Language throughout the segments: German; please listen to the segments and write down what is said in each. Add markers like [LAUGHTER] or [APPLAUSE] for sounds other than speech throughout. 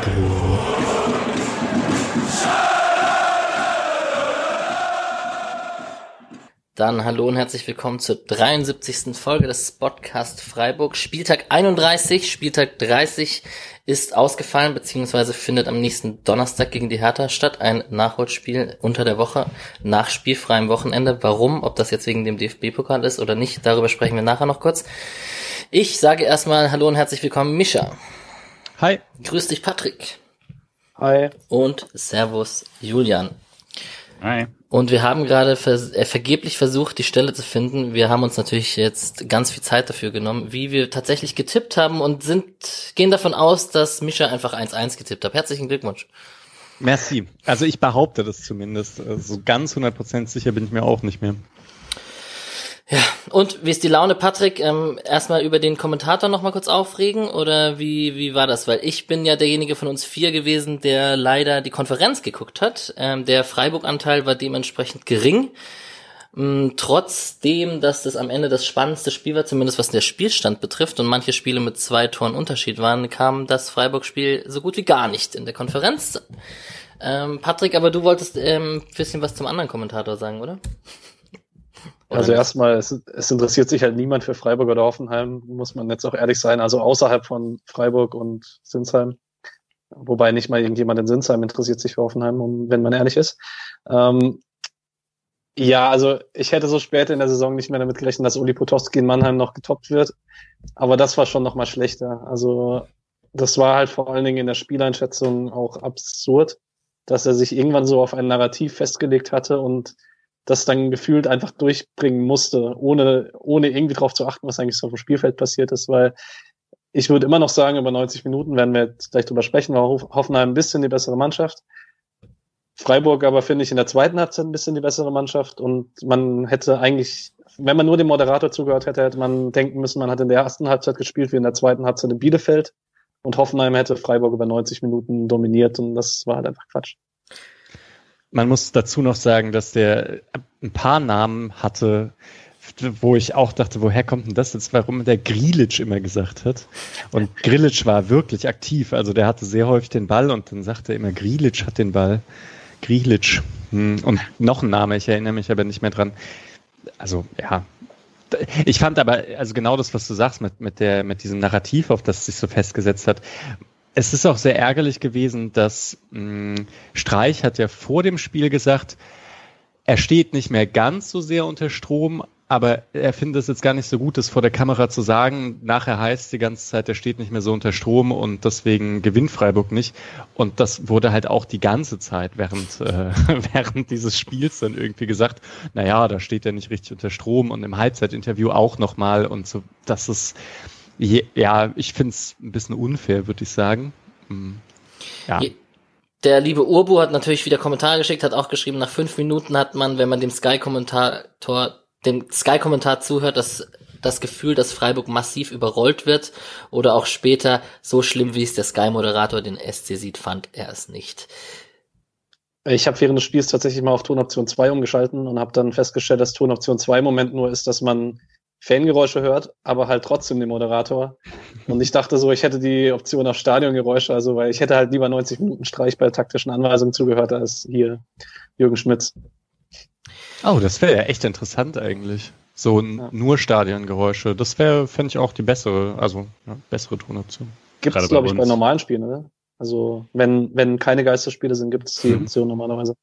Abo. Dann hallo und herzlich willkommen zur 73. Folge des Podcast Freiburg. Spieltag 31, Spieltag 30 ist ausgefallen, beziehungsweise findet am nächsten Donnerstag gegen die Hertha statt. Ein Nachholspiel unter der Woche nach spielfreiem Wochenende. Warum? Ob das jetzt wegen dem DFB-Pokal ist oder nicht, darüber sprechen wir nachher noch kurz. Ich sage erstmal Hallo und herzlich willkommen, Mischa. Hi. Grüß dich, Patrick. Hi. Und Servus, Julian. Hi. Und wir haben gerade vers äh, vergeblich versucht, die Stelle zu finden. Wir haben uns natürlich jetzt ganz viel Zeit dafür genommen, wie wir tatsächlich getippt haben und sind, gehen davon aus, dass Mischa einfach 1-1 getippt hat. Herzlichen Glückwunsch. Merci. Also ich behaupte das zumindest. So also ganz 100% sicher bin ich mir auch nicht mehr. Ja, und wie ist die Laune, Patrick? Ähm, erstmal über den Kommentator nochmal kurz aufregen oder wie, wie war das? Weil ich bin ja derjenige von uns vier gewesen, der leider die Konferenz geguckt hat. Ähm, der Freiburg-Anteil war dementsprechend gering. Ähm, trotzdem, dass das am Ende das spannendste Spiel war, zumindest was der Spielstand betrifft und manche Spiele mit zwei Toren Unterschied waren, kam das Freiburg-Spiel so gut wie gar nicht in der Konferenz. Ähm, Patrick, aber du wolltest ähm, bisschen was zum anderen Kommentator sagen, oder? Also erstmal, es, es, interessiert sich halt niemand für Freiburg oder Hoffenheim, muss man jetzt auch ehrlich sein, also außerhalb von Freiburg und Sinsheim. Wobei nicht mal irgendjemand in Sinsheim interessiert sich für Hoffenheim, um, wenn man ehrlich ist. Ähm, ja, also ich hätte so spät in der Saison nicht mehr damit gerechnet, dass Uli Potowski in Mannheim noch getoppt wird. Aber das war schon nochmal schlechter. Also das war halt vor allen Dingen in der Spieleinschätzung auch absurd, dass er sich irgendwann so auf ein Narrativ festgelegt hatte und das dann gefühlt einfach durchbringen musste, ohne, ohne irgendwie darauf zu achten, was eigentlich so auf dem Spielfeld passiert ist, weil ich würde immer noch sagen, über 90 Minuten werden wir jetzt gleich drüber sprechen, war Hoffenheim ein bisschen die bessere Mannschaft. Freiburg aber finde ich in der zweiten Halbzeit ein bisschen die bessere Mannschaft und man hätte eigentlich, wenn man nur dem Moderator zugehört hätte, hätte man denken müssen, man hat in der ersten Halbzeit gespielt wie in der zweiten Halbzeit in Bielefeld und Hoffenheim hätte Freiburg über 90 Minuten dominiert und das war halt einfach Quatsch. Man muss dazu noch sagen, dass der ein paar Namen hatte, wo ich auch dachte, woher kommt denn das jetzt, warum der Grilic immer gesagt hat. Und Grilic war wirklich aktiv, also der hatte sehr häufig den Ball und dann sagte er immer, Grilic hat den Ball. Grilic. Hm, und noch ein Name, ich erinnere mich aber nicht mehr dran. Also, ja. Ich fand aber, also genau das, was du sagst, mit, mit der, mit diesem Narrativ, auf das sich so festgesetzt hat, es ist auch sehr ärgerlich gewesen, dass mh, hm, Streich hat ja vor dem Spiel gesagt, er steht nicht mehr ganz so sehr unter Strom, aber er findet es jetzt gar nicht so gut, das vor der Kamera zu sagen. Nachher heißt die ganze Zeit, er steht nicht mehr so unter Strom und deswegen gewinnt Freiburg nicht. Und das wurde halt auch die ganze Zeit während, äh, [LAUGHS] während dieses Spiels dann irgendwie gesagt, naja, da steht er nicht richtig unter Strom und im Halbzeitinterview auch nochmal und so, das ist, ja, ich finde es ein bisschen unfair, würde ich sagen. Hm. Ja. Der liebe Urbu hat natürlich wieder Kommentare geschickt, hat auch geschrieben, nach fünf Minuten hat man, wenn man dem Sky-Kommentator, dem Sky-Kommentar zuhört, das, das Gefühl, dass Freiburg massiv überrollt wird oder auch später so schlimm, wie es der Sky-Moderator den SC sieht, fand er es nicht. Ich habe während des Spiels tatsächlich mal auf Tonoption 2 umgeschalten und habe dann festgestellt, dass Tonoption 2 im Moment nur ist, dass man Fangeräusche hört, aber halt trotzdem den Moderator. Und ich dachte so, ich hätte die Option auf Stadiongeräusche, also weil ich hätte halt lieber 90 Minuten Streich bei taktischen Anweisungen zugehört als hier Jürgen Schmitz. Oh, das wäre ja echt interessant eigentlich. So ja. nur Stadiongeräusche. Das wäre, fände ich auch die bessere, also ja, bessere Tonoption. Gibt es, glaube ich, bei normalen Spielen, oder? Also wenn, wenn keine Geisterspiele sind, gibt es die mhm. Option normalerweise.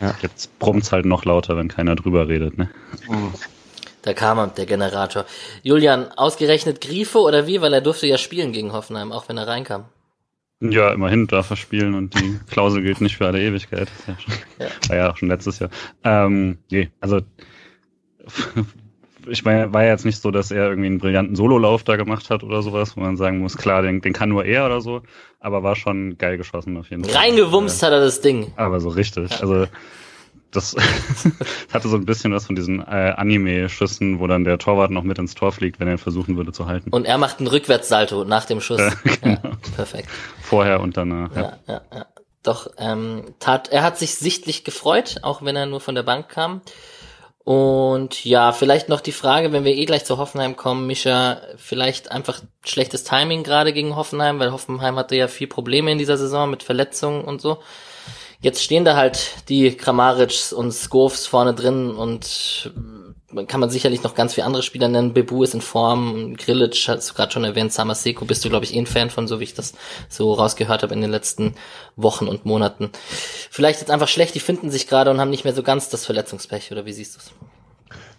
Ja, jetzt brummt halt noch lauter, wenn keiner drüber redet, ne? Da kam er, der Generator. Julian, ausgerechnet Grifo oder wie? Weil er durfte ja spielen gegen Hoffenheim, auch wenn er reinkam. Ja, immerhin darf er spielen und die Klausel gilt nicht für alle Ewigkeit. Ja, schon, ja. War ja auch schon letztes Jahr. Ähm, nee, also ich meine, war ja jetzt nicht so, dass er irgendwie einen brillanten Sololauf da gemacht hat oder sowas, wo man sagen muss, klar, den, den kann nur er oder so, aber war schon geil geschossen auf jeden Fall. Reingewumst hat er das Ding. Aber so richtig. Ja. Also das [LAUGHS] hatte so ein bisschen was von diesen äh, Anime-Schüssen, wo dann der Torwart noch mit ins Tor fliegt, wenn er ihn versuchen würde zu halten. Und er macht einen Rückwärtssalto nach dem Schuss. Ja, [LAUGHS] genau. ja, perfekt. Vorher und danach. Ja, ja, ja. ja. Doch, ähm, tat, er hat sich sichtlich gefreut, auch wenn er nur von der Bank kam. Und ja, vielleicht noch die Frage, wenn wir eh gleich zu Hoffenheim kommen, Mischa, vielleicht einfach schlechtes Timing gerade gegen Hoffenheim, weil Hoffenheim hatte ja viel Probleme in dieser Saison mit Verletzungen und so. Jetzt stehen da halt die Kramarics und Skovs vorne drin und kann man sicherlich noch ganz viele andere Spieler nennen. Bebu ist in Form, Grilic hast du gerade schon erwähnt, Samaseko bist du, glaube ich, eh ein Fan von, so wie ich das so rausgehört habe in den letzten Wochen und Monaten. Vielleicht jetzt einfach schlecht, die finden sich gerade und haben nicht mehr so ganz das Verletzungspech, oder wie siehst du es?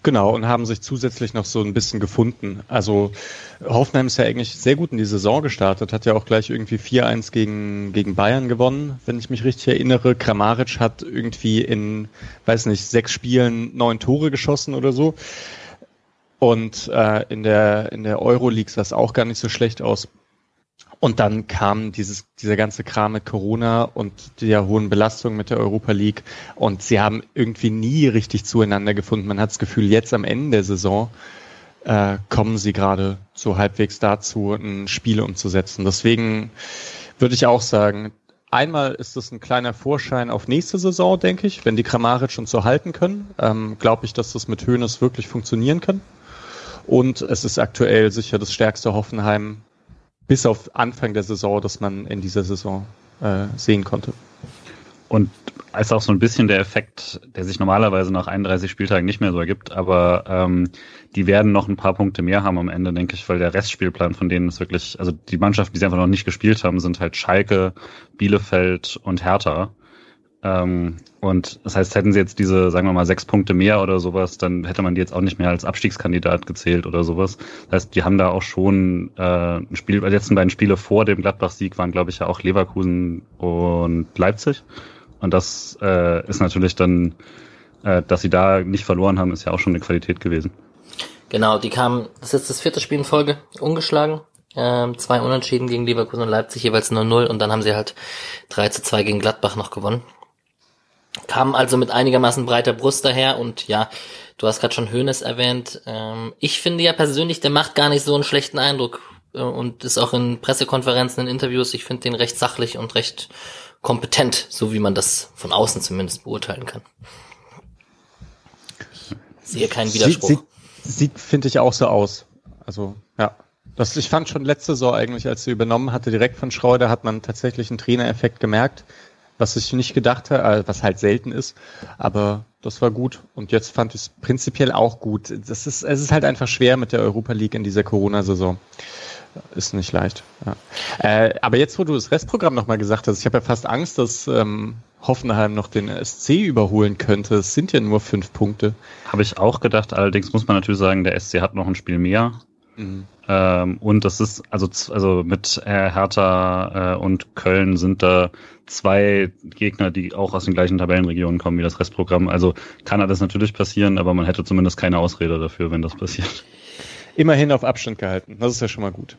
Genau, und haben sich zusätzlich noch so ein bisschen gefunden. Also Hoffenheim ist ja eigentlich sehr gut in die Saison gestartet, hat ja auch gleich irgendwie 4-1 gegen, gegen Bayern gewonnen, wenn ich mich richtig erinnere. Kramaric hat irgendwie in, weiß nicht, sechs Spielen neun Tore geschossen oder so. Und äh, in der, in der Euroleague sah es auch gar nicht so schlecht aus. Und dann kam dieses, dieser ganze Kram mit Corona und der hohen Belastung mit der Europa League. Und sie haben irgendwie nie richtig zueinander gefunden. Man hat das Gefühl, jetzt am Ende der Saison äh, kommen sie gerade so halbwegs dazu, ein Spiel umzusetzen. Deswegen würde ich auch sagen, einmal ist es ein kleiner Vorschein auf nächste Saison, denke ich. Wenn die Kramaric schon so halten können, ähm, glaube ich, dass das mit Hönes wirklich funktionieren kann. Und es ist aktuell sicher das stärkste Hoffenheim bis auf Anfang der Saison, dass man in dieser Saison äh, sehen konnte. Und ist auch so ein bisschen der Effekt, der sich normalerweise nach 31 Spieltagen nicht mehr so ergibt, aber ähm, die werden noch ein paar Punkte mehr haben am Ende, denke ich, weil der Restspielplan von denen ist wirklich, also die Mannschaften, die sie einfach noch nicht gespielt haben, sind halt Schalke, Bielefeld und Hertha. Ähm, und das heißt, hätten sie jetzt diese, sagen wir mal, sechs Punkte mehr oder sowas, dann hätte man die jetzt auch nicht mehr als Abstiegskandidat gezählt oder sowas. Das heißt, die haben da auch schon äh, ein Spiel, die letzten beiden Spiele vor dem Gladbach-Sieg waren, glaube ich, ja auch Leverkusen und Leipzig. Und das äh, ist natürlich dann, äh, dass sie da nicht verloren haben, ist ja auch schon eine Qualität gewesen. Genau, die kamen, das ist jetzt das vierte Spiel in Folge, ungeschlagen. Ähm, zwei Unentschieden gegen Leverkusen und Leipzig, jeweils 0-0 und dann haben sie halt 3 zu 2 gegen Gladbach noch gewonnen. Kam also mit einigermaßen breiter Brust daher und ja, du hast gerade schon Hönes erwähnt. Ähm, ich finde ja persönlich, der macht gar nicht so einen schlechten Eindruck äh, und ist auch in Pressekonferenzen, in Interviews, ich finde den recht sachlich und recht kompetent, so wie man das von außen zumindest beurteilen kann. Sehe keinen Widerspruch. Sieht, sieht, sieht finde ich, auch so aus. Also, ja. Das, ich fand schon letzte Saison eigentlich, als sie übernommen hatte, direkt von Schreuder, hat man tatsächlich einen Trainereffekt gemerkt was ich nicht gedacht habe, äh, was halt selten ist. Aber das war gut. Und jetzt fand ich es prinzipiell auch gut. Das ist, es ist halt einfach schwer mit der Europa League in dieser Corona-Saison. Ist nicht leicht. Ja. Äh, aber jetzt, wo du das Restprogramm nochmal gesagt hast, ich habe ja fast Angst, dass ähm, Hoffenheim noch den SC überholen könnte. Es sind ja nur fünf Punkte. Habe ich auch gedacht. Allerdings muss man natürlich sagen, der SC hat noch ein Spiel mehr. Mhm. Ähm, und das ist, also, also mit äh, Hertha äh, und Köln sind da zwei Gegner, die auch aus den gleichen Tabellenregionen kommen wie das Restprogramm. Also kann alles natürlich passieren, aber man hätte zumindest keine Ausrede dafür, wenn das passiert. Immerhin auf Abstand gehalten. Das ist ja schon mal gut.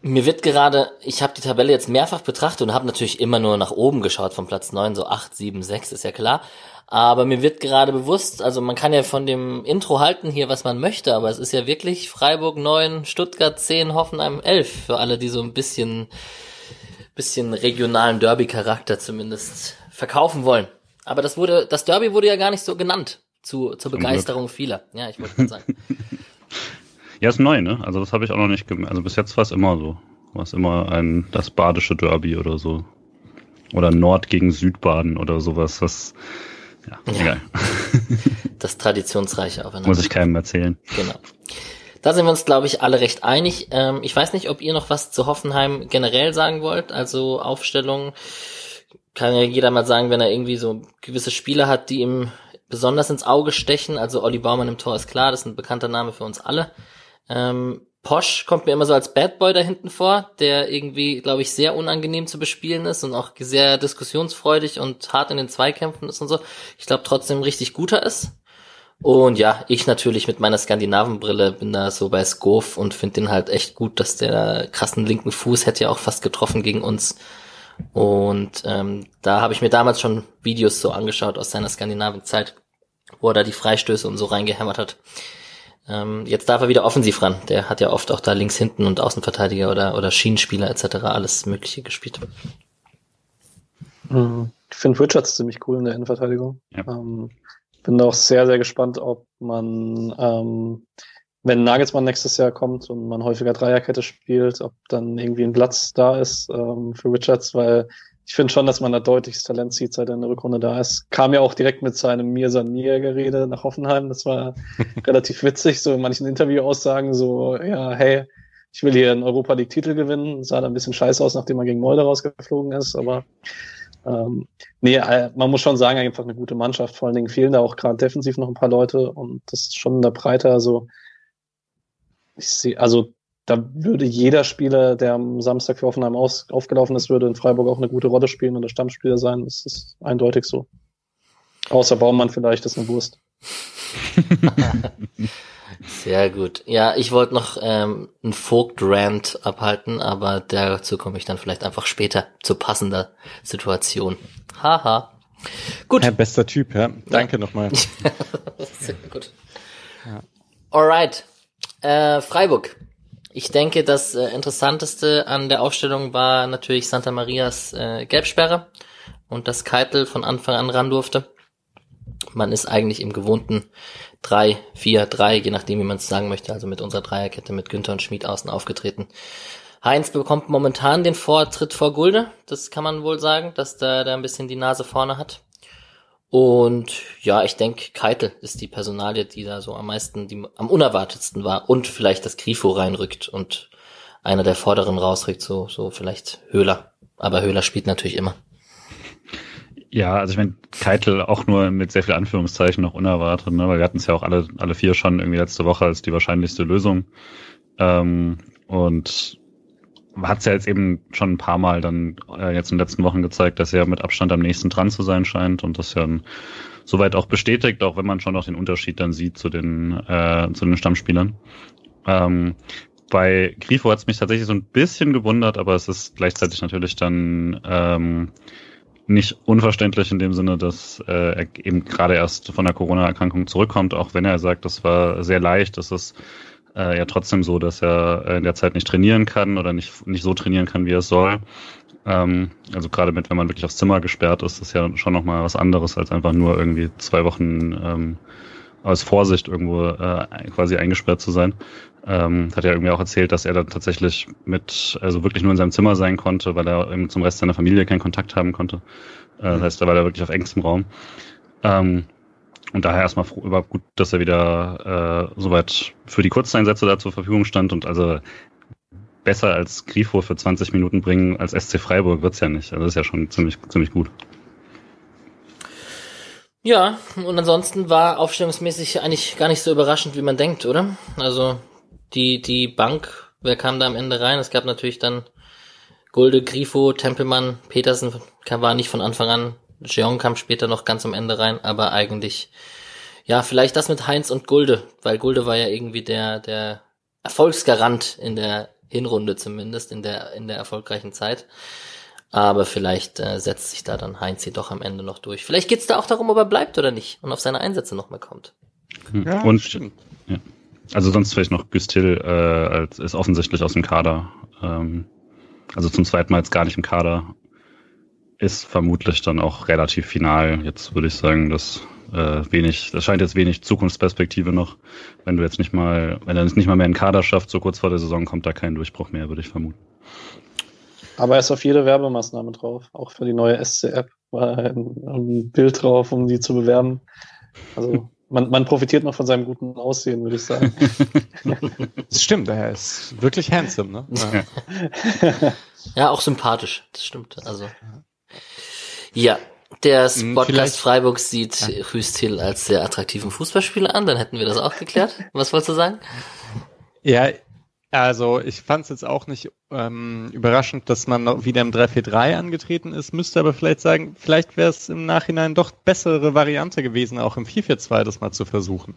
Mir wird gerade, ich habe die Tabelle jetzt mehrfach betrachtet und habe natürlich immer nur nach oben geschaut von Platz 9, so 8, 7, 6 ist ja klar. Aber mir wird gerade bewusst, also man kann ja von dem Intro halten hier, was man möchte, aber es ist ja wirklich Freiburg 9, Stuttgart 10, Hoffenheim 11, für alle, die so ein bisschen, bisschen regionalen Derby-Charakter zumindest verkaufen wollen. Aber das wurde, das Derby wurde ja gar nicht so genannt zu, zur Begeisterung vieler. Ja, ich wollte sagen. [LAUGHS] ja, ist neu, ne? Also das habe ich auch noch nicht gemerkt. Also bis jetzt war es immer so. War es immer ein, das badische Derby oder so. Oder Nord gegen Südbaden oder sowas, was ja, ja. egal. [LAUGHS] Das traditionsreiche aufeinander. Muss ich keinem erzählen. Genau. Da sind wir uns, glaube ich, alle recht einig. Ähm, ich weiß nicht, ob ihr noch was zu Hoffenheim generell sagen wollt. Also Aufstellung kann ja jeder mal sagen, wenn er irgendwie so gewisse Spieler hat, die ihm besonders ins Auge stechen. Also Olli Baumann im Tor ist klar, das ist ein bekannter Name für uns alle. Ähm, Posch kommt mir immer so als Bad Boy da hinten vor, der irgendwie, glaube ich, sehr unangenehm zu bespielen ist und auch sehr diskussionsfreudig und hart in den Zweikämpfen ist und so. Ich glaube trotzdem richtig guter ist. Und ja, ich natürlich mit meiner Skandinavenbrille bin da so bei Skov und finde den halt echt gut, dass der krassen linken Fuß hätte ja auch fast getroffen gegen uns. Und ähm, da habe ich mir damals schon Videos so angeschaut aus seiner Skandinavien-Zeit, wo er da die Freistöße und so reingehämmert hat. Ähm, jetzt darf er wieder offensiv ran. Der hat ja oft auch da links hinten und Außenverteidiger oder, oder Schienenspieler etc. alles Mögliche gespielt. Mhm. Ich finde Richards ziemlich cool in der Innenverteidigung. Ja. Ähm, bin auch sehr, sehr gespannt, ob man, ähm, wenn Nagelsmann nächstes Jahr kommt und man häufiger Dreierkette spielt, ob dann irgendwie ein Platz da ist ähm, für Richards, weil ich finde schon, dass man da deutliches Talent sieht, seit er in der Rückrunde da ist. Kam ja auch direkt mit seinem Mir Sanier Gerede nach Hoffenheim. Das war [LAUGHS] relativ witzig, so in manchen Interview-Aussagen so, ja, hey, ich will hier einen Europa League Titel gewinnen. Sah da ein bisschen scheiße aus, nachdem er gegen Molde rausgeflogen ist, aber ähm, nee, äh, man muss schon sagen, einfach eine gute Mannschaft. Vor allen Dingen fehlen da auch gerade defensiv noch ein paar Leute und das ist schon in der Breite. Also ich sehe, also da würde jeder Spieler, der am Samstag für Hoffenheim aus, aufgelaufen ist, würde in Freiburg auch eine gute Rolle spielen und der Stammspieler sein. Das ist eindeutig so. Außer Baumann vielleicht ist eine Wurst. [LAUGHS] Sehr gut. Ja, ich wollte noch ähm, einen Vogt-Rant abhalten, aber dazu komme ich dann vielleicht einfach später zu passender Situation. Haha. Gut. Herr bester Typ, ja. Danke ja. nochmal. [LAUGHS] Sehr gut. Ja. Alright. Äh, Freiburg. Ich denke, das äh, Interessanteste an der Aufstellung war natürlich Santa Marias äh, Gelbsperre und dass Keitel von Anfang an ran durfte. Man ist eigentlich im gewohnten 3, 4, 3, je nachdem, wie man es sagen möchte, also mit unserer Dreierkette mit Günther und Schmid außen aufgetreten. Heinz bekommt momentan den Vortritt vor Gulde, das kann man wohl sagen, dass der da ein bisschen die Nase vorne hat. Und ja, ich denke, Keitel ist die Personalie, die da so am meisten, die am unerwartetsten war und vielleicht das Grifo reinrückt und einer der Vorderen rausrückt, so, so vielleicht Höhler. Aber Höhler spielt natürlich immer. Ja, also ich meine, Keitel auch nur mit sehr viel Anführungszeichen noch unerwartet, ne? weil wir hatten es ja auch alle, alle vier schon irgendwie letzte Woche als die wahrscheinlichste Lösung. Ähm, und hat es ja jetzt eben schon ein paar Mal dann äh, jetzt in den letzten Wochen gezeigt, dass er mit Abstand am nächsten dran zu sein scheint und das ja soweit auch bestätigt, auch wenn man schon noch den Unterschied dann sieht zu den, äh, zu den Stammspielern. Ähm, bei Grifo hat es mich tatsächlich so ein bisschen gewundert, aber es ist gleichzeitig natürlich dann ähm, nicht unverständlich in dem Sinne, dass äh, er eben gerade erst von der Corona-Erkrankung zurückkommt, auch wenn er sagt, das war sehr leicht, das ist äh, ja trotzdem so, dass er in der Zeit nicht trainieren kann oder nicht, nicht so trainieren kann, wie er es soll. Ähm, also gerade mit, wenn man wirklich aufs Zimmer gesperrt ist, ist ja schon nochmal was anderes, als einfach nur irgendwie zwei Wochen ähm, aus Vorsicht irgendwo äh, quasi eingesperrt zu sein. Ähm, hat ja irgendwie auch erzählt, dass er dann tatsächlich mit, also wirklich nur in seinem Zimmer sein konnte, weil er eben zum Rest seiner Familie keinen Kontakt haben konnte. Äh, das heißt, da war er wirklich auf engstem Raum. Ähm, und daher erstmal überhaupt gut, dass er wieder äh, soweit für die Kurzeinsätze da zur Verfügung stand und also besser als Grifo für 20 Minuten bringen als SC Freiburg wird's ja nicht. Also das ist ja schon ziemlich, ziemlich gut. Ja, und ansonsten war aufstellungsmäßig eigentlich gar nicht so überraschend, wie man denkt, oder? Also die, die Bank, wer kam da am Ende rein? Es gab natürlich dann Gulde, Grifo, Tempelmann, Petersen, war nicht von Anfang an Jeong kam später noch ganz am Ende rein, aber eigentlich, ja, vielleicht das mit Heinz und Gulde, weil Gulde war ja irgendwie der, der Erfolgsgarant in der Hinrunde zumindest, in der, in der erfolgreichen Zeit. Aber vielleicht äh, setzt sich da dann Heinz hier doch am Ende noch durch. Vielleicht geht's da auch darum, ob er bleibt oder nicht und auf seine Einsätze nochmal kommt. Hm. Ja, und stimmt. Ja. Also sonst vielleicht noch Güstil äh, als, ist offensichtlich aus dem Kader. Ähm, also zum zweiten Mal jetzt gar nicht im Kader ist vermutlich dann auch relativ final. Jetzt würde ich sagen, dass äh, wenig, das scheint jetzt wenig Zukunftsperspektive noch. Wenn du jetzt nicht mal, wenn er es nicht mal mehr in Kader schafft, so kurz vor der Saison kommt da kein Durchbruch mehr, würde ich vermuten. Aber er ist auf jede Werbemaßnahme drauf, auch für die neue SC-App war ein, ein Bild drauf, um die zu bewerben. Also man, man profitiert noch von seinem guten Aussehen, würde ich sagen. [LAUGHS] das stimmt, er ist wirklich handsome, ne? Ja. [LAUGHS] ja, auch sympathisch, das stimmt. Also ja, der hm, Podcast. Freiburg sieht ja. Hüst Hill als sehr attraktiven Fußballspieler an, dann hätten wir das auch geklärt. [LAUGHS] Was wolltest du sagen? Ja, also ich fand es jetzt auch nicht ähm, überraschend, dass man noch wieder im 3-4-3 angetreten ist, müsste aber vielleicht sagen, vielleicht wäre es im Nachhinein doch bessere Variante gewesen, auch im 4-4-2 das mal zu versuchen.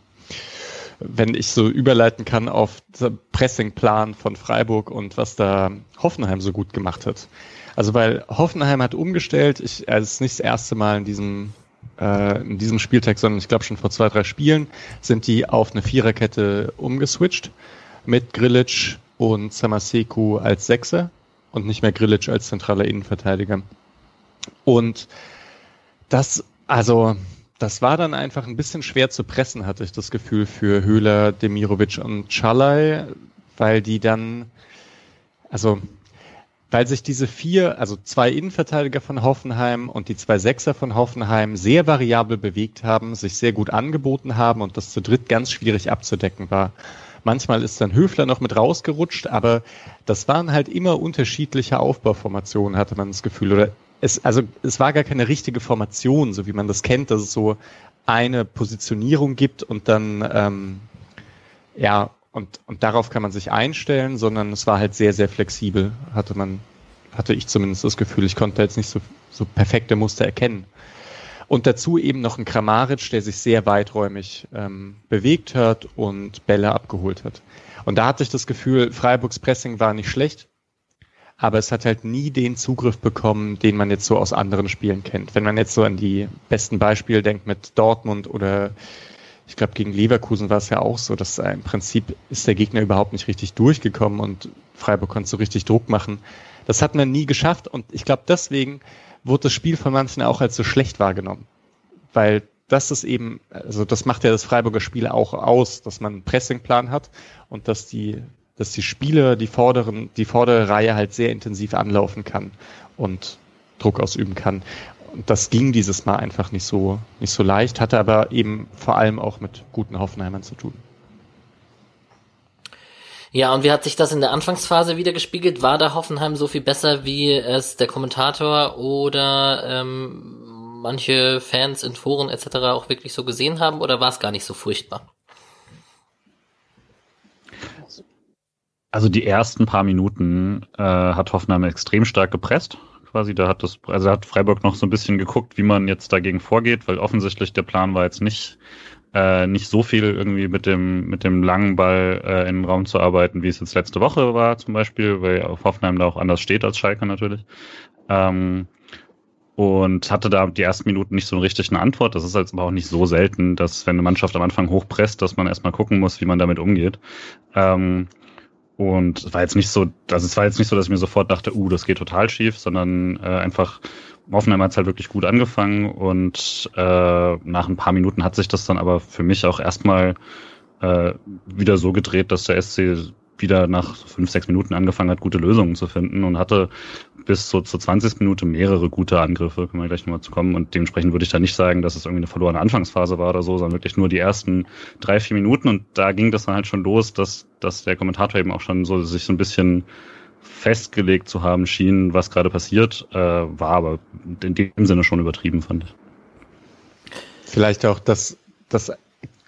Wenn ich so überleiten kann auf den Pressingplan von Freiburg und was da Hoffenheim so gut gemacht hat. Also weil Hoffenheim hat umgestellt, ich, also es ist nicht das erste Mal in diesem äh, in diesem Spieltag, sondern ich glaube schon vor zwei, drei Spielen sind die auf eine Viererkette umgeswitcht mit Grilic und Samaseku als Sechser und nicht mehr Grilic als zentraler Innenverteidiger. Und das, also das war dann einfach ein bisschen schwer zu pressen, hatte ich das Gefühl, für Höhler, Demirovic und Chalai, weil die dann, also weil sich diese vier, also zwei Innenverteidiger von Hoffenheim und die zwei Sechser von Hoffenheim sehr variabel bewegt haben, sich sehr gut angeboten haben und das zu dritt ganz schwierig abzudecken war. Manchmal ist dann Höfler noch mit rausgerutscht, aber das waren halt immer unterschiedliche Aufbauformationen, hatte man das Gefühl. Oder es, also es war gar keine richtige Formation, so wie man das kennt, dass es so eine Positionierung gibt und dann ähm, ja und, und darauf kann man sich einstellen, sondern es war halt sehr, sehr flexibel, hatte man, hatte ich zumindest das Gefühl. Ich konnte jetzt nicht so, so perfekte Muster erkennen. Und dazu eben noch ein Kramaric, der sich sehr weiträumig ähm, bewegt hat und Bälle abgeholt hat. Und da hatte ich das Gefühl, Freiburgs Pressing war nicht schlecht, aber es hat halt nie den Zugriff bekommen, den man jetzt so aus anderen Spielen kennt. Wenn man jetzt so an die besten Beispiele denkt mit Dortmund oder ich glaube, gegen Leverkusen war es ja auch so, dass äh, im Prinzip ist der Gegner überhaupt nicht richtig durchgekommen und Freiburg konnte so richtig Druck machen. Das hat man nie geschafft und ich glaube, deswegen wurde das Spiel von manchen auch als so schlecht wahrgenommen. Weil das ist eben, also das macht ja das Freiburger Spiel auch aus, dass man einen Pressingplan hat und dass die, dass die Spieler, die vorderen, die vordere Reihe halt sehr intensiv anlaufen kann und Druck ausüben kann. Und das ging dieses Mal einfach nicht so, nicht so leicht, hatte aber eben vor allem auch mit guten Hoffenheimern zu tun. Ja, und wie hat sich das in der Anfangsphase wieder gespiegelt? War da Hoffenheim so viel besser, wie es der Kommentator oder ähm, manche Fans in Foren etc. auch wirklich so gesehen haben, oder war es gar nicht so furchtbar? Also die ersten paar Minuten äh, hat Hoffenheim extrem stark gepresst quasi. Da hat das, also hat Freiburg noch so ein bisschen geguckt, wie man jetzt dagegen vorgeht, weil offensichtlich der Plan war jetzt nicht, äh, nicht so viel irgendwie mit dem, mit dem langen Ball äh, in den Raum zu arbeiten, wie es jetzt letzte Woche war zum Beispiel, weil auf Hoffenheim da auch anders steht als Schalke natürlich. Ähm, und hatte da die ersten Minuten nicht so richtig eine Antwort. Das ist jetzt aber auch nicht so selten, dass wenn eine Mannschaft am Anfang hochpresst, dass man erstmal gucken muss, wie man damit umgeht. Ähm, und es war jetzt nicht so, also es war jetzt nicht so, dass ich mir sofort dachte, uh, das geht total schief, sondern äh, einfach Hoffenheim hat es halt wirklich gut angefangen und äh, nach ein paar Minuten hat sich das dann aber für mich auch erstmal äh, wieder so gedreht, dass der SC wieder nach fünf, sechs Minuten angefangen hat, gute Lösungen zu finden und hatte bis so zur 20. Minute mehrere gute Angriffe, können wir gleich nochmal zu kommen. Und dementsprechend würde ich da nicht sagen, dass es irgendwie eine verlorene Anfangsphase war oder so, sondern wirklich nur die ersten drei, vier Minuten. Und da ging das dann halt schon los, dass, dass der Kommentator eben auch schon so sich so ein bisschen festgelegt zu haben schien, was gerade passiert, äh, war aber in dem Sinne schon übertrieben, fand ich. Vielleicht auch, dass, dass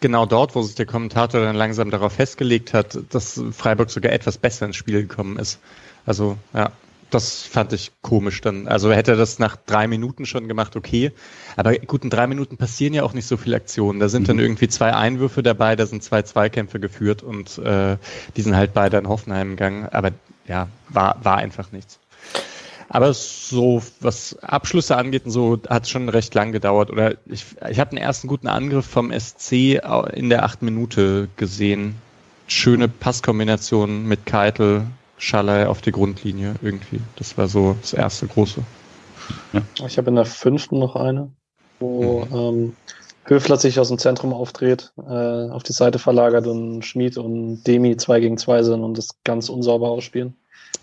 genau dort, wo sich der Kommentator dann langsam darauf festgelegt hat, dass Freiburg sogar etwas besser ins Spiel gekommen ist. Also, ja, das fand ich komisch dann. Also hätte er das nach drei Minuten schon gemacht, okay. Aber gut, in drei Minuten passieren ja auch nicht so viele Aktionen. Da sind mhm. dann irgendwie zwei Einwürfe dabei, da sind zwei Zweikämpfe geführt und äh, die sind halt beide in Hoffenheim gegangen. Aber ja, war, war einfach nichts. Aber so, was Abschlüsse angeht und so, hat es schon recht lang gedauert. Oder ich, ich habe einen ersten guten Angriff vom SC in der achten Minute gesehen. Schöne Passkombination mit Keitel, Schalay auf die Grundlinie irgendwie. Das war so das erste große. Ja. Ich habe in der fünften noch eine, wo mhm. ähm, Höfler sich aus dem Zentrum aufdreht, äh, auf die Seite verlagert und Schmid und Demi zwei gegen zwei sind und das ganz unsauber ausspielen.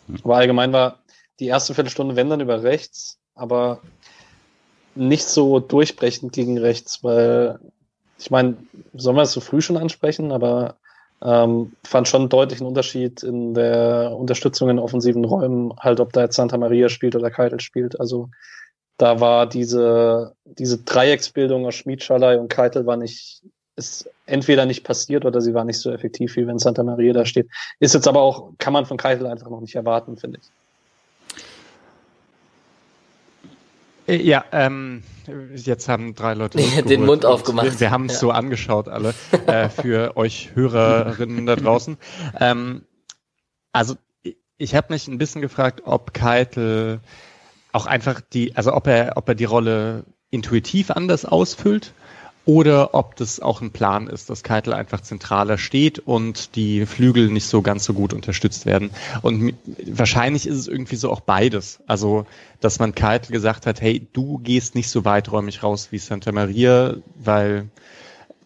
Mhm. Aber allgemein war die erste Viertelstunde, wenn dann über rechts, aber nicht so durchbrechend gegen rechts, weil ich meine, sollen wir es so früh schon ansprechen, aber ähm, fand schon einen deutlichen Unterschied in der Unterstützung in offensiven Räumen, halt ob da jetzt Santa Maria spielt oder Keitel spielt. Also da war diese, diese Dreiecksbildung aus Schmid, Schalay und Keitel war nicht, ist entweder nicht passiert oder sie war nicht so effektiv, wie wenn Santa Maria da steht. Ist jetzt aber auch, kann man von Keitel einfach noch nicht erwarten, finde ich. Äh, ja, ähm, jetzt haben drei Leute den Mund aufgemacht. Wir, wir haben es ja. so angeschaut alle äh, für [LAUGHS] euch Hörerinnen da draußen. Ähm, also ich habe mich ein bisschen gefragt, ob Keitel auch einfach die, also ob er, ob er die Rolle intuitiv anders ausfüllt oder ob das auch ein Plan ist, dass Keitel einfach zentraler steht und die Flügel nicht so ganz so gut unterstützt werden. Und wahrscheinlich ist es irgendwie so auch beides. Also, dass man Keitel gesagt hat, hey, du gehst nicht so weiträumig raus wie Santa Maria, weil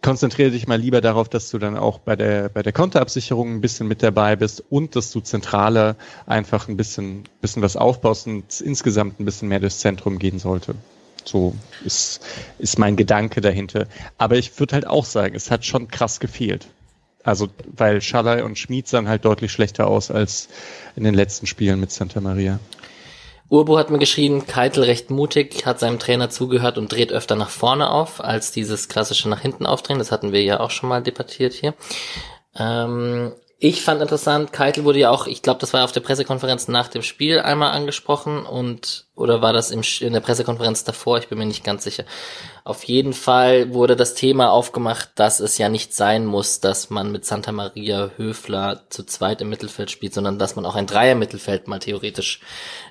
konzentriere dich mal lieber darauf, dass du dann auch bei der, bei der Konterabsicherung ein bisschen mit dabei bist und dass du zentraler einfach ein bisschen, bisschen was aufbaust und insgesamt ein bisschen mehr durchs Zentrum gehen sollte. So ist, ist mein Gedanke dahinter. Aber ich würde halt auch sagen, es hat schon krass gefehlt. Also, weil Schalay und Schmid sahen halt deutlich schlechter aus als in den letzten Spielen mit Santa Maria. Urbo hat mir geschrieben, Keitel recht mutig, hat seinem Trainer zugehört und dreht öfter nach vorne auf, als dieses klassische nach hinten aufdrehen. Das hatten wir ja auch schon mal debattiert hier. Ähm, ich fand interessant, Keitel wurde ja auch, ich glaube, das war auf der Pressekonferenz nach dem Spiel einmal angesprochen und oder war das im, in der Pressekonferenz davor? Ich bin mir nicht ganz sicher. Auf jeden Fall wurde das Thema aufgemacht, dass es ja nicht sein muss, dass man mit Santa Maria Höfler zu zweit im Mittelfeld spielt, sondern dass man auch ein Dreier-Mittelfeld mal theoretisch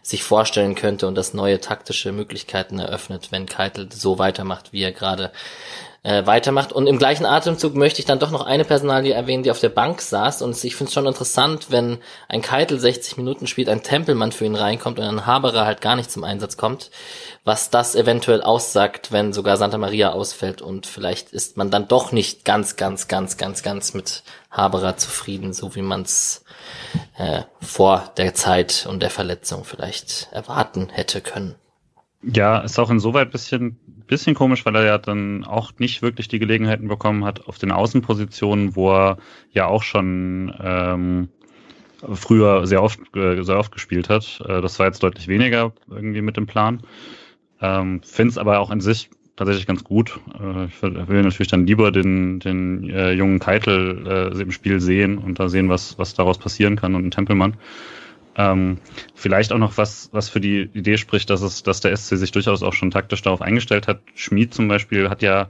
sich vorstellen könnte und das neue taktische Möglichkeiten eröffnet, wenn Keitel so weitermacht, wie er gerade äh, weitermacht. Und im gleichen Atemzug möchte ich dann doch noch eine Personalie erwähnen, die auf der Bank saß. Und ich finde es schon interessant, wenn ein Keitel 60 Minuten spielt, ein Tempelmann für ihn reinkommt und ein Haberer halt gar nicht zum Einsatz kommt, was das eventuell aussagt, wenn sogar Santa Maria ausfällt. Und vielleicht ist man dann doch nicht ganz, ganz, ganz, ganz, ganz mit Haberer zufrieden, so wie man es äh, vor der Zeit und der Verletzung vielleicht erwarten hätte können. Ja, ist auch insoweit bisschen, bisschen komisch, weil er ja dann auch nicht wirklich die Gelegenheiten bekommen hat auf den Außenpositionen, wo er ja auch schon ähm, früher sehr oft, äh, sehr oft gespielt hat. Äh, das war jetzt deutlich weniger irgendwie mit dem Plan. Ähm, Finde es aber auch in sich tatsächlich ganz gut. Äh, ich will natürlich dann lieber den, den äh, jungen Keitel äh, im Spiel sehen und da sehen, was, was daraus passieren kann und einen Tempelmann. Ähm, vielleicht auch noch was, was für die Idee spricht, dass es, dass der SC sich durchaus auch schon taktisch darauf eingestellt hat. Schmid zum Beispiel hat ja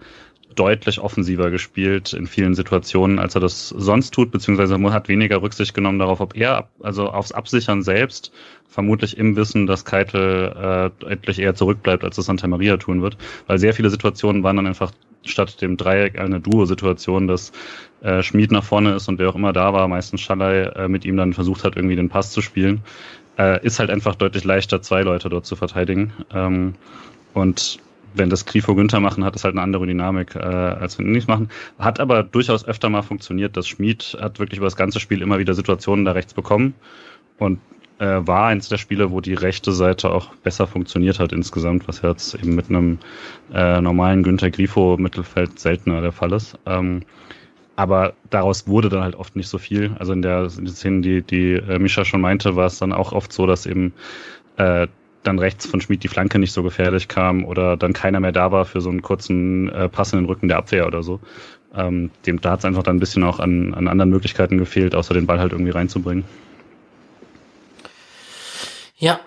deutlich offensiver gespielt in vielen Situationen, als er das sonst tut, beziehungsweise hat weniger Rücksicht genommen darauf, ob er, also aufs Absichern selbst, vermutlich im Wissen, dass Keitel äh, deutlich eher zurückbleibt, als es Santa Maria tun wird, weil sehr viele Situationen waren dann einfach statt dem Dreieck eine Duo-Situation, dass äh, Schmied nach vorne ist und wer auch immer da war, meistens Schallei, äh, mit ihm dann versucht hat, irgendwie den Pass zu spielen. Äh, ist halt einfach deutlich leichter, zwei Leute dort zu verteidigen. Ähm, und wenn das Grifo Günther machen, hat es halt eine andere Dynamik, äh, als wenn die nicht machen. Hat aber durchaus öfter mal funktioniert. Das Schmied hat wirklich über das ganze Spiel immer wieder Situationen da rechts bekommen. Und äh, war eins der Spiele, wo die rechte Seite auch besser funktioniert hat insgesamt, was jetzt eben mit einem äh, normalen Günther Grifo Mittelfeld seltener der Fall ist. Ähm, aber daraus wurde dann halt oft nicht so viel. Also in der, Szene, die, die äh, Mischa schon meinte, war es dann auch oft so, dass eben äh, dann rechts von Schmid die Flanke nicht so gefährlich kam oder dann keiner mehr da war für so einen kurzen äh, Pass in den Rücken der Abwehr oder so. Ähm, dem, da hat es einfach dann ein bisschen auch an, an anderen Möglichkeiten gefehlt, außer den Ball halt irgendwie reinzubringen. Ja,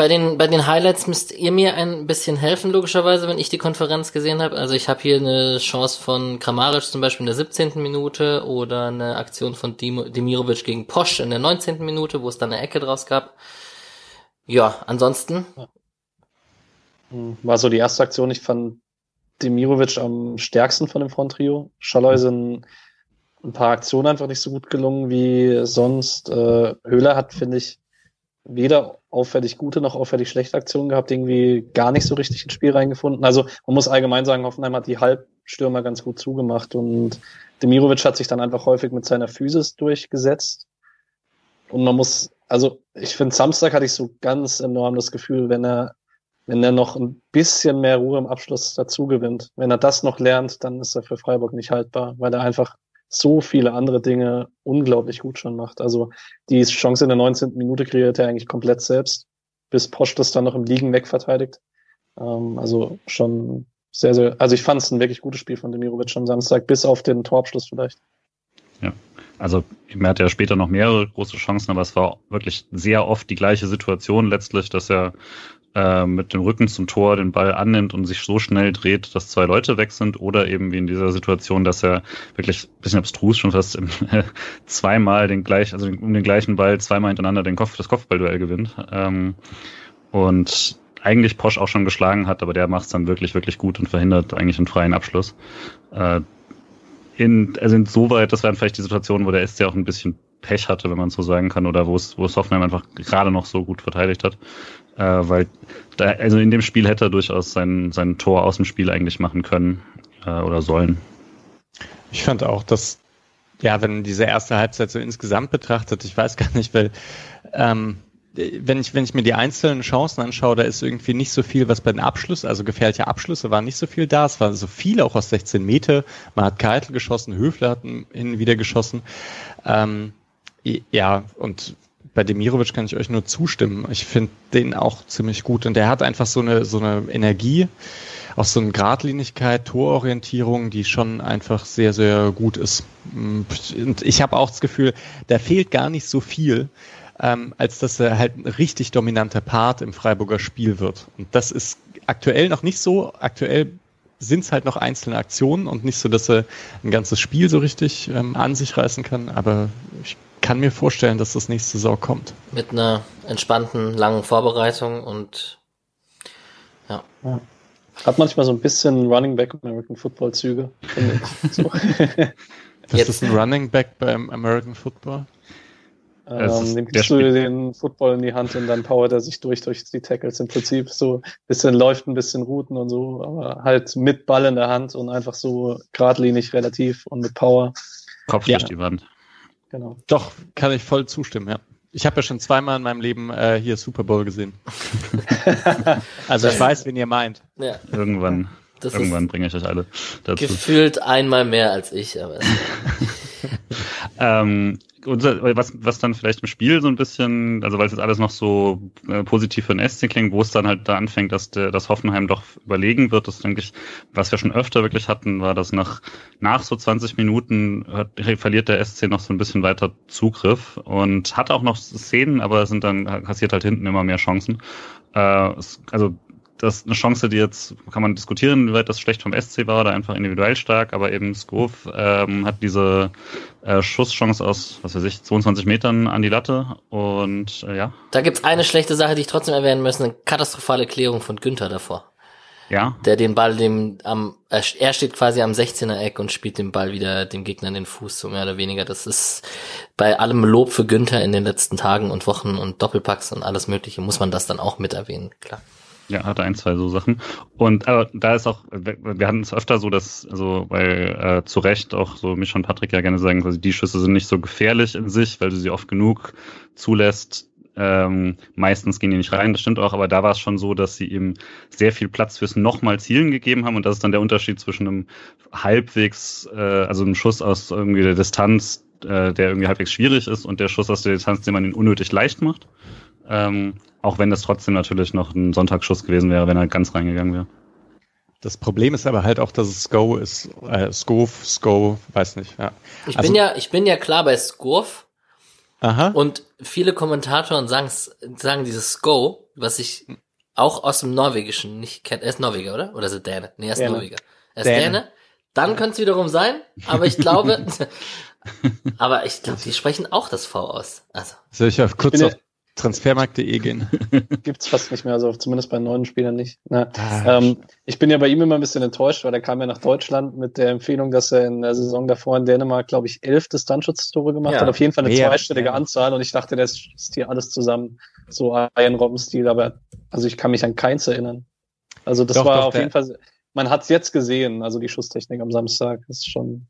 bei den, bei den Highlights müsst ihr mir ein bisschen helfen, logischerweise, wenn ich die Konferenz gesehen habe. Also ich habe hier eine Chance von Kramaric zum Beispiel in der 17. Minute oder eine Aktion von Demirovic gegen Posch in der 19. Minute, wo es dann eine Ecke draus gab. Ja, ansonsten. War so die erste Aktion. Ich fand Demirovic am stärksten von dem Front-Trio. Schalloy sind ein paar Aktionen einfach nicht so gut gelungen wie sonst. Äh, Höhler hat, finde ich, weder auffällig gute noch auffällig schlechte Aktionen gehabt, irgendwie gar nicht so richtig ins Spiel reingefunden. Also man muss allgemein sagen, Hoffenheim hat die Halbstürmer ganz gut zugemacht und Demirovic hat sich dann einfach häufig mit seiner Physis durchgesetzt. Und man muss, also ich finde, Samstag hatte ich so ganz enorm das Gefühl, wenn er, wenn er noch ein bisschen mehr Ruhe im Abschluss dazu gewinnt, wenn er das noch lernt, dann ist er für Freiburg nicht haltbar, weil er einfach so viele andere Dinge unglaublich gut schon macht. Also die Chance in der 19. Minute kreiert er eigentlich komplett selbst, bis Posch das dann noch im Liegen wegverteidigt. Ähm, also schon sehr, sehr, also ich fand es ein wirklich gutes Spiel von Demirovic am Samstag, bis auf den Torabschluss vielleicht. Ja, also er hat ja später noch mehrere große Chancen, aber es war wirklich sehr oft die gleiche Situation letztlich, dass er äh, mit dem Rücken zum Tor den Ball annimmt und sich so schnell dreht, dass zwei Leute weg sind oder eben wie in dieser Situation, dass er wirklich ein bisschen abstrus schon fast [LAUGHS] zweimal den gleich, also um den gleichen Ball zweimal hintereinander den Kopf, das Kopfballduell gewinnt. Ähm, und eigentlich Posch auch schon geschlagen hat, aber der macht es dann wirklich, wirklich gut und verhindert eigentlich einen freien Abschluss. Äh, in, also insoweit, das wären vielleicht die Situationen, wo der SC auch ein bisschen Pech hatte, wenn man so sagen kann, oder wo es, wo es Hoffenheim einfach gerade noch so gut verteidigt hat. Äh, weil da, also in dem Spiel hätte er durchaus sein, sein Tor aus dem Spiel eigentlich machen können äh, oder sollen. Ich fand auch, dass, ja, wenn diese erste Halbzeit so insgesamt betrachtet, ich weiß gar nicht, weil ähm, wenn ich, wenn ich mir die einzelnen Chancen anschaue, da ist irgendwie nicht so viel, was bei den Abschlüssen, also gefährliche Abschlüsse waren nicht so viel da. Es war so viel auch aus 16 Meter. Man hat Keitel geschossen, Höfler hat hin wieder geschossen. Ähm, ja, und bei Demirovic kann ich euch nur zustimmen. Ich finde den auch ziemlich gut und der hat einfach so eine, so eine Energie, auch so eine Gradlinigkeit, Tororientierung, die schon einfach sehr, sehr gut ist. Und ich habe auch das Gefühl, da fehlt gar nicht so viel ähm, als dass er halt ein richtig dominanter Part im Freiburger Spiel wird. Und das ist aktuell noch nicht so. Aktuell sind es halt noch einzelne Aktionen und nicht so, dass er ein ganzes Spiel so richtig ähm, an sich reißen kann. Aber ich kann mir vorstellen, dass das nächste Saison kommt. Mit einer entspannten, langen Vorbereitung und ja. ja. Hat manchmal so ein bisschen Running Back American Football Züge. [LAUGHS] So. Was ist ein Running Back beim American Football? Ähm, dem gibst du den Football in die Hand und dann powert er sich durch durch die Tackles im Prinzip so ein bisschen läuft, ein bisschen Routen und so, aber halt mit Ball in der Hand und einfach so geradlinig relativ und mit Power. Kopf ja. durch die Wand. Genau. Doch, kann ich voll zustimmen, ja. Ich habe ja schon zweimal in meinem Leben äh, hier Super Bowl gesehen. [LAUGHS] also ich weiß, wen ihr meint. Ja. Irgendwann. Das Irgendwann bringe ich euch alle dazu. Gefühlt einmal mehr als ich, aber. [LAUGHS] ähm, was, was dann vielleicht im Spiel so ein bisschen, also weil es jetzt alles noch so äh, positiv für den SC klingt, wo es dann halt da anfängt, dass der, dass Hoffenheim doch überlegen wird, das denke ich, was wir schon öfter wirklich hatten, war, dass nach, nach so 20 Minuten hat, verliert der SC noch so ein bisschen weiter Zugriff und hat auch noch Szenen, aber sind dann kassiert halt hinten immer mehr Chancen. Äh, also das ist eine Chance, die jetzt kann man diskutieren, wie weit das schlecht vom SC war oder einfach individuell stark, aber eben Skov ähm, hat diese äh, Schusschance aus, was weiß ich, 22 Metern an die Latte und äh, ja. Da gibt's eine schlechte Sache, die ich trotzdem erwähnen müssen, eine katastrophale Klärung von Günther davor. Ja. Der den Ball dem am er steht quasi am 16er Eck und spielt den Ball wieder dem Gegner in den Fuß, so mehr oder weniger. Das ist bei allem Lob für Günther in den letzten Tagen und Wochen und Doppelpacks und alles mögliche muss man das dann auch mit erwähnen, klar. Ja, hatte ein, zwei so Sachen. Und aber da ist auch, wir hatten es öfter so, dass, also weil äh, zu Recht auch so mich und Patrick ja gerne sagen, also die Schüsse sind nicht so gefährlich in sich, weil du sie oft genug zulässt. Ähm, meistens gehen die nicht rein, das stimmt auch, aber da war es schon so, dass sie eben sehr viel Platz fürs nochmal Zielen gegeben haben und das ist dann der Unterschied zwischen einem halbwegs, äh, also einem Schuss aus irgendwie der Distanz, äh, der irgendwie halbwegs schwierig ist und der Schuss aus der Distanz, den man ihn unnötig leicht macht. Ähm, auch wenn das trotzdem natürlich noch ein Sonntagsschuss gewesen wäre, wenn er ganz reingegangen wäre. Das Problem ist aber halt auch, dass es Sko ist. Äh, Skov, Sko, weiß nicht. Ja. Ich also, bin ja, ich bin ja klar bei Skov. Aha. Und viele Kommentatoren sagen, sagen dieses Sko, was ich auch aus dem Norwegischen nicht kenne. Er ist Norweger, oder? Oder ist er Däne? Nee, er ist Däne. Norweger. Er ist Däne. Däne. Dann könnte es wiederum sein, aber ich glaube, [LAUGHS] [LAUGHS] aber ich glaube, die sprechen auch das V aus. Also. Soll ich auf kurz auf Transfermarkt.de gehen. [LAUGHS] Gibt's fast nicht mehr, also zumindest bei neuen Spielern nicht. Na, ah, ähm, ich bin ja bei ihm immer ein bisschen enttäuscht, weil er kam ja nach Deutschland mit der Empfehlung, dass er in der Saison davor in Dänemark, glaube ich, elf Distanzschutztore gemacht ja, hat. Auf jeden Fall eine mehr, zweistellige mehr. Anzahl und ich dachte, das ist hier alles zusammen. So ein Robbenstil, aber also ich kann mich an keins erinnern. Also das doch, war doch, auf jeden Fall, man hat's jetzt gesehen, also die Schusstechnik am Samstag ist schon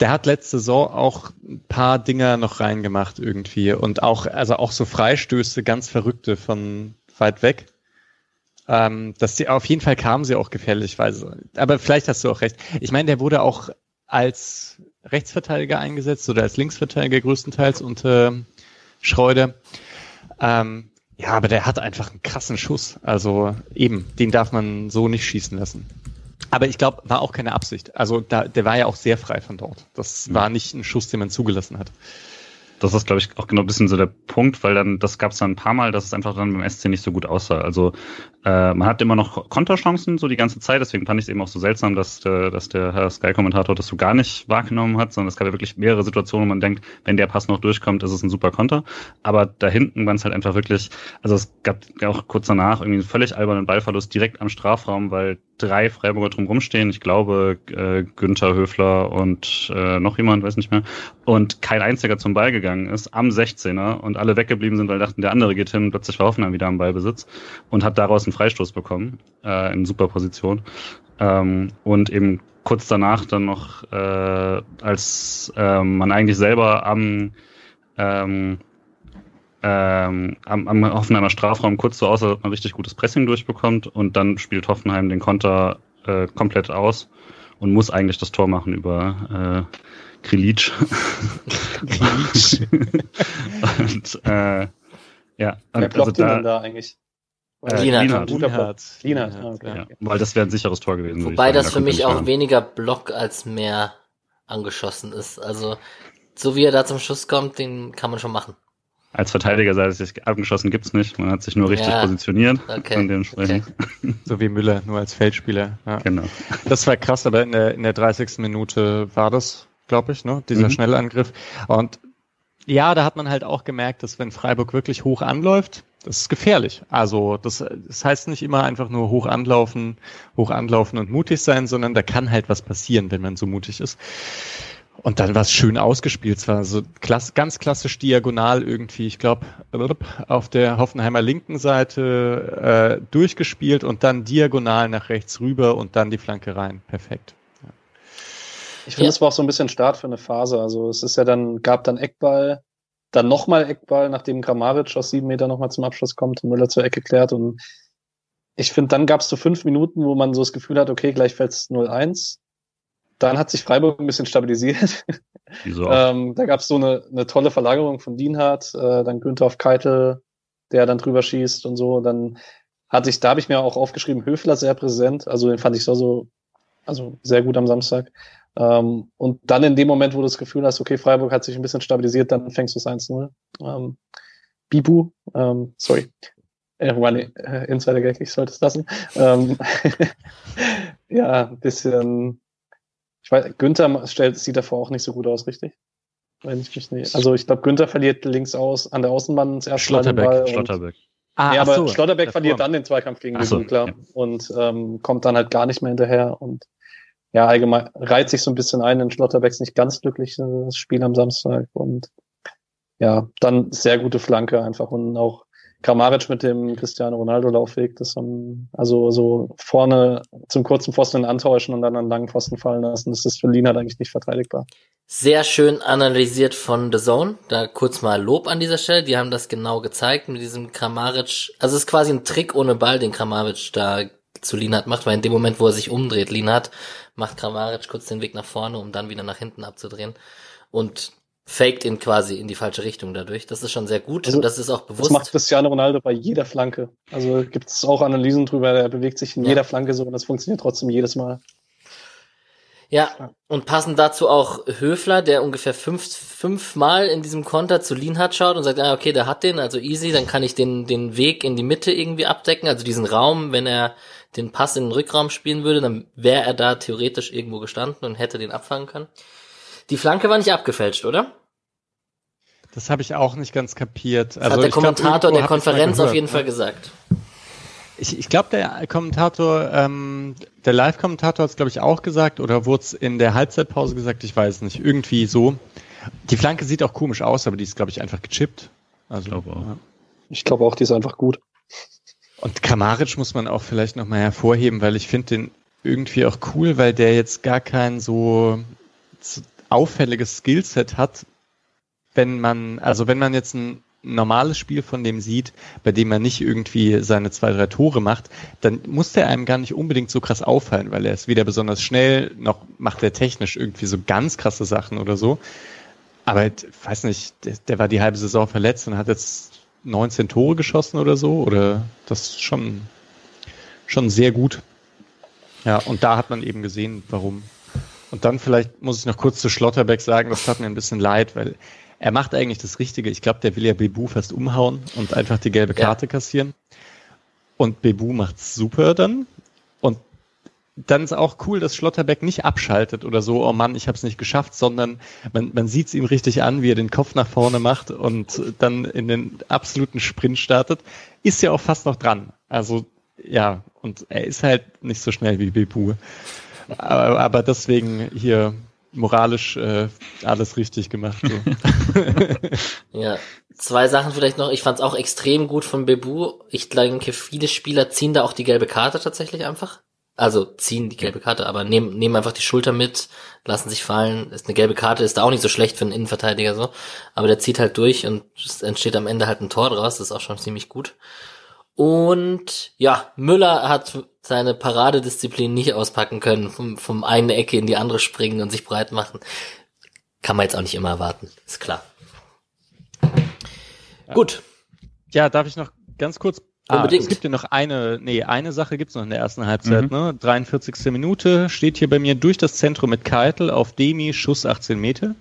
der hat letzte Saison auch ein paar Dinger noch reingemacht irgendwie und auch, also auch so Freistöße, ganz verrückte von weit weg. Ähm, dass die, auf jeden Fall kamen sie auch gefährlichweise. Aber vielleicht hast du auch recht. Ich meine, der wurde auch als Rechtsverteidiger eingesetzt oder als Linksverteidiger größtenteils unter Schreuder. Ähm, ja, aber der hat einfach einen krassen Schuss. Also eben, den darf man so nicht schießen lassen. Aber ich glaube, war auch keine Absicht. Also da, der war ja auch sehr frei von dort. Das mhm. war nicht ein Schuss, den man zugelassen hat. Das ist, glaube ich, auch genau ein bisschen so der Punkt, weil dann, das gab es dann ein paar Mal, dass es einfach dann beim SC nicht so gut aussah. Also äh, man hat immer noch Konterchancen so die ganze Zeit, deswegen fand ich es eben auch so seltsam, dass der, dass der Herr Sky-Kommentator das so gar nicht wahrgenommen hat, sondern es gab ja wirklich mehrere Situationen, wo man denkt, wenn der Pass noch durchkommt, ist es ein super Konter. Aber da hinten waren es halt einfach wirklich, also es gab auch kurz danach irgendwie einen völlig albernen Ballverlust direkt am Strafraum, weil drei Freiburger drumherum stehen. Ich glaube, äh, Günther Höfler und äh, noch jemand, weiß nicht mehr. Und kein einziger zum Ball gegangen ist am 16er und alle weggeblieben sind, weil dachten, der andere geht hin. Plötzlich war Hoffenheim wieder am Ballbesitz und hat daraus einen Freistoß bekommen äh, in super Position. Ähm, und eben kurz danach dann noch, äh, als äh, man eigentlich selber am ähm, ähm, am, am Hoffenheimer Strafraum kurz so aus, dass man richtig gutes Pressing durchbekommt und dann spielt Hoffenheim den Konter äh, komplett aus und muss eigentlich das Tor machen über äh, Krilic. und äh, ja, Wer und blockt also da, denn da eigentlich? Äh, Lienhardt. Lienhardt. Lienhardt. Lienhardt, okay. ja, okay. weil das wäre ein sicheres Tor gewesen. Wobei sagen. das Da für kommt mich auch ran. weniger Block als mehr angeschossen ist. Also so wie er da zum Schuss kommt, den kann man schon machen. Als Verteidiger sei es sich abgeschossen gibt's nicht. Man hat sich nur richtig Ja. positioniert. Okay, dementsprechend. [LAUGHS] So wie Müller, nur als Feldspieler. Ja. Genau. Das war krass, aber in der, in der 30. Minute war das, glaube ich, ne? dieser Mhm. Schnellangriff. Und ja, da hat man halt auch gemerkt, dass wenn Freiburg wirklich hoch anläuft, das ist gefährlich. Also das, das heißt nicht immer einfach nur hoch anlaufen, hoch anlaufen und mutig sein, sondern da kann halt was passieren, wenn man so mutig ist. Und dann war es schön ausgespielt. Es war so klass ganz klassisch diagonal irgendwie, ich glaube, auf der Hoffenheimer linken Seite äh, durchgespielt und dann diagonal nach rechts rüber und dann die Flanke rein. Perfekt. Ich finde, Ja. es war auch so ein bisschen Start für eine Phase. Also es ist ja dann, gab dann Eckball, dann nochmal Eckball, nachdem Kramaric aus sieben Meter nochmal zum Abschluss kommt und Müller zur Ecke klärt. Und ich finde, dann gab es so fünf Minuten, wo man so das Gefühl hat, okay, gleich fällt es 0-1. Dann hat sich Freiburg ein bisschen stabilisiert. [LAUGHS] Wieso. Ähm, da gab es so eine, eine tolle Verlagerung von Dienhardt, äh, dann Günther auf Keitel, der dann drüber schießt und so. Dann hatte ich, da habe ich mir auch aufgeschrieben, Höfler sehr präsent. Also den fand ich so, so also sehr gut am Samstag. Ähm, und dann in dem Moment, wo du das Gefühl hast, okay, Freiburg hat sich ein bisschen stabilisiert, dann fängst du es 1-0. Ähm, Bibu, ähm, sorry. Äh, äh, Insider-Gag, ich sollte es lassen. Ähm, [LAUGHS] ja, ein bisschen ich weiß, Günther stellt, sieht davor auch nicht so gut aus, richtig? Wenn ich mich nicht, also ich glaube, Günther verliert links aus an der Außenbahn das erste Mal den Schlotterbeck, Ball. Schlotterbeck. Ah, ja, aber so, Schlotterbeck verliert dann den Zweikampf gegen Ach so, klar. ja. Und ähm, kommt dann halt gar nicht mehr hinterher. Und ja, allgemein reiht sich so ein bisschen ein in Schlotterbecks nicht ganz glückliches Spiel am Samstag. Und ja, dann sehr gute Flanke einfach. Und auch Kramaric mit dem Cristiano Ronaldo Laufweg, das haben, also so vorne zum kurzen Pfosten antäuschen und dann an langen Pfosten fallen lassen, das ist für Lienhardt eigentlich nicht verteidigbar. Sehr schön analysiert von The Zone. Da kurz mal Lob an dieser Stelle. Die haben das genau gezeigt mit diesem Kramaric. Also es ist quasi ein Trick ohne Ball, den Kramaric da zu Linhardt macht, weil in dem Moment, wo er sich umdreht, Linhardt macht Kramaric kurz den Weg nach vorne, um dann wieder nach hinten abzudrehen und faked ihn quasi in die falsche Richtung dadurch. Das ist schon sehr gut. Also, das ist auch Das bewusst. macht Cristiano Ronaldo bei jeder Flanke. Also gibt es auch Analysen drüber, der bewegt sich in Ja. jeder Flanke so und das funktioniert trotzdem jedes Mal. Ja, und passend dazu auch Höfler, der ungefähr fünf, fünfmal in diesem Konter zu Lienhardt schaut und sagt, ah, okay, der hat den, also easy, dann kann ich den, den Weg in die Mitte irgendwie abdecken, also diesen Raum, wenn er den Pass in den Rückraum spielen würde, dann wäre er da theoretisch irgendwo gestanden und hätte den abfangen können. Die Flanke war nicht abgefälscht, oder? Das habe ich auch nicht ganz kapiert. Das Also hat der ich glaub, Kommentator irgendwo der Konferenz gehört, auf jeden ne? Fall gesagt. Ich, ich glaube, der Kommentator, ähm, der Live-Kommentator hat es, glaube ich, auch gesagt oder wurde es in der Halbzeitpause gesagt, ich weiß nicht. Irgendwie so. Die Flanke sieht auch komisch aus, aber die ist, glaube ich, einfach gechippt. Also, Ich glaube auch. ja. Ich glaube auch, die ist einfach gut. Und Kramaric muss man auch vielleicht nochmal hervorheben, weil ich finde den irgendwie auch cool, weil der jetzt gar kein so auffälliges Skillset hat, wenn man, also wenn man jetzt ein normales Spiel von dem sieht, bei dem er nicht irgendwie seine zwei, drei Tore macht, dann muss der einem gar nicht unbedingt so krass auffallen, weil er ist weder besonders schnell, noch macht er technisch irgendwie so ganz krasse Sachen oder so. Aber ich weiß nicht, der, der war die halbe Saison verletzt und hat jetzt 19 Tore geschossen oder so, oder das ist schon, schon sehr gut. Ja, und da hat man eben gesehen, warum. Und dann vielleicht muss ich noch kurz zu Schlotterbeck sagen, das tat mir ein bisschen leid, weil er macht eigentlich das Richtige. Ich glaube, der will ja Bebu fast umhauen und einfach die gelbe Karte ja. kassieren. Und Bebu macht's super dann. Dann ist auch cool, dass Schlotterbeck nicht abschaltet oder so, oh Mann, ich habe es nicht geschafft, sondern man, man sieht es ihm richtig an, wie er den Kopf nach vorne macht und dann in den absoluten Sprint startet. Ist ja auch fast noch dran. Also ja, und er ist halt nicht so schnell wie Bebu. Aber, aber deswegen hier moralisch äh, alles richtig gemacht. So. [LAUGHS] ja, zwei Sachen vielleicht noch. Ich fand es auch extrem gut von Bebu. Ich denke, viele Spieler ziehen da auch die gelbe Karte tatsächlich einfach. Also ziehen die gelbe Karte, aber nehmen, nehmen einfach die Schulter mit, lassen sich fallen. Ist eine gelbe Karte, ist da auch nicht so schlecht für einen Innenverteidiger so. Aber der zieht halt durch und es entsteht am Ende halt ein Tor draus. Das ist auch schon ziemlich gut. Und ja, Müller hat seine Paradedisziplin nicht auspacken können, vom, vom eine Ecke in die andere springen und sich breit machen. Kann man jetzt auch nicht immer erwarten, ist klar. Ja. Gut. Ja, darf ich noch ganz kurz Ah, Unbedingt. es gibt ja noch eine, nee, eine Sache gibt's noch in der ersten Halbzeit, mhm. ne? 43. Minute steht hier bei mir durch das Zentrum mit Keitel auf Demi, Schuss 18 Meter.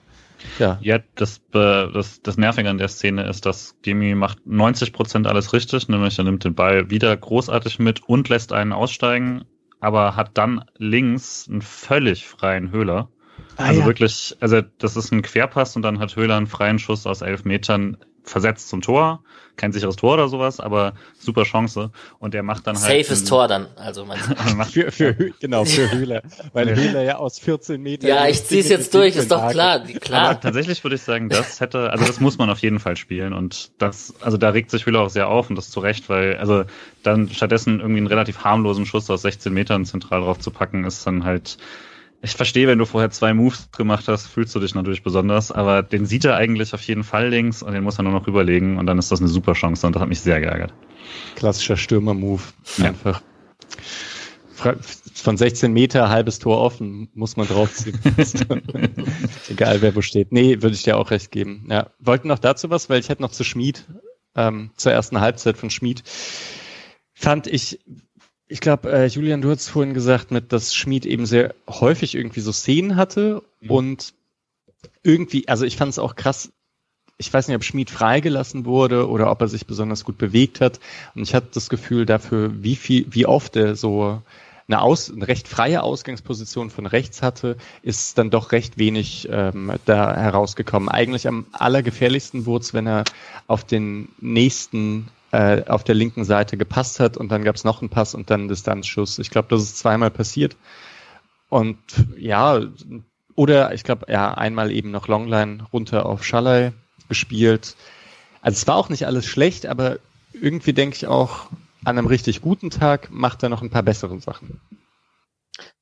Ja, ja das, äh, das, das Nervige an der Szene ist, dass Demi macht 90 Prozent alles richtig, nämlich er nimmt den Ball wieder großartig mit und lässt einen aussteigen, aber hat dann links einen völlig freien Höhler. Ah, also ja. wirklich, also das ist ein Querpass und dann hat Höhler einen freien Schuss aus elf Metern versetzt zum Tor. Kein sicheres Tor oder sowas, aber super Chance. Und der macht dann halt. Safes Tor dann, also [LAUGHS] man für, für, genau, für [LAUGHS] Höhler. Weil Höhler ja aus 14 Metern. Ja, ich zieh's jetzt durch, ist doch klar, klar. Aber tatsächlich würde ich sagen, das hätte, also das muss man auf jeden Fall spielen. Und das, also da regt sich Höhler auch sehr auf und das zu Recht, weil, also dann stattdessen irgendwie einen relativ harmlosen Schuss aus 16 Metern zentral drauf zu packen, ist dann halt, ich verstehe, wenn du vorher zwei Moves gemacht hast, fühlst du dich natürlich besonders, aber den sieht er eigentlich auf jeden Fall links und den muss er nur noch rüberlegen und dann ist das eine super Chance und das hat mich sehr geärgert. Klassischer Stürmer-Move. Einfach. Von 16 Meter, halbes Tor offen, muss man draufziehen. [LAUGHS] Egal wer wo steht. Nee, würde ich dir auch recht geben. Ja. Wollten noch dazu was, weil ich hätte noch zu Schmied, ähm, zur ersten Halbzeit von Schmied, fand ich ich glaube, äh, Julian, du hast vorhin gesagt, mit, dass Schmid eben sehr häufig irgendwie so Szenen hatte mhm. und irgendwie, also ich fand es auch krass, ich weiß nicht, ob Schmid freigelassen wurde oder ob er sich besonders gut bewegt hat. Und ich hatte das Gefühl dafür, wie viel, wie oft er so eine, Aus, eine recht freie Ausgangsposition von rechts hatte, ist dann doch recht wenig ähm, da herausgekommen. Eigentlich am allergefährlichsten wurde es, wenn er auf den nächsten äh, auf der linken Seite gepasst hat und dann gab es noch einen Pass und dann einen Distanzschuss. Ich glaube, das ist zweimal passiert. Und ja, oder ich glaube, ja, einmal eben noch Longline runter auf Schalay gespielt. Also es war auch nicht alles schlecht, aber irgendwie denke ich auch, an einem richtig guten Tag macht er noch ein paar bessere Sachen.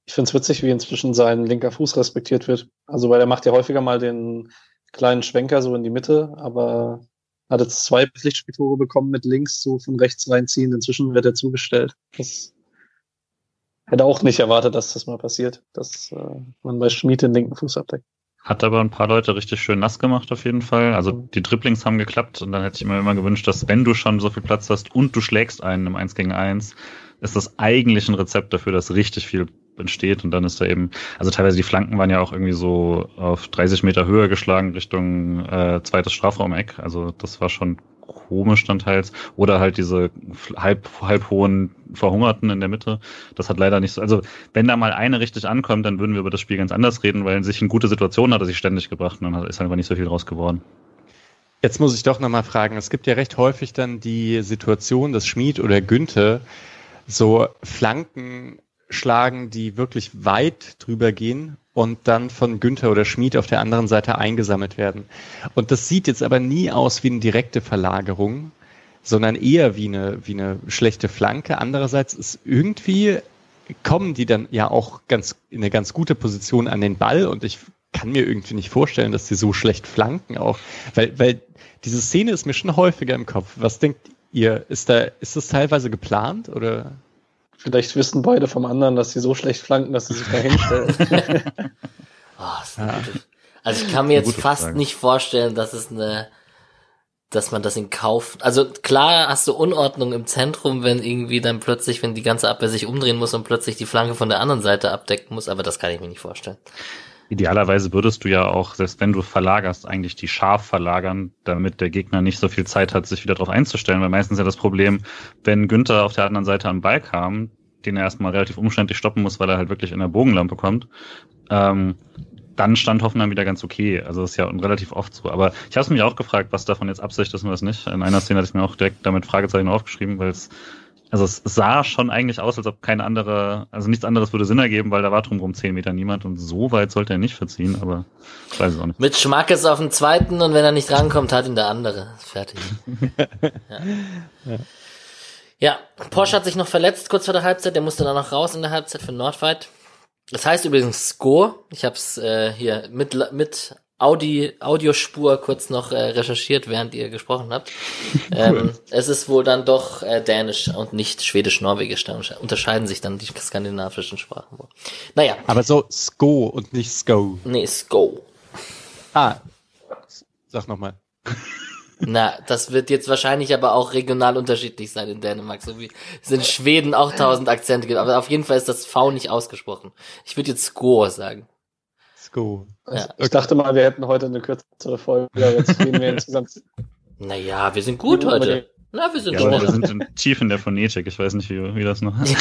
Ich finde es witzig, wie inzwischen sein linker Fuß respektiert wird. Also weil er macht ja häufiger mal den kleinen Schwenker so in die Mitte, aber hat jetzt zwei Lichtspieltore bekommen mit links, so von rechts reinziehen. Inzwischen wird er zugestellt. Das hätte auch nicht erwartet, dass das mal passiert, dass äh, man bei Schmied den linken Fuß abdeckt. Hat aber ein paar Leute richtig schön nass gemacht auf jeden Fall. Also mhm. die Dribblings haben geklappt und dann hätte ich mir immer gewünscht, dass wenn du schon so viel Platz hast und du schlägst einen im 1 gegen 1, ist das eigentlich ein Rezept dafür, dass richtig viel entsteht und dann ist da eben, also teilweise die Flanken waren ja auch irgendwie so auf 30 Meter Höhe geschlagen Richtung äh, zweites Strafraumeck. Also das war schon komisch dann teils. Oder halt diese halb, halb hohen Verhungerten in der Mitte. Das hat leider nicht so. Also, wenn da mal eine richtig ankommt, dann würden wir über das Spiel ganz anders reden, weil sich in gute Situationen hat er sich ständig gebracht und dann ist einfach nicht so viel draus geworden. Jetzt muss ich doch nochmal fragen. Es gibt ja recht häufig dann die Situation, dass Schmid oder Günther so Flanken schlagen, die wirklich weit drüber gehen und dann von Günther oder Schmid auf der anderen Seite eingesammelt werden. Und das sieht jetzt aber nie aus wie eine direkte Verlagerung, sondern eher wie eine, wie eine schlechte Flanke. Andererseits ist irgendwie, kommen die dann ja auch ganz, in eine ganz gute Position an den Ball und ich kann mir irgendwie nicht vorstellen, dass die so schlecht flanken auch, weil, weil diese Szene ist mir schon häufiger im Kopf. Was denkt ihr? Ist da, ist das teilweise geplant oder? Vielleicht wissen beide vom anderen, dass sie so schlecht flanken, dass sie sich da hinstellen. [LAUGHS] oh, ja. Also ich kann mir jetzt fast Frage. nicht vorstellen, dass es eine, dass man das in Kauf. Also klar hast du Unordnung im Zentrum, wenn irgendwie dann plötzlich, wenn die ganze Abwehr sich umdrehen muss und plötzlich die Flanke von der anderen Seite abdecken muss, aber das kann ich mir nicht vorstellen. Idealerweise würdest du ja auch, selbst wenn du verlagerst, eigentlich die scharf verlagern, damit der Gegner nicht so viel Zeit hat, sich wieder darauf einzustellen. Weil meistens ja das Problem, wenn Günther auf der anderen Seite am Ball kam, den er erstmal relativ umständlich stoppen muss, weil er halt wirklich in der Bogenlampe kommt, ähm, dann stand Hoffenheim wieder ganz okay. Also das ist ja relativ oft so. Aber ich habe mich auch gefragt, was davon jetzt Absicht ist und was nicht. In einer Szene hatte ich mir auch direkt damit Fragezeichen aufgeschrieben, weil es also es sah schon eigentlich aus, als ob keine andere, also nichts anderes würde Sinn ergeben, weil da war drumherum zehn Meter niemand und so weit sollte er nicht verziehen, aber ich weiß es auch nicht. Mit Schmackes auf dem zweiten und wenn er nicht rankommt, hat ihn der andere. Fertig. ja. ja. ja, Porsche hat sich noch verletzt kurz vor der Halbzeit, der musste dann noch raus in der Halbzeit für Nordfight. Das heißt übrigens Score. Ich habe es äh, hier mit, mit Audi, Audiospur kurz noch äh, recherchiert, während ihr gesprochen habt. [LAUGHS] Ähm, es ist wohl dann doch äh, Dänisch und nicht Schwedisch-Norwegisch. Da unterscheiden sich dann die skandinavischen Sprachen. Naja. Aber so Sko und nicht Sko. Nee, Sko. Ah, sag nochmal. [LAUGHS] Na, das wird jetzt wahrscheinlich aber auch regional unterschiedlich sein in Dänemark, so wie es in Schweden auch tausend Akzente gibt. Aber auf jeden Fall ist das V nicht ausgesprochen. Ich würde jetzt Sko sagen. Sko. Ja. Ich dachte mal, wir hätten heute eine kürzere Folge. Jetzt gehen wir insgesamt. [LAUGHS] Naja, wir sind gut heute. Na, wir sind ja, wir sind in, tief in der Phonetik. Ich weiß nicht, wie, wie das noch ist.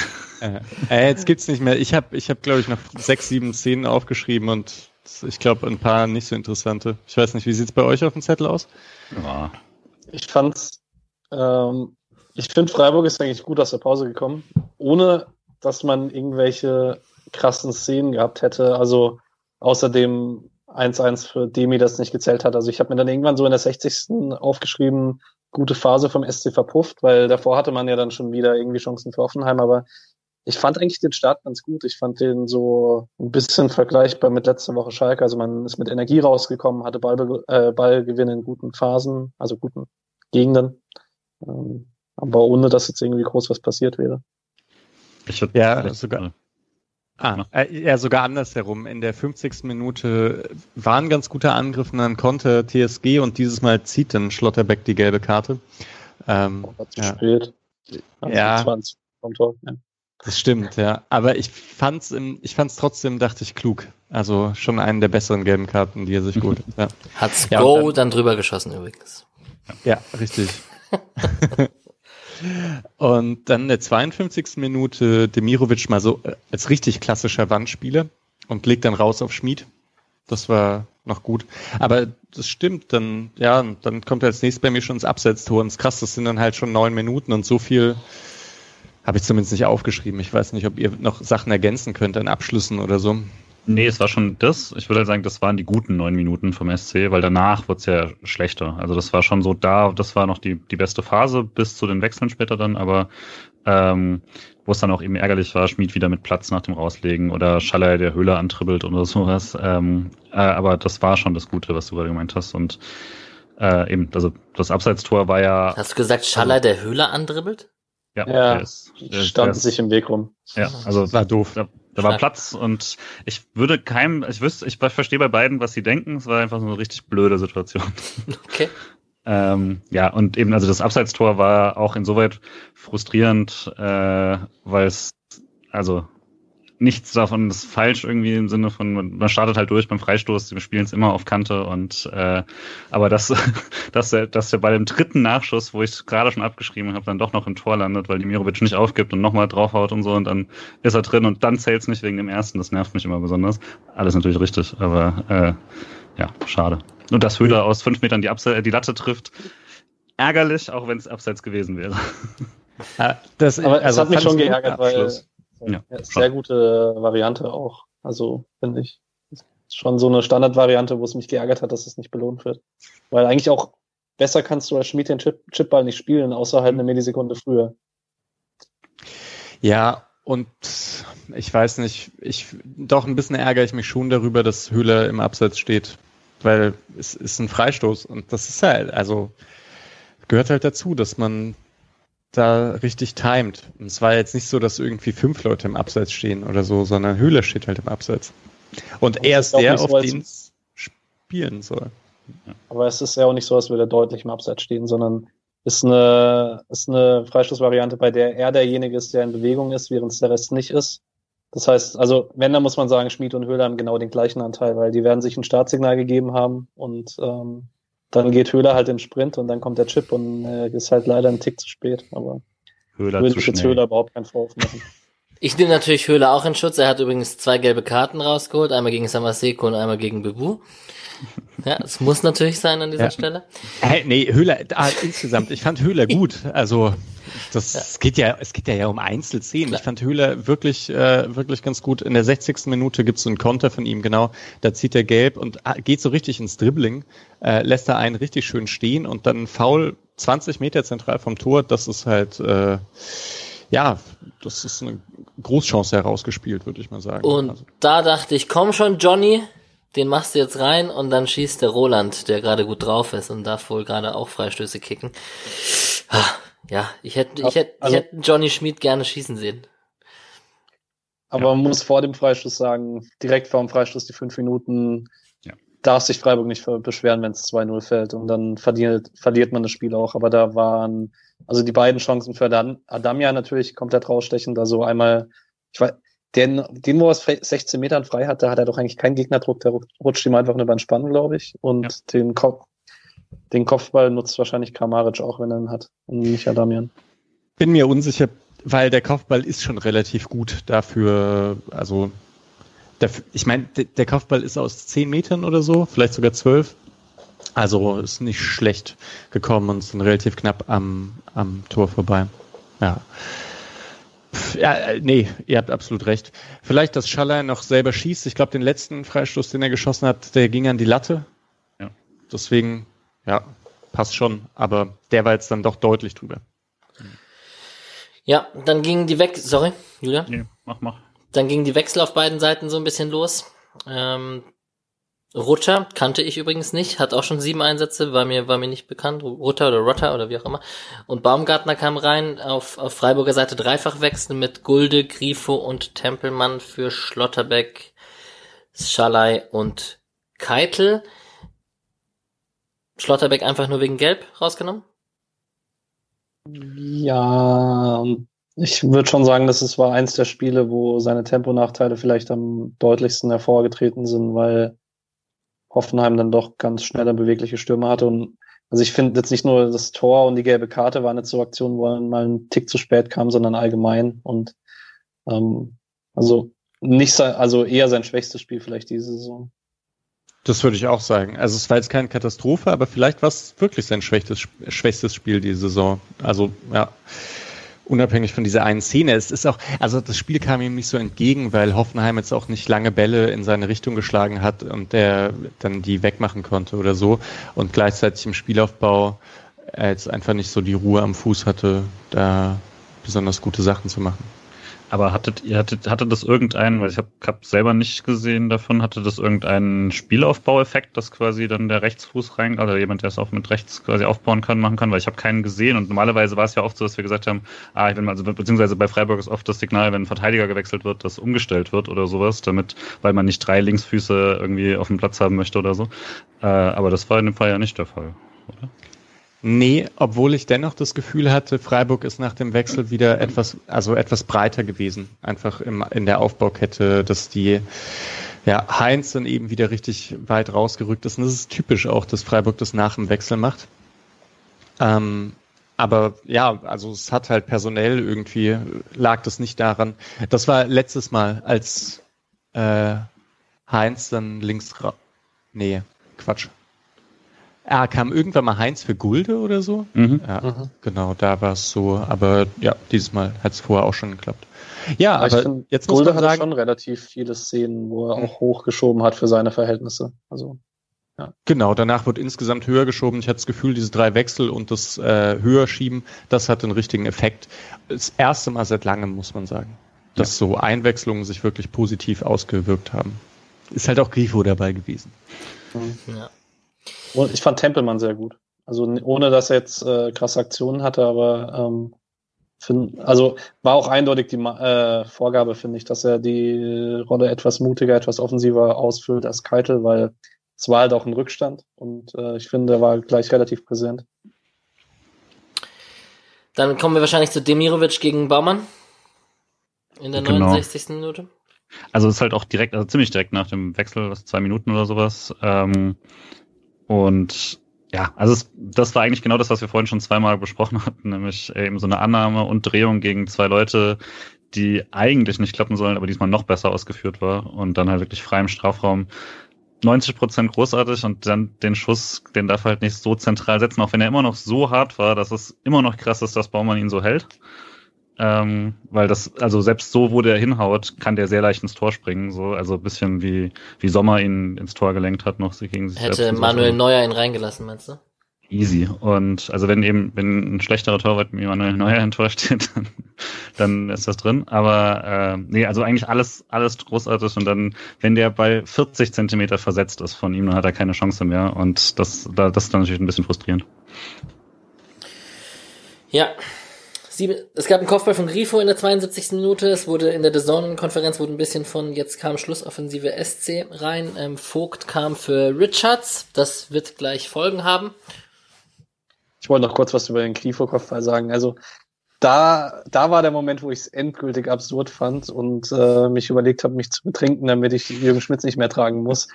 äh, jetzt gibt's nicht mehr. Ich habe, ich hab, glaube ich, noch sechs, sieben Szenen aufgeschrieben und ich glaube, ein paar nicht so interessante. Ich weiß nicht, wie sieht's bei euch auf dem Zettel aus? Ja. Ich fand's, ähm, ich finde Freiburg ist eigentlich gut aus der Pause gekommen, ohne dass man irgendwelche krassen Szenen gehabt hätte. Also außerdem 1-1 für Demi, das nicht gezählt hat. Also ich habe mir dann irgendwann so in der 60. aufgeschrieben, gute Phase vom SC verpufft, weil davor hatte man ja dann schon wieder irgendwie Chancen für Offenheim, aber ich fand eigentlich den Start ganz gut. Ich fand den so ein bisschen vergleichbar mit letzter Woche Schalke. Also man ist mit Energie rausgekommen, hatte Ball, äh, Ballgewinn in guten Phasen, also guten Gegenden. Ähm, aber ohne, dass jetzt irgendwie groß was passiert wäre. Ich würde ja sogar. Ah, äh, ja, sogar andersherum. In der 50. Minute war ein ganz guter Angriff und dann konnte TSG und dieses Mal zieht dann Schlotterbeck die gelbe Karte. Ähm, oh, ja. Spät. Also ja. 20 Tor, ja. Das stimmt, ja. Aber ich fand's im, ich fand's trotzdem, dachte ich, klug. Also schon einen der besseren gelben Karten, die er sich gut. Ja. Hat's ja, Go dann, dann, drüber geschossen übrigens. Ja, richtig. [LAUGHS] und dann in der 52. Minute Demirovic mal so äh, als richtig klassischer Wandspieler und legt dann raus auf Schmied. Das war noch gut. Aber das stimmt, dann, ja, dann kommt er als nächstes bei mir schon ins Absetztor. Und das krass, das sind dann halt schon neun Minuten und so viel habe ich zumindest nicht aufgeschrieben. Ich weiß nicht, ob ihr noch Sachen ergänzen könnt an Abschlüssen oder so. Nee, es war schon das. Ich würde halt sagen, das waren die guten neun Minuten vom SC, weil danach wurde es ja schlechter. Also das war schon so da, das war noch die, die beste Phase bis zu den Wechseln später dann, aber ähm, wo es dann auch eben ärgerlich war, Schmied wieder mit Platz nach dem Rauslegen oder Schaller, der Höhle antribbelt oder [LAUGHS] sowas. Ähm, äh, aber das war schon das Gute, was du gerade gemeint hast. Und äh, eben, also das Abseitstor war ja. Hast du gesagt, Schaller, also, der Höhle andribbelt? Ja, ja ist, stand sich im Weg rum. Ja, also war doof. Da, da war Platz und ich würde keinem, ich wüsste, ich verstehe bei beiden, was sie denken. Es war einfach so eine richtig blöde Situation. [LAUGHS] Okay. ähm, ja, und eben, also das Abseitstor war auch insoweit frustrierend, äh, weil es, also nichts davon ist falsch irgendwie im Sinne von, man startet halt durch beim Freistoß, wir spielen es immer auf Kante und äh, aber dass, [LAUGHS] dass, der, dass der bei dem dritten Nachschuss, wo ich es gerade schon abgeschrieben habe, dann doch noch im Tor landet, weil die Mirovic nicht aufgibt und nochmal draufhaut und so und dann ist er drin und dann zählt es nicht wegen dem ersten, das nervt mich immer besonders. Alles natürlich richtig, aber äh, ja, schade. Und dass Höhler aus fünf Metern die, Abse die Latte trifft, ärgerlich, auch wenn es abseits gewesen wäre. Ja, [LAUGHS] das, aber also es hat mich schon geärgert, weil ja, sehr gute Variante auch. Also, finde ich. Schon so eine Standardvariante, wo es mich geärgert hat, dass es nicht belohnt wird. Weil eigentlich auch besser kannst du als Schmied den Chip Chipball nicht spielen, außer halt eine Millisekunde früher. Ja, und ich weiß nicht, ich doch ein bisschen ärgere ich mich schon darüber, dass Höhler im Abseits steht. Weil es ist ein Freistoß und das ist halt, also gehört halt dazu, dass man da richtig timed. Und es war jetzt nicht so, dass irgendwie fünf Leute im Abseits stehen oder so, sondern Höhler steht halt im Abseits. Und er ist der, auf den es spielen soll. Aber es ist ja auch nicht so, als würde er deutlich im Abseits stehen, sondern ist eine, ist eine Freistoßvariante, bei der er derjenige ist, der in Bewegung ist, während es der Rest nicht ist. Das heißt, also wenn, dann muss man sagen, Schmid und Höhler haben genau den gleichen Anteil, weil die werden sich ein Startsignal gegeben haben und ähm, dann geht Höhler halt im Sprint und dann kommt der Chip und äh, ist halt leider ein Tick zu spät. Aber Höhler würde ich jetzt. Höhler überhaupt keinen Vorwurf machen. [LAUGHS] Ich nehme natürlich Höhler auch in Schutz. Er hat übrigens zwei gelbe Karten rausgeholt, einmal gegen Samaseko und einmal gegen Bebu. Ja, es muss natürlich sein an dieser Ja. Stelle. Hey, nee, Höhler, ah, insgesamt, ich fand Höhler gut. Also, das es geht ja, es geht ja, ja um Einzelszenen. Klar. Ich fand Höhler wirklich, äh, wirklich ganz gut. In der 60. Minute gibt's so einen Konter von ihm, genau. Da zieht er gelb und ah, geht so richtig ins Dribbling, äh, lässt da einen richtig schön stehen und dann Foul 20 Meter zentral vom Tor. Das ist halt, äh, ja, das ist eine Großchance herausgespielt, würde ich mal sagen. Und Also, da dachte ich, komm schon, Johnny, den machst du jetzt rein und dann schießt der Roland, der gerade gut drauf ist und darf wohl gerade auch Freistöße kicken. Ah, Ja, ich hätte, ich hätte, Also- ich hätte Johnny Schmid gerne schießen sehen. Aber man muss vor dem Freistoß sagen, direkt vor dem Freistoß die fünf Minuten. Darf sich Freiburg nicht beschweren, wenn es 2-0 fällt. Und dann verliert, verliert man das Spiel auch. Aber da waren, also die beiden Chancen für Dan, Adamia natürlich komplett rausstechend. Also einmal, ich weiß, den, den, wo er aus 16 Metern frei hatte, hat er doch eigentlich keinen Gegnerdruck, der ru- rutscht ihm einfach nur beim Spannen, glaube ich. Und Ja. den Kopf, den Kopfball nutzt wahrscheinlich Kramaric auch, wenn er ihn hat. Und nicht Adamian. bin mir unsicher, weil der Kopfball ist schon relativ gut dafür, also dafür, ich meine, der, der Kopfball ist aus 10 Metern oder so, vielleicht sogar 12. Also ist nicht schlecht gekommen und sind relativ knapp am, am Tor vorbei. Ja. Pff, Ja, äh, nee, ihr habt absolut recht. Vielleicht, dass Schaller noch selber schießt. Ich glaube, den letzten Freistoß, den er geschossen hat, der ging an die Latte. Ja. Deswegen, ja, passt schon. Aber der war jetzt dann doch deutlich drüber. Ja, dann gingen die weg, sorry, Julia. Nee, mach, mach. Dann gingen die Wechsel auf beiden Seiten so ein bisschen los. Ähm, Rutter kannte ich übrigens nicht, hat auch schon sieben Einsätze, war mir, war mir nicht bekannt. Rutter oder Rutter oder wie auch immer. Und Baumgartner kam rein auf, auf Freiburger Seite Dreifachwechsel mit Gulde, Grifo und Tempelmann für Schlotterbeck, Schalay und Keitel. Schlotterbeck einfach nur wegen Gelb rausgenommen? Ja, und ich würde schon sagen, dass es war eins der Spiele, wo seine Temponachteile vielleicht am deutlichsten hervorgetreten sind, weil Hoffenheim dann doch ganz schnell und bewegliche Stürme hatte. Und also ich finde jetzt nicht nur das Tor und die gelbe Karte waren jetzt so Aktionen, wo er mal ein Tick zu spät kam, sondern allgemein. Und ähm, also nicht sein, also eher sein schwächstes Spiel vielleicht diese Saison. Das würde ich auch sagen. Also es war jetzt keine Katastrophe, aber vielleicht war es wirklich sein schwächstes, schwächstes Spiel die Saison. Also ja, unabhängig von dieser einen Szene. Es ist auch, also das Spiel kam ihm nicht so entgegen, weil Hoffenheim jetzt auch nicht lange Bälle in seine Richtung geschlagen hat und der dann die wegmachen konnte oder so. Und gleichzeitig im Spielaufbau er jetzt einfach nicht so die Ruhe am Fuß hatte, da besonders gute Sachen zu machen. Aber hattet ihr hattet, hatte das irgendeinen, weil ich habe hab selber nicht gesehen davon, hatte das irgendeinen Spielaufbaueffekt, dass quasi dann der Rechtsfuß rein, oder jemand, der es auch mit rechts quasi aufbauen kann, machen kann, weil ich habe keinen gesehen und normalerweise war es ja oft so, dass wir gesagt haben, ah, ich bin mal, also beziehungsweise bei Freiburg ist oft das Signal, wenn ein Verteidiger gewechselt wird, dass umgestellt wird oder sowas, damit, weil man nicht drei Linksfüße irgendwie auf dem Platz haben möchte oder so. Äh, aber das war in dem Fall ja nicht der Fall, oder? Nee, obwohl ich dennoch das Gefühl hatte, Freiburg ist nach dem Wechsel wieder etwas, also etwas breiter gewesen. Einfach im, in der Aufbaukette, dass die, ja, Heinz dann eben wieder richtig weit rausgerückt ist. Und das ist typisch auch, dass Freiburg das nach dem Wechsel macht. Ähm, aber ja, also es hat halt personell irgendwie, lag das nicht daran. Das war letztes Mal, als äh, Heinz dann links ra Nee, Quatsch. Ah, kam irgendwann mal Heinz für Gulde oder so? Mhm. Ja, Mhm. genau, da war es so. Aber ja, dieses Mal hat es vorher auch schon geklappt. Ja, Aber aber, ich finde, jetzt muss Gulde man hatte sagen, schon relativ viele Szenen, wo er auch hochgeschoben hat für seine Verhältnisse. Also genau, danach wird insgesamt höher geschoben. Ich hatte das Gefühl, diese drei Wechsel und das äh, Höherschieben, das hat den richtigen Effekt. Das erste Mal seit langem, muss man sagen, dass so Einwechslungen sich wirklich positiv ausgewirkt haben. Ist halt auch Grifo dabei gewesen. Ja. Und ich fand Tempelmann sehr gut. Also ohne dass er jetzt äh, krasse Aktionen hatte, aber ähm, find, also war auch eindeutig die äh, Vorgabe, finde ich, dass er die Rolle etwas mutiger, etwas offensiver ausfüllt als Keitel, weil es war halt auch ein Rückstand und äh, ich finde, er war gleich relativ präsent. Dann kommen wir wahrscheinlich zu Demirovic gegen Baumann. In der Genau. 69. Minute. Also es ist halt auch direkt, also ziemlich direkt nach dem Wechsel, was zwei Minuten oder sowas. Ähm, und ja, also es, das war eigentlich genau das, was wir vorhin schon zweimal besprochen hatten, nämlich eben so eine Annahme und Drehung gegen zwei Leute, die eigentlich nicht klappen sollen, aber diesmal noch besser ausgeführt war und dann halt wirklich frei im Strafraum 90 Prozent großartig und dann den Schuss, den darf er halt nicht so zentral setzen, auch wenn er immer noch so hart war, dass es immer noch krass ist, dass Baumann ihn so hält. Ähm, weil das, also selbst so, wo der hinhaut, kann der sehr leicht ins Tor springen. So, also ein bisschen wie, wie Sommer ihn ins Tor gelenkt hat, noch gegen sich Hätte Manuel so. Neuer ihn reingelassen, meinst du? Easy. Und also wenn eben, wenn ein schlechterer Torwart wie Manuel Neuer im Tor steht, [LAUGHS] dann, dann ist das drin. Aber äh, nee, also eigentlich alles, alles großartig. Und dann, wenn der Ball 40 Zentimeter versetzt ist von ihm, dann hat er keine Chance mehr. Und das, das ist dann natürlich ein bisschen frustrierend. Ja, es gab einen Kopfball von Grifo in der 72. Minute. Es wurde in der DAZN-Konferenz wurde ein bisschen von jetzt kam Schlussoffensive SC rein. Ähm, Vogt kam für Richards. Das wird gleich Folgen haben. Ich wollte noch kurz was über den Grifo-Kopfball sagen. Also da, da war der Moment, wo ich es endgültig absurd fand und äh, mich überlegt habe, mich zu betrinken, damit ich Jürgen Schmitz nicht mehr tragen muss.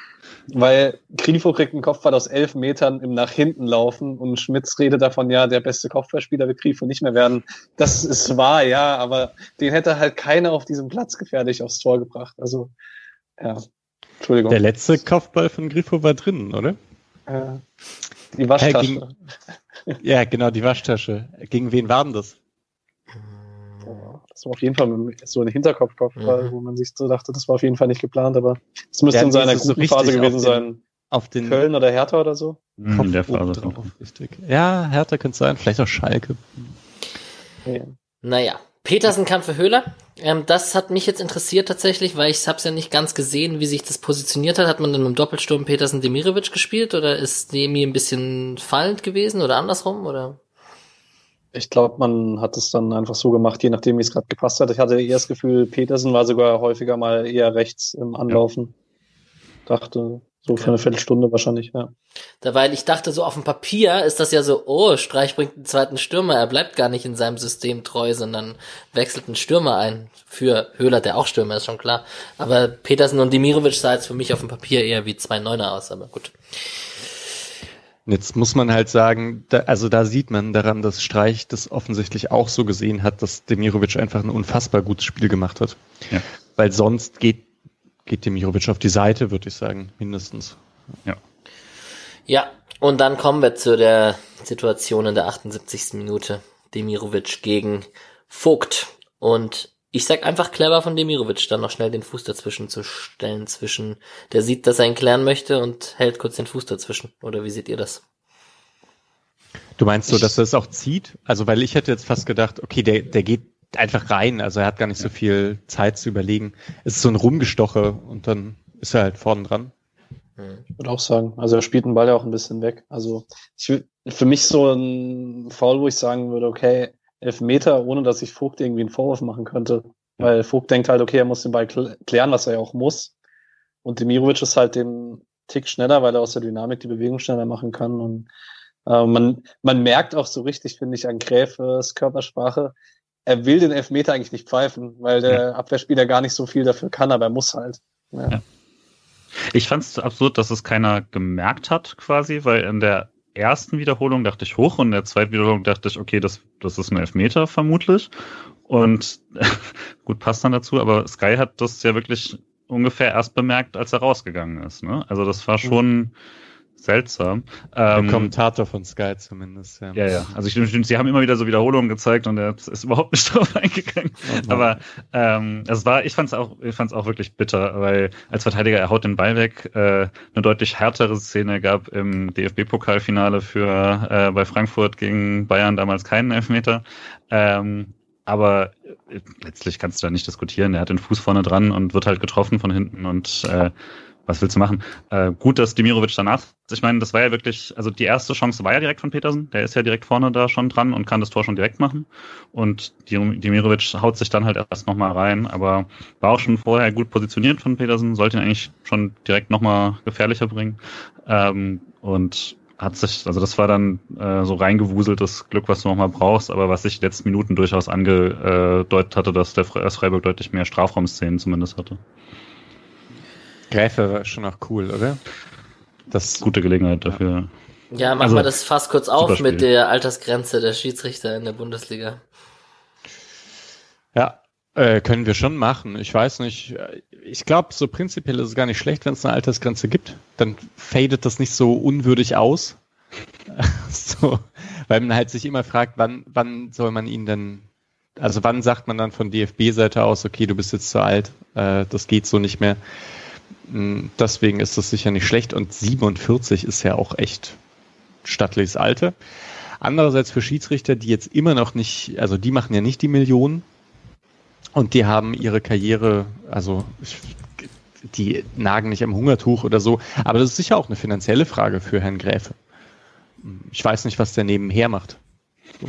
Weil Grifo kriegt einen Kopfball aus elf Metern im nach hinten laufen und Schmitz redet davon, ja, der beste Kopfballspieler wird Grifo nicht mehr werden. Das ist wahr, ja, aber den hätte halt keiner auf diesem Platz gefährlich aufs Tor gebracht. Also, ja. Entschuldigung. Der letzte Kopfball von Grifo war drin, oder? Äh, die Waschtasche. ja, genau, die Waschtasche. Gegen wen war denn das? Das war auf jeden Fall so ein Hinterkopfkopfball, mhm. wo man sich so dachte, das war auf jeden Fall nicht geplant, aber es müsste ja, in seiner guten so Phase gewesen sein. Auf den Köln oder Hertha oder so? Mhm, in der Phase drauf, richtig. Ja, Hertha könnte sein, vielleicht auch Schalke. Ja. Naja, Petersen kam für Höhler. Ähm, das hat mich jetzt interessiert tatsächlich, weil ich hab's ja nicht ganz gesehen, wie sich das positioniert hat. Hat man dann im Doppelsturm Petersen Demirovic gespielt oder ist Demi ein bisschen fallend gewesen oder andersrum oder? Ich glaube, man hat es dann einfach so gemacht, je nachdem, wie es gerade gepasst hat. Ich hatte eher das Gefühl, Petersen war sogar häufiger mal eher rechts im Anlaufen. Ja. Dachte, so für eine Viertelstunde wahrscheinlich, ja. Da, weil ich dachte, so auf dem Papier ist das ja so, oh, Streich bringt einen zweiten Stürmer, er bleibt gar nicht in seinem System treu, sondern wechselt einen Stürmer ein. Für Höhler, der auch Stürmer ist, schon klar. Aber Petersen und Dimirovic sah jetzt für mich auf dem Papier eher wie zwei Neuner aus, aber gut. Jetzt muss man halt sagen, da, also da sieht man daran, dass Streich das offensichtlich auch so gesehen hat, dass Demirovic einfach ein unfassbar gutes Spiel gemacht hat. Ja. Weil sonst geht, geht Demirovic auf die Seite, würde ich sagen, mindestens. Ja. Ja, und dann kommen wir zu der Situation in der 78. Minute. Demirovic gegen Vogt. Und ich sag einfach clever von Demirovic, dann noch schnell den Fuß dazwischen zu stellen, zwischen, der sieht, dass er ihn klären möchte und hält kurz den Fuß dazwischen. Oder wie seht ihr das? Du meinst so, dass er es auch zieht? Also, weil ich hätte jetzt fast gedacht, okay, der, der geht einfach rein, also er hat gar nicht so viel Zeit zu überlegen. Es ist so ein Rumgestoche und dann ist er halt vorne dran. Ich würde auch sagen, also er spielt den Ball ja auch ein bisschen weg. Also ich, für mich so ein Foul, wo ich sagen würde, okay, Elfmeter, ohne dass ich Vogt irgendwie einen Vorwurf machen könnte. Weil Vogt denkt halt, okay, er muss den Ball klären, was er ja auch muss. Und Demirovic ist halt den Tick schneller, weil er aus der Dynamik die Bewegung schneller machen kann. Und äh, man, man merkt auch so richtig, finde ich, an Gräfes Körpersprache, er will den Elfmeter eigentlich nicht pfeifen, weil der ja. Abwehrspieler gar nicht so viel dafür kann, aber er muss halt. Ja. ja. Ich fand es absurd, dass es keiner gemerkt hat, quasi, weil in der ersten Wiederholung dachte ich hoch und in der zweiten Wiederholung dachte ich, okay, das, das ist ein Elfmeter vermutlich. Und [LAUGHS] gut, passt dann dazu, aber Sky hat das ja wirklich ungefähr erst bemerkt, als er rausgegangen ist. Ne? Also das war schon, seltsam. Der ähm, Kommentator von Sky zumindest, ja. Ja, ja. Also ich, sie haben immer wieder so Wiederholungen gezeigt und er ist überhaupt nicht [LAUGHS] drauf eingegangen. Oh Aber ähm, es war, ich fand es auch, ich fand es auch wirklich bitter, weil als Verteidiger er haut den Ball weg. Äh, eine deutlich härtere Szene gab im DFB-Pokalfinale für äh, bei Frankfurt gegen Bayern damals keinen Elfmeter. Ähm, aber äh, letztlich kannst du da nicht diskutieren. Er hat den Fuß vorne dran und wird halt getroffen von hinten und äh, was willst du machen? Äh, gut, dass Demirovic danach, ich meine, das war ja wirklich, also die erste Chance war ja direkt von Petersen, der ist ja direkt vorne da schon dran und kann das Tor schon direkt machen. Und Demirovic haut sich dann halt erst nochmal rein, aber war auch schon vorher gut positioniert von Petersen, sollte ihn eigentlich schon direkt nochmal gefährlicher bringen. Ähm, und hat sich, also das war dann äh, so reingewuseltes Glück, was du nochmal brauchst, aber was sich letzten Minuten durchaus angedeutet hatte, dass der Freiburg deutlich mehr Strafraumszenen zumindest hatte. Gräfe war schon auch cool, oder? Das gute Gelegenheit dafür. Ja, machen also, wir das fast kurz auf mit der Altersgrenze der Schiedsrichter in der Bundesliga. Ja, äh, können wir schon machen. Ich weiß nicht. Ich glaube, so prinzipiell ist es gar nicht schlecht, wenn es eine Altersgrenze gibt. Dann fadet das nicht so unwürdig aus. [LAUGHS] so, weil man halt sich immer fragt, wann, wann soll man ihn denn, also wann sagt man dann von DFB-Seite aus, okay, du bist jetzt zu alt, äh, das geht so nicht mehr. Deswegen ist das sicher nicht schlecht und 47 ist ja auch echt stattliches Alter. Andererseits für Schiedsrichter, die jetzt immer noch nicht, also die machen ja nicht die Millionen und die haben ihre Karriere, also die nagen nicht am Hungertuch oder so, aber das ist sicher auch eine finanzielle Frage für Herrn Gräfe. Ich weiß nicht, was der nebenher macht. So.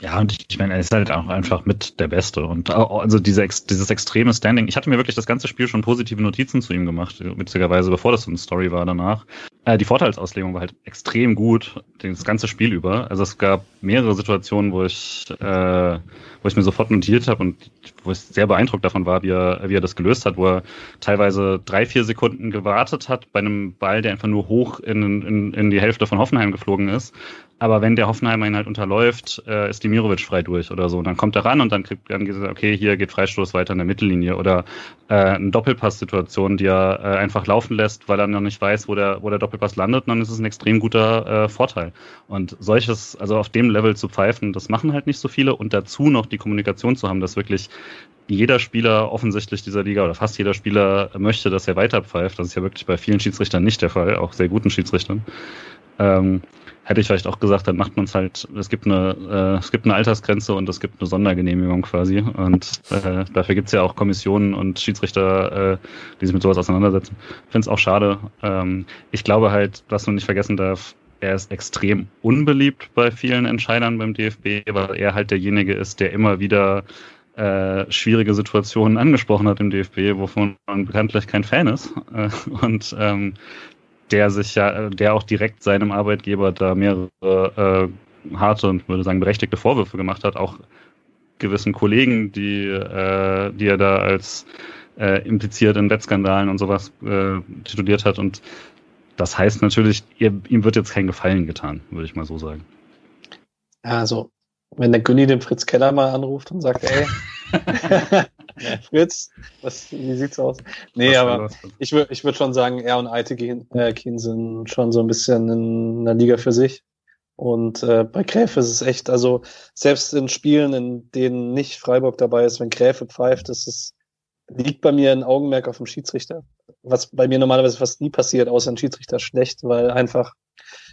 Ja, und ich meine, er ist halt auch einfach mit der Beste. Und also diese, dieses extreme Standing. Ich hatte mir wirklich das ganze Spiel schon positive Notizen zu ihm gemacht, witzigerweise, bevor das so eine Story war danach. Äh, die Vorteilsauslegung war halt extrem gut, das ganze Spiel über. Also es gab mehrere Situationen, wo ich, äh, wo ich mir sofort notiert habe und wo ich sehr beeindruckt davon war, wie er, wie er das gelöst hat, wo er teilweise drei, vier Sekunden gewartet hat bei einem Ball, der einfach nur hoch in, in, in die Hälfte von Hoffenheim geflogen ist aber wenn der Hoffenheimer ihn halt unterläuft, äh, ist Dimirovic frei durch oder so. Und dann kommt er ran und dann kriegt dann gesagt, okay, hier geht Freistoß weiter in der Mittellinie oder äh, eine Doppelpass-Situation, die er äh, einfach laufen lässt, weil er noch nicht weiß, wo der, wo der Doppelpass landet, und dann ist es ein extrem guter äh, Vorteil. Und solches, also auf dem Level zu pfeifen, das machen halt nicht so viele und dazu noch die Kommunikation zu haben, dass wirklich jeder Spieler offensichtlich dieser Liga oder fast jeder Spieler möchte, dass er weiter pfeift. Das ist ja wirklich bei vielen Schiedsrichtern nicht der Fall, auch sehr guten Schiedsrichtern. Ähm, hätte ich vielleicht auch gesagt, dann macht man es halt, es gibt eine, äh, es gibt eine Altersgrenze und es gibt eine Sondergenehmigung quasi. Und äh, dafür gibt's ja auch Kommissionen und Schiedsrichter, äh, die sich mit sowas auseinandersetzen. Ich finde es auch schade. Ähm, ich glaube halt, was man nicht vergessen darf, er ist extrem unbeliebt bei vielen Entscheidern beim DFB, weil er halt derjenige ist, der immer wieder äh, schwierige Situationen angesprochen hat im DFB, wovon man bekanntlich kein Fan ist. Äh, und ähm, der sich ja, der auch direkt seinem Arbeitgeber da mehrere äh, harte und würde sagen berechtigte Vorwürfe gemacht hat, auch gewissen Kollegen, die, äh, die er da als äh, impliziert in Wettskandalen und sowas äh, tituliert hat. Und das heißt natürlich, ihr, ihm wird jetzt kein Gefallen getan, würde ich mal so sagen. Also, wenn der Günni den Fritz Keller mal anruft und sagt, ey, [LAUGHS] Fritz, was, wie sieht's aus? Nee, was aber ich würde ich würd schon sagen, er und Aitekin äh, sind schon so ein bisschen in einer Liga für sich. Und äh, bei Gräfe ist es echt, also selbst in Spielen, in denen nicht Freiburg dabei ist, wenn Gräfe pfeift, das ist, liegt bei mir ein Augenmerk auf dem Schiedsrichter. Was bei mir normalerweise fast nie passiert, außer ein Schiedsrichter schlecht, weil einfach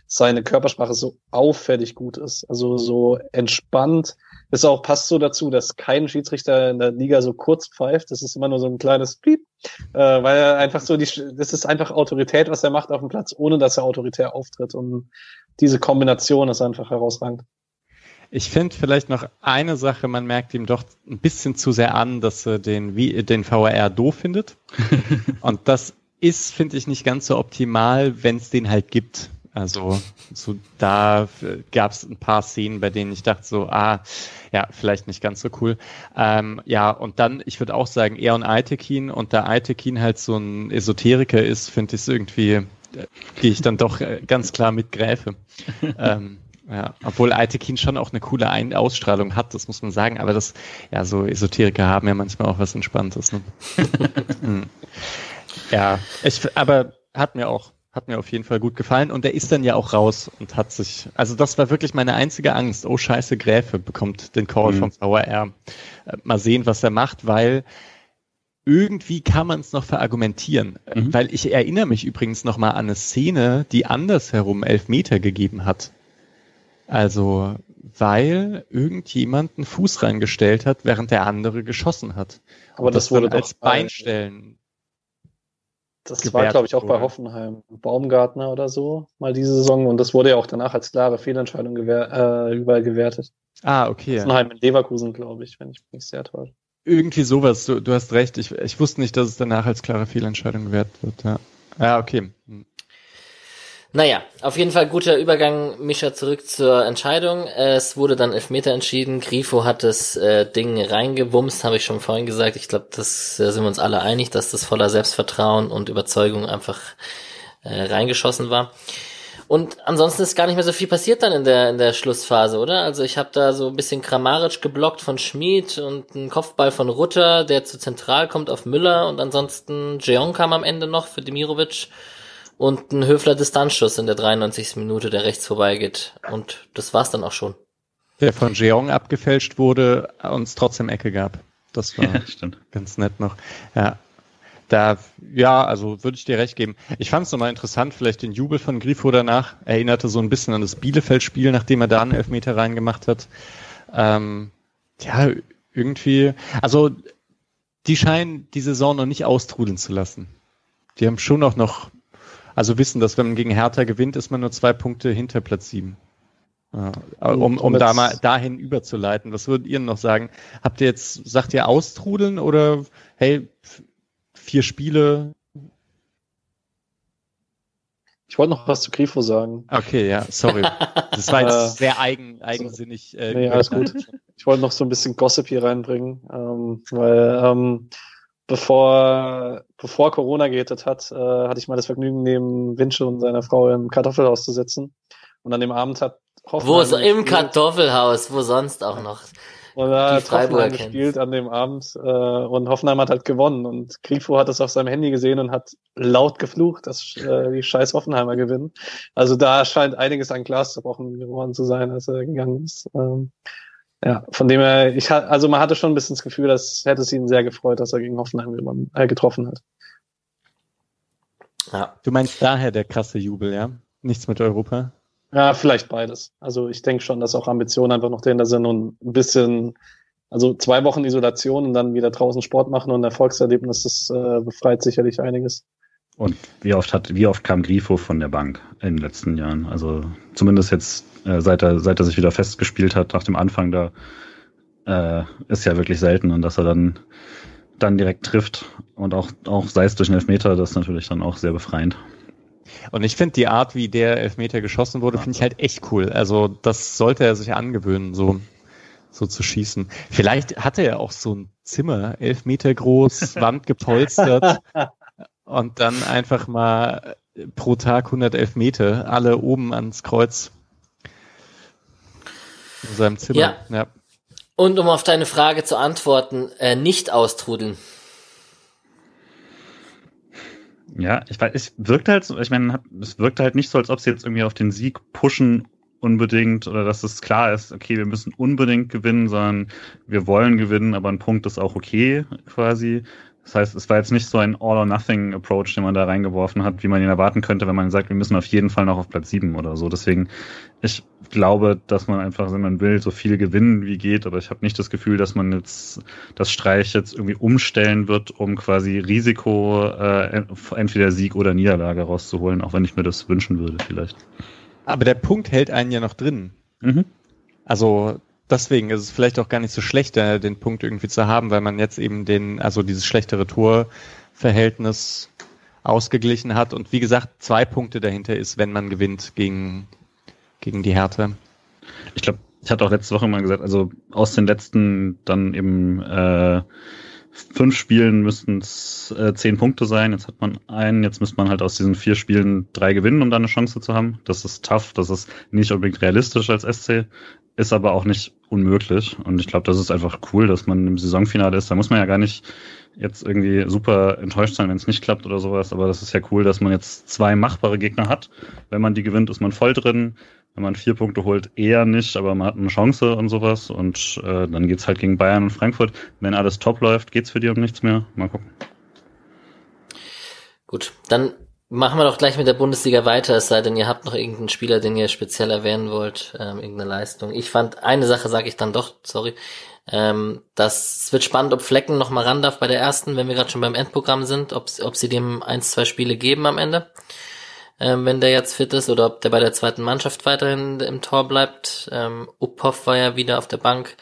seine Körpersprache so auffällig gut ist. Also so entspannt. Es auch passt so dazu, dass kein Schiedsrichter in der Liga so kurz pfeift. Das ist immer nur so ein kleines Piep, äh, weil er einfach so die, das ist einfach Autorität, was er macht auf dem Platz, ohne dass er autoritär auftritt. Und diese Kombination ist einfach herausragend. Ich finde vielleicht noch eine Sache, man merkt ihm doch ein bisschen zu sehr an, dass er den, den VAR doof findet. [LAUGHS] Und das ist, finde ich, nicht ganz so optimal, wenn es den halt gibt. Also so da gab es ein paar Szenen, bei denen ich dachte so, ah, ja, vielleicht nicht ganz so cool. Ähm, ja, und dann, ich würde auch sagen, er und Aitekin und da Aitekin halt so ein Esoteriker ist, finde ich es irgendwie, äh, gehe ich dann doch äh, ganz klar mit Gräfe. [LAUGHS] ähm, ja, obwohl Aitekin schon auch eine coole Ein Ausstrahlung hat, das muss man sagen, aber das, ja, so Esoteriker haben ja manchmal auch was Entspanntes. Ne? [LAUGHS] Hm. ja, ich, aber hat mir auch hat mir auf jeden Fall gut gefallen und er ist dann ja auch raus und hat sich, also das war wirklich meine einzige Angst. Oh scheiße, Gräfe bekommt den Call mhm. vom VRR. Äh, mal sehen, was er macht, weil irgendwie kann man es noch verargumentieren. Mhm. Weil ich erinnere mich übrigens noch mal an eine Szene, die andersherum Elfmeter gegeben hat. Also, weil irgendjemand einen Fuß reingestellt hat, während der andere geschossen hat. Aber das, das wurde als Beinstellen das war, glaube ich, auch bei Hoffenheim. Baumgartner oder so, mal diese Saison. Und das wurde ja auch danach als klare Fehlentscheidung gewähr äh, überall gewertet. Ah, okay. Hoffenheim in Leverkusen, glaube ich, wenn ich mich sehr täusche. Irgendwie sowas, du, du hast recht. Ich, ich wusste nicht, dass es danach als klare Fehlentscheidung gewertet wird. Ja, ja okay. Hm. Naja, auf jeden Fall guter Übergang, Mischa, zurück zur Entscheidung. Es wurde dann Elfmeter entschieden. Grifo hat das äh, Ding reingewumst, habe ich schon vorhin gesagt. Ich glaube, das äh, sind wir uns alle einig, dass das voller Selbstvertrauen und Überzeugung einfach äh, reingeschossen war. Und ansonsten ist gar nicht mehr so viel passiert dann in der, in der Schlussphase, oder? Also ich habe da so ein bisschen Kramaric geblockt von Schmid und einen Kopfball von Rutter, der zu zentral kommt auf Müller und ansonsten Jeong kam am Ende noch für Demirovic und ein Höfler Distanzschuss in der 93. Minute, der rechts vorbeigeht. Und das war's dann auch schon. Der von Jeong abgefälscht wurde, uns trotzdem Ecke gab. Das war [LAUGHS] ja, ganz nett noch. Ja, da, ja, also würde ich dir recht geben. Ich fand es nochmal interessant, vielleicht den Jubel von Grifo danach. Erinnerte so ein bisschen an das Bielefeld-Spiel, nachdem er da einen Elfmeter reingemacht hat. Ähm, ja, irgendwie, also die scheinen die Saison noch nicht austrudeln zu lassen. Die haben schon auch noch, also wissen, dass wenn man gegen Hertha gewinnt, ist man nur zwei Punkte hinter Platz sieben. Ja, um, um da mal dahin überzuleiten. Was würdet ihr noch sagen? Habt ihr jetzt, sagt ihr austrudeln oder hey, vier Spiele. Ich wollte noch was zu Grifo sagen. Okay, ja, sorry. Das war jetzt [LAUGHS] sehr eigen, eigensinnig. Äh, nee, alles gut. Ich wollte noch so ein bisschen Gossip hier reinbringen, ähm, weil ähm, bevor, bevor Corona gehittet hat, äh, hatte ich mal das Vergnügen, neben Winche und seiner Frau im Kartoffelhaus zu sitzen. Und an dem Abend hat Hoffenheim Wo so im Kartoffelhaus, wo sonst auch noch. Und da hat Hoffenheim gespielt an dem Abend äh, und Hoffenheim hat halt gewonnen und Grifo hat es auf seinem Handy gesehen und hat laut geflucht, dass äh, die scheiß Hoffenheimer gewinnen. Also da scheint einiges an Glas zerbrochen geworden zu sein, als er gegangen ist. Ähm, ja, von dem her, ich also man hatte schon ein bisschen das Gefühl, dass hätte es ihn sehr gefreut, dass er gegen Hoffenheim äh, getroffen hat. Ja. Du meinst daher der krasse Jubel, ja? Nichts mit Europa? Ja, vielleicht beides. Also ich denke schon, dass auch Ambitionen einfach noch dahinter sind und ein bisschen, also zwei Wochen Isolation und dann wieder draußen Sport machen und ein Erfolgserlebnis, das äh, befreit sicherlich einiges. Und wie oft hat, wie oft kam Grifo von der Bank in den letzten Jahren? Also zumindest jetzt, äh, seit er, seit er sich wieder festgespielt hat, nach dem Anfang da, äh, ist ja wirklich selten und dass er dann, dann direkt trifft und auch, auch sei es durch einen Elfmeter, das ist natürlich dann auch sehr befreiend. Und ich finde die Art, wie der Elfmeter geschossen wurde, finde ich halt echt cool. Also das sollte er sich angewöhnen, so, so zu schießen. Vielleicht hatte er auch so ein Zimmer, elf Meter groß, [LAUGHS] Wand gepolstert und dann einfach mal pro Tag 111 Meter, alle oben ans Kreuz in seinem Zimmer. Ja. ja. Und um auf deine Frage zu antworten, äh, nicht austrudeln. Ja, ich weiß, es wirkt halt so, ich meine, es wirkt halt nicht so, als ob sie jetzt irgendwie auf den Sieg pushen unbedingt oder dass es klar ist, okay, wir müssen unbedingt gewinnen, sondern wir wollen gewinnen, aber ein Punkt ist auch okay quasi. Das heißt, es war jetzt nicht so ein All-or-Nothing-Approach, den man da reingeworfen hat, wie man ihn erwarten könnte, wenn man sagt, wir müssen auf jeden Fall noch auf Platz sieben oder so. Deswegen, ich glaube, dass man einfach, wenn man will, so viel gewinnen wie geht, aber ich habe nicht das Gefühl, dass man jetzt das Streich jetzt irgendwie umstellen wird, um quasi Risiko, äh, entweder Sieg oder Niederlage rauszuholen, auch wenn ich mir das wünschen würde vielleicht. Aber der Punkt hält einen ja noch drin. Mhm. Also deswegen ist es vielleicht auch gar nicht so schlecht, äh, den Punkt irgendwie zu haben, weil man jetzt eben den, also dieses schlechtere Torverhältnis ausgeglichen hat und wie gesagt, zwei Punkte dahinter ist, wenn man gewinnt gegen, gegen die Härte. Ich glaube, ich hatte auch letzte Woche mal gesagt, also aus den letzten dann eben äh, fünf Spielen müssten es äh, zehn Punkte sein. Jetzt hat man einen, jetzt müsste man halt aus diesen vier Spielen drei gewinnen, um da eine Chance zu haben. Das ist tough, das ist nicht unbedingt realistisch als SC, ist aber auch nicht unmöglich. Und ich glaube, das ist einfach cool, dass man im Saisonfinale ist. Da muss man ja gar nicht jetzt irgendwie super enttäuscht sein, wenn es nicht klappt oder sowas. Aber das ist ja cool, dass man jetzt zwei machbare Gegner hat. Wenn man die gewinnt, ist man voll drin. Wenn man vier Punkte holt, eher nicht, aber man hat eine Chance und sowas. Und äh, dann geht's halt gegen Bayern und Frankfurt. Wenn alles top läuft, geht's für die um nichts mehr. Mal gucken. Gut, dann machen wir doch gleich mit der Bundesliga weiter, es sei denn, ihr habt noch irgendeinen Spieler, den ihr speziell erwähnen wollt, ähm, irgendeine Leistung. Ich fand, eine Sache sage ich dann doch, sorry, ähm, das wird spannend, ob Flecken noch mal ran darf bei der ersten, wenn wir gerade schon beim Endprogramm sind, ob, ob sie dem eins, zwei Spiele geben am Ende ähm, wenn der jetzt fit ist, oder ob der bei der zweiten Mannschaft weiterhin im Tor bleibt. Ähm, Uphoff war ja wieder auf der Bank.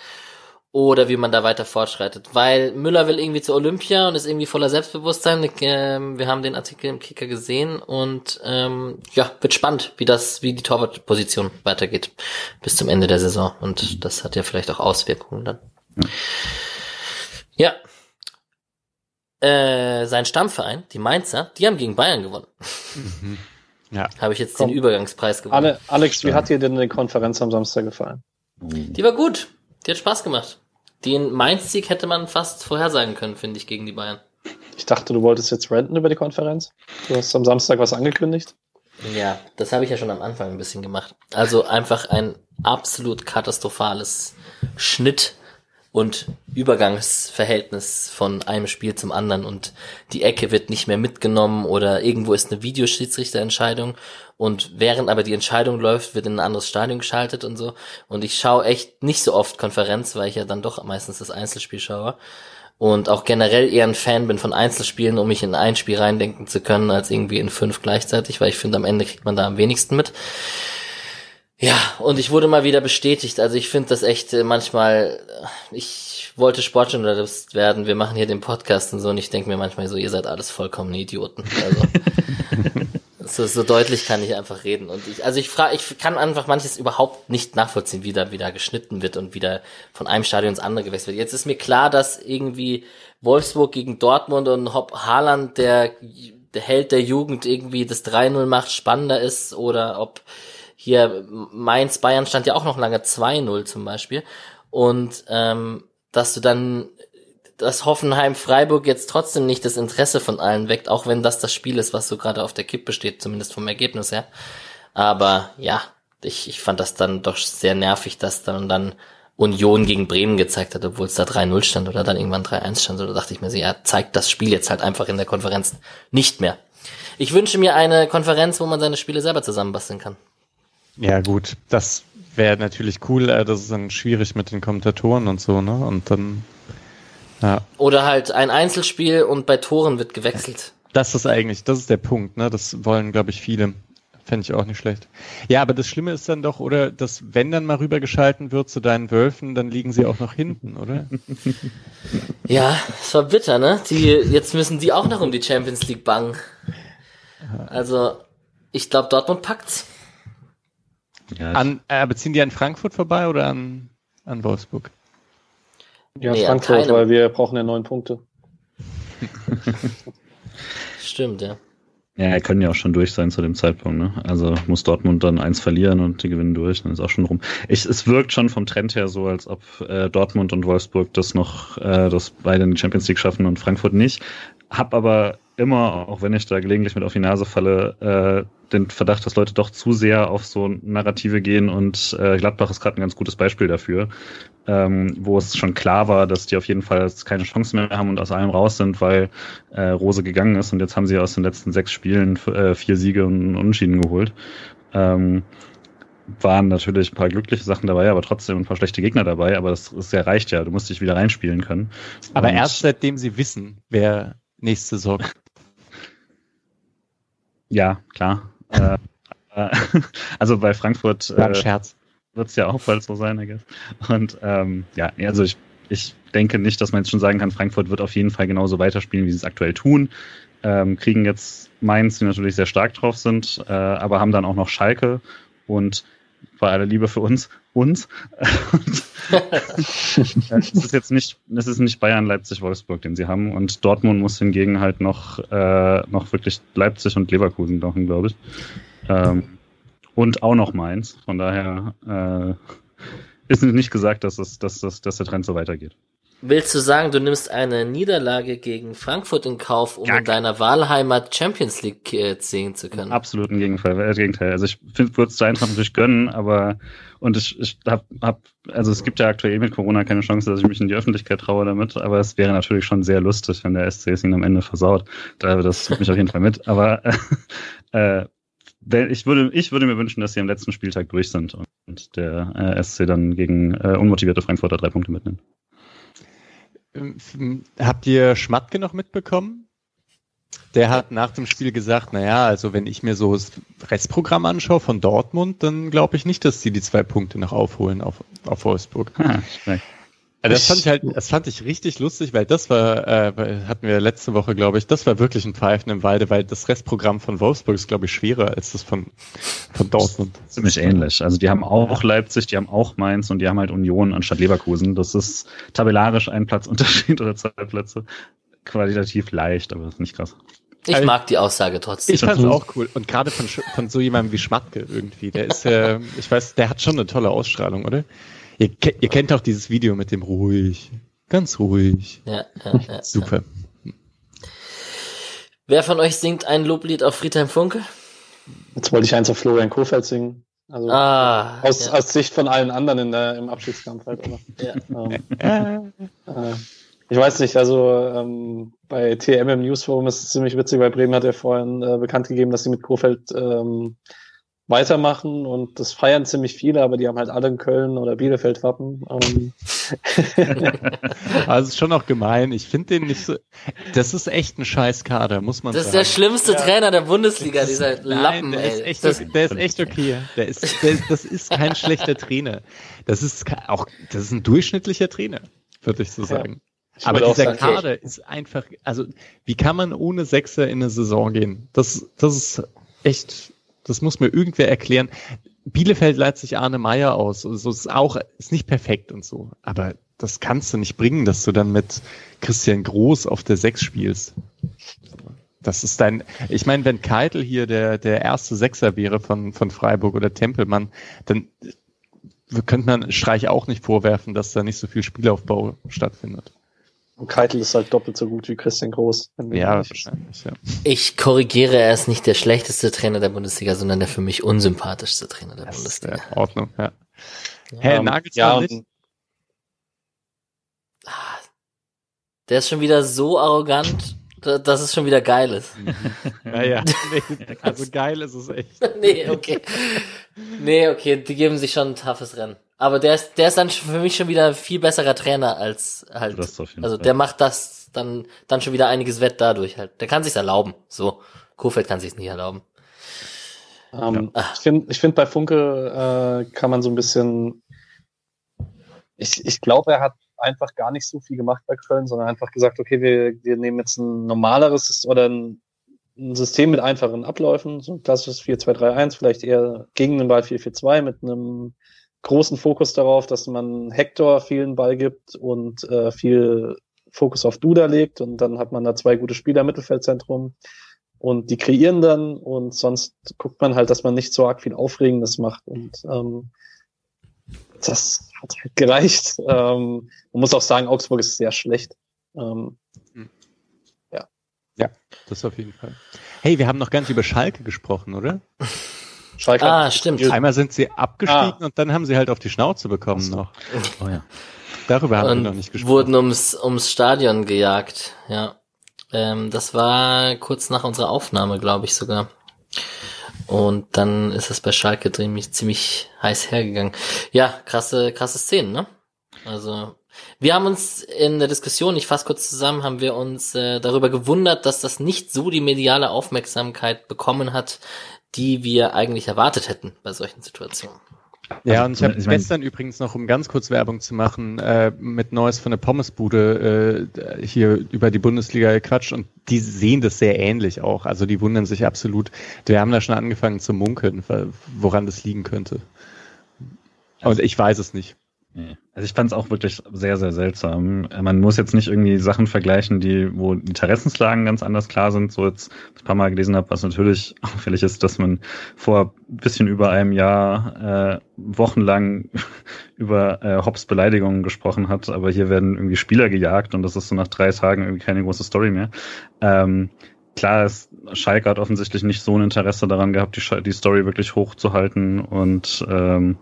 oder wie man da weiter fortschreitet. Weil Müller will irgendwie zur Olympia und ist irgendwie voller Selbstbewusstsein. Ähm, wir haben den Artikel im Kicker gesehen und ähm, ja, wird spannend, wie das, wie die Torwartposition weitergeht bis zum Ende der Saison. Und das hat ja vielleicht auch Auswirkungen dann. Ja. Äh, sein Stammverein, die Mainzer, die haben gegen Bayern gewonnen. Mhm. Ja. Habe ich jetzt Komm. den Übergangspreis gewonnen. Alex, wie hat dir denn die Konferenz am Samstag gefallen? Die war gut. Die hat Spaß gemacht. Den Mainz-Sieg hätte man fast vorhersagen können, finde ich, gegen die Bayern. Ich dachte, du wolltest jetzt renten über die Konferenz. Du hast am Samstag was angekündigt. Ja, das habe ich ja schon am Anfang ein bisschen gemacht. Also einfach ein absolut katastrophales Schnitt und Übergangsverhältnis von einem Spiel zum anderen und die Ecke wird nicht mehr mitgenommen oder irgendwo ist eine Videoschiedsrichterentscheidung und während aber die Entscheidung läuft, wird in ein anderes Stadion geschaltet und so und ich schaue echt nicht so oft Konferenz, weil ich ja dann doch meistens das Einzelspiel schaue und auch generell eher ein Fan bin von Einzelspielen, um mich in ein Spiel reindenken zu können, als irgendwie in fünf gleichzeitig, weil ich finde, am Ende kriegt man da am wenigsten mit. Ja, und ich wurde mal wieder bestätigt. Also ich finde das echt äh, manchmal, äh, ich wollte Sportjournalist werden, wir machen hier den Podcast und so und ich denke mir manchmal so, ihr seid alles vollkommen Idioten. Also [LAUGHS] so, so deutlich kann ich einfach reden. Und ich, also ich frage, ich kann einfach manches überhaupt nicht nachvollziehen, wie da wieder geschnitten wird und wieder von einem Stadion ins andere gewechselt wird. Jetzt ist mir klar, dass irgendwie Wolfsburg gegen Dortmund und Hop Haaland der, der Held der Jugend irgendwie das 3-0 macht, spannender ist oder ob hier Mainz, Bayern stand ja auch noch lange 2-0 zum Beispiel. Und ähm, dass du dann dass Hoffenheim Freiburg jetzt trotzdem nicht das Interesse von allen weckt, auch wenn das das Spiel ist, was so gerade auf der Kippe steht, zumindest vom Ergebnis her. Aber ja, ich, ich fand das dann doch sehr nervig, dass dann dann Union gegen Bremen gezeigt hat, obwohl es da 3-0 stand oder dann irgendwann 3-1 stand. Oder dachte ich mir so, ja, zeigt das Spiel jetzt halt einfach in der Konferenz nicht mehr. Ich wünsche mir eine Konferenz, wo man seine Spiele selber zusammenbasteln kann. Ja, gut, das wäre natürlich cool, äh, das ist dann schwierig mit den Kommentatoren und so, ne? Und dann. Ja. Oder halt ein Einzelspiel und bei Toren wird gewechselt. Das ist eigentlich, das ist der Punkt, ne? Das wollen, glaube ich, viele. Fände ich auch nicht schlecht. Ja, aber das Schlimme ist dann doch, oder, dass wenn dann mal rübergeschalten wird zu deinen Wölfen, dann liegen sie auch noch hinten, oder? [LAUGHS] Ja, es war bitter, ne? Die, jetzt müssen die auch noch um die Champions League bangen. Also, ich glaube, Dortmund packt's. Ja, an, äh, beziehen die an Frankfurt vorbei oder an, an Wolfsburg? Ja, nee, Frankfurt, weil wir brauchen ja neun Punkte. [LAUGHS] Stimmt, ja. Ja, können ja auch schon durch sein zu dem Zeitpunkt. Ne? Also muss Dortmund dann eins verlieren und die gewinnen durch, dann ist auch schon rum. Ich, es wirkt schon vom Trend her so, als ob äh, Dortmund und Wolfsburg das noch, äh, das beide in die Champions League schaffen und Frankfurt nicht. Hab aber immer, auch wenn ich da gelegentlich mit auf die Nase falle, äh, den Verdacht, dass Leute doch zu sehr auf so Narrative gehen und äh, Gladbach ist gerade ein ganz gutes Beispiel dafür, ähm, wo es schon klar war, dass die auf jeden Fall keine Chance mehr haben und aus allem raus sind, weil äh, Rose gegangen ist und jetzt haben sie aus den letzten sechs Spielen äh, vier Siege und Unentschieden geholt. Ähm, waren natürlich ein paar glückliche Sachen dabei, aber trotzdem ein paar schlechte Gegner dabei, aber das, das reicht ja, du musst dich wieder reinspielen können. Aber und erst seitdem sie wissen, wer nächste Saison ja, klar. Äh, äh, [LAUGHS] also bei Frankfurt äh, wird es ja auch bald so sein, I guess. Und ähm, ja, also ich, ich denke nicht, dass man jetzt schon sagen kann, Frankfurt wird auf jeden Fall genauso weiterspielen, wie sie es aktuell tun. Ähm, kriegen jetzt Mainz, die natürlich sehr stark drauf sind, äh, aber haben dann auch noch Schalke und bei aller Liebe für uns, uns. [LAUGHS] das ist jetzt nicht, das ist nicht Bayern, Leipzig, Wolfsburg, den sie haben. Und Dortmund muss hingegen halt noch, äh, noch wirklich Leipzig und Leverkusen machen, glaube ich. Ähm, und auch noch Mainz. Von daher äh, ist nicht gesagt, dass, es, dass, dass, dass der Trend so weitergeht. Willst du sagen, du nimmst eine Niederlage gegen Frankfurt in Kauf, um ja, in deiner Wahlheimat Champions League äh, ziehen zu können? Absolut im Gegenteil. Äh, Gegenteil. Also ich würde es zu Eintracht natürlich gönnen, aber und ich, ich hab, hab, also es gibt ja aktuell mit Corona keine Chance, dass ich mich in die Öffentlichkeit traue damit, aber es wäre natürlich schon sehr lustig, wenn der SC es ihn am Ende versaut. Da, das tut mich auf jeden Fall mit. Aber [LAUGHS] äh, ich würde, ich würde mir wünschen, dass sie am letzten Spieltag durch sind und der äh, SC dann gegen äh, unmotivierte Frankfurter drei Punkte mitnimmt. Habt ihr Schmatke noch mitbekommen? Der hat nach dem Spiel gesagt, naja, also wenn ich mir so das Restprogramm anschaue von Dortmund, dann glaube ich nicht, dass sie die zwei Punkte noch aufholen auf, auf Wolfsburg. Also das fand ich halt, das fand ich richtig lustig, weil das war, äh, hatten wir letzte Woche, glaube ich, das war wirklich ein Pfeifen im Walde, weil das Restprogramm von Wolfsburg ist, glaube ich, schwerer als das von, von Dortmund. Ziemlich ähnlich. Also die haben auch Leipzig, die haben auch Mainz und die haben halt Union anstatt Leverkusen. Das ist tabellarisch ein Platzunterschied [LAUGHS] oder zwei Plätze. Qualitativ leicht, aber nicht krass. Ich also mag die Aussage trotzdem. Ich fand es auch cool. Und gerade von, von so jemandem wie Schmatke irgendwie. Der ist ja, ich weiß, der hat schon eine tolle Ausstrahlung, oder? Ihr, ihr kennt auch dieses Video mit dem ruhig. Ganz ruhig. Ja, ja, ja. Super. Wer von euch singt ein Loblied auf Friedhelm Funke? Jetzt wollte ich eins auf Florian Kofeld singen. Also ah, aus, ja. aus Sicht von allen anderen in der, im Abschiedskampf halt. Aber, ja. ähm, äh, ich weiß nicht, also ähm, bei TM im Newsforum ist es ziemlich witzig, weil Bremen hat ja vorhin äh, bekannt gegeben, dass sie mit Kofeld ähm, weitermachen und das feiern ziemlich viele, aber die haben halt alle in Köln oder Bielefeld Wappen. Ähm. [LAUGHS] also ist schon auch gemein. Ich finde den nicht so. Das ist echt ein scheiß Kader, muss man das sagen. Das ist der schlimmste ja. Trainer der Bundesliga, dieser Nein, Lappen, der ey. Ist echt, das, der ist echt okay. Der ist, der, das ist kein schlechter Trainer. Das ist auch, das ist ein durchschnittlicher Trainer, würde ich so sagen. Ja. Aber dieser sagen, Kader ist einfach, also wie kann man ohne Sechser in eine Saison gehen? Das, das ist echt das muss mir irgendwer erklären. Bielefeld leitet sich Arne Meyer aus. Also ist auch, ist nicht perfekt und so. Aber das kannst du nicht bringen, dass du dann mit Christian Groß auf der Sechs spielst. Das ist dein, ich meine, wenn Keitel hier der, der erste Sechser wäre von, von Freiburg oder Tempelmann, dann könnte man Streich auch nicht vorwerfen, dass da nicht so viel Spielaufbau stattfindet. Und Keitel ist halt doppelt so gut wie Christian Groß. Ja, wahrscheinlich, ja. Ich korrigiere, er ist nicht der schlechteste Trainer der Bundesliga, sondern der für mich unsympathischste Trainer der das Bundesliga. Ist, Ordnung, ja. ja. Herr um, Nagelsmann ja, ah, Der ist schon wieder so arrogant, dass es schon wieder geil ist. [LAUGHS] Naja, nee, also geil ist es echt. [LAUGHS] nee, okay. Nee, okay, die geben sich schon ein toughes Rennen. Aber der ist, der ist dann für mich schon wieder viel besserer Trainer als halt. also Fall. der macht das dann, dann schon wieder einiges wett dadurch halt. Der kann sich's erlauben. So. Kofeld kann sich's nicht erlauben. Ähm, ja. Ich finde, ich finde bei Funke äh, kann man so ein bisschen. Ich, ich glaube, er hat einfach gar nicht so viel gemacht bei Köln, sondern einfach gesagt, okay, wir, wir nehmen jetzt ein normaleres oder ein, ein System mit einfachen Abläufen, so ein klassisches 4-2-3-1, vielleicht eher gegen den Ball 4-4-2 mit einem großen Fokus darauf, dass man Hector vielen Ball gibt und äh, viel Fokus auf Duda legt und dann hat man da zwei gute Spieler im Mittelfeldzentrum und die kreieren dann und sonst guckt man halt, dass man nicht so arg viel Aufregendes macht und ähm, das hat halt gereicht. Ähm, man muss auch sagen, Augsburg ist sehr schlecht. Ähm, hm. ja. Ja, das auf jeden Fall. Hey, wir haben noch nicht über Schalke gesprochen, oder? [LAUGHS] Schalke ah, stimmt. Einmal sind sie abgestiegen ah. und dann haben sie halt auf die Schnauze bekommen noch. Oh ja. Darüber haben und wir noch nicht gesprochen. Wurden ums, ums Stadion gejagt, ja. Ähm, das war kurz nach unserer Aufnahme, glaube ich sogar. Und dann ist es bei Schalke ziemlich, ziemlich heiß hergegangen. Ja, krasse, krasse Szenen, ne? Also, wir haben uns in der Diskussion, ich fasse kurz zusammen, haben wir uns äh, darüber gewundert, dass das nicht so die mediale Aufmerksamkeit bekommen hat, die wir eigentlich erwartet hätten bei solchen Situationen. Ja, und ich habe gestern übrigens noch, um ganz kurz Werbung zu machen, äh, mit Neues von der Pommesbude äh, hier über die Bundesliga gequatscht und die sehen das sehr ähnlich auch. Also die wundern sich absolut. Wir haben da schon angefangen zu munkeln, woran das liegen könnte. Und ich weiß es nicht. Also ich fand es auch wirklich sehr, sehr seltsam. Man muss jetzt nicht irgendwie Sachen vergleichen, die, wo Interessenslagen ganz anders klar sind. So jetzt ein paar Mal gelesen habe, was natürlich [LAUGHS] auffällig ist, dass man vor ein bisschen über einem Jahr äh, wochenlang [LAUGHS] über äh, Hobbs Beleidigungen gesprochen hat, aber hier werden irgendwie Spieler gejagt und das ist so nach drei Tagen irgendwie keine große Story mehr. Ähm, klar ist Schalke hat offensichtlich nicht so ein Interesse daran gehabt, die, die Story wirklich hochzuhalten und ähm,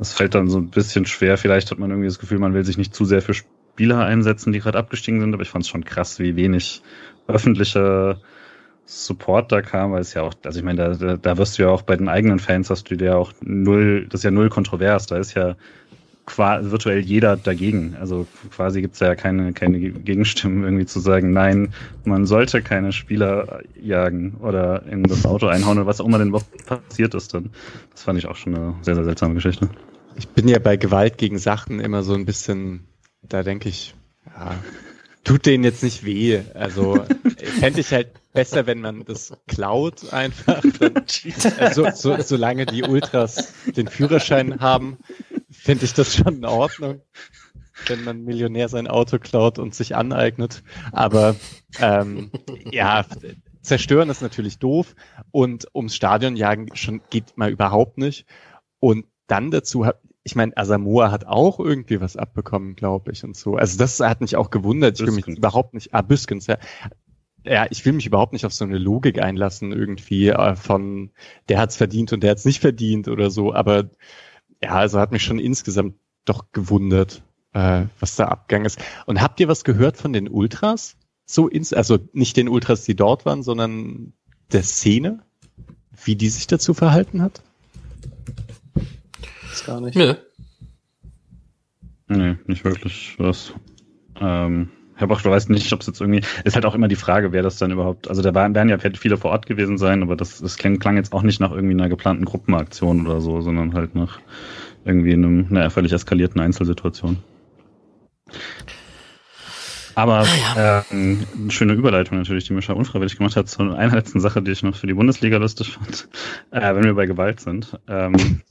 das fällt dann so ein bisschen schwer. Vielleicht hat man irgendwie das Gefühl, man will sich nicht zu sehr für Spieler einsetzen, die gerade abgestiegen sind, aber ich fand es schon krass, wie wenig öffentlicher Support da kam, weil es ja auch, also ich meine, da, da wirst du ja auch bei den eigenen Fans hast du ja auch null, das ist ja null kontrovers, da ist ja virtuell jeder dagegen. Also quasi gibt es ja keine, keine Gegenstimmen, irgendwie zu sagen, nein, man sollte keine Spieler jagen oder in das Auto einhauen oder was auch immer denn passiert ist dann. Das fand ich auch schon eine sehr, sehr seltsame Geschichte. Ich bin ja bei Gewalt gegen Sachen immer so ein bisschen da denke ich, ja, tut denen jetzt nicht weh. Also fände ich halt besser, wenn man das klaut einfach. Also, so, solange die Ultras den Führerschein haben, finde ich das schon in Ordnung, wenn man Millionär sein Auto klaut und sich aneignet. Aber ähm, ja, zerstören ist natürlich doof und ums Stadion jagen schon geht mal überhaupt nicht. Und dann dazu ich meine, Asamoah hat auch irgendwie was abbekommen, glaube ich, und so. Also das hat mich auch gewundert. Ich will mich überhaupt nicht, ah, Büskens, ja. Ja, ich will mich überhaupt nicht auf so eine Logik einlassen, irgendwie äh, von der hat's verdient und der hat's nicht verdient oder so. Aber ja, also hat mich schon insgesamt doch gewundert, äh, was da abgegangen ist. Und habt ihr was gehört von den Ultras? So ins, also nicht den Ultras, die dort waren, sondern der Szene, wie die sich dazu verhalten hat? Das gar nicht. Nö. Nee, nicht wirklich was. Ähm, ich habe auch, du weißt nicht, ob es jetzt irgendwie, ist halt auch immer die Frage, wer das dann überhaupt, also da waren, werden ja viele vor Ort gewesen sein, aber das, das klang, klang jetzt auch nicht nach irgendwie einer geplanten Gruppenaktion oder so, sondern halt nach irgendwie einem, einer völlig eskalierten Einzelsituation. Aber ah, ja. äh, eine schöne Überleitung natürlich, die Mischa unfreiwillig gemacht hat, zu einer letzten Sache, die ich noch für die Bundesliga lustig fand, äh, wenn wir bei Gewalt sind. Ähm,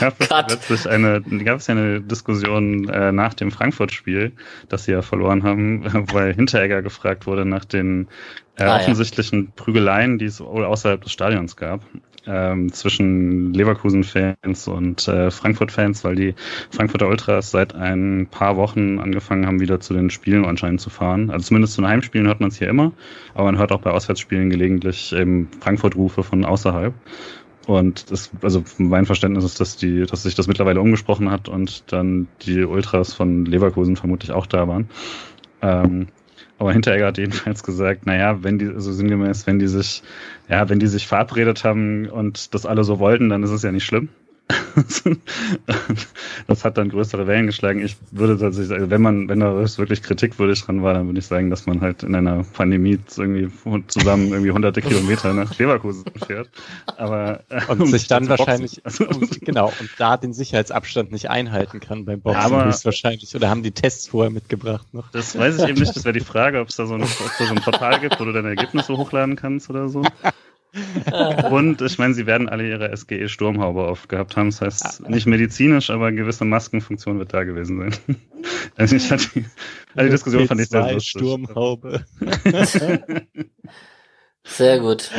gab es, letztlich eine, gab es eine Diskussion äh, nach dem Frankfurt-Spiel, das sie ja verloren haben, [LAUGHS] weil Hinteregger gefragt wurde nach den äh, ah, offensichtlichen ja. Prügeleien, die es außerhalb des Stadions gab ähm, zwischen Leverkusen-Fans und äh, Frankfurt-Fans, weil die Frankfurter Ultras seit ein paar Wochen angefangen haben, wieder zu den Spielen anscheinend zu fahren. Also zumindest zu den Heimspielen hört man es hier immer, aber man hört auch bei Auswärtsspielen gelegentlich eben Frankfurt-Rufe von außerhalb. Und das, also mein Verständnis ist, dass die, dass sich das mittlerweile umgesprochen hat und dann die Ultras von Leverkusen vermutlich auch da waren. Ähm, aber Hinteregger hat jedenfalls gesagt, naja, wenn die, so also sinngemäß, wenn die sich, ja, wenn die sich verabredet haben und das alle so wollten, dann ist es ja nicht schlimm. [LAUGHS] das hat dann größere Wellen geschlagen. Ich würde tatsächlich sagen, wenn man, wenn da wirklich kritikwürdig dran war, dann würde ich sagen, dass man halt in einer Pandemie irgendwie zusammen irgendwie hunderte Kilometer nach Leverkusen fährt. Aber äh, und um sich dann wahrscheinlich also, um, genau und da den Sicherheitsabstand nicht einhalten kann beim Boxen aber, höchstwahrscheinlich oder haben die Tests vorher mitgebracht noch? Das weiß ich eben nicht. Das wäre die Frage, ob es da so, ein, so ein Portal gibt, wo du deine Ergebnisse hochladen kannst oder so. [LAUGHS] Und ich meine, sie werden alle ihre SGE Sturmhaube aufgehabt haben. Das heißt, nicht medizinisch, aber eine gewisse Maskenfunktion wird da gewesen sein. [LAUGHS] Also ich hatte die, also die Diskussion fand ich sehr lustig. Sturmhaube. [LAUGHS] Sehr gut.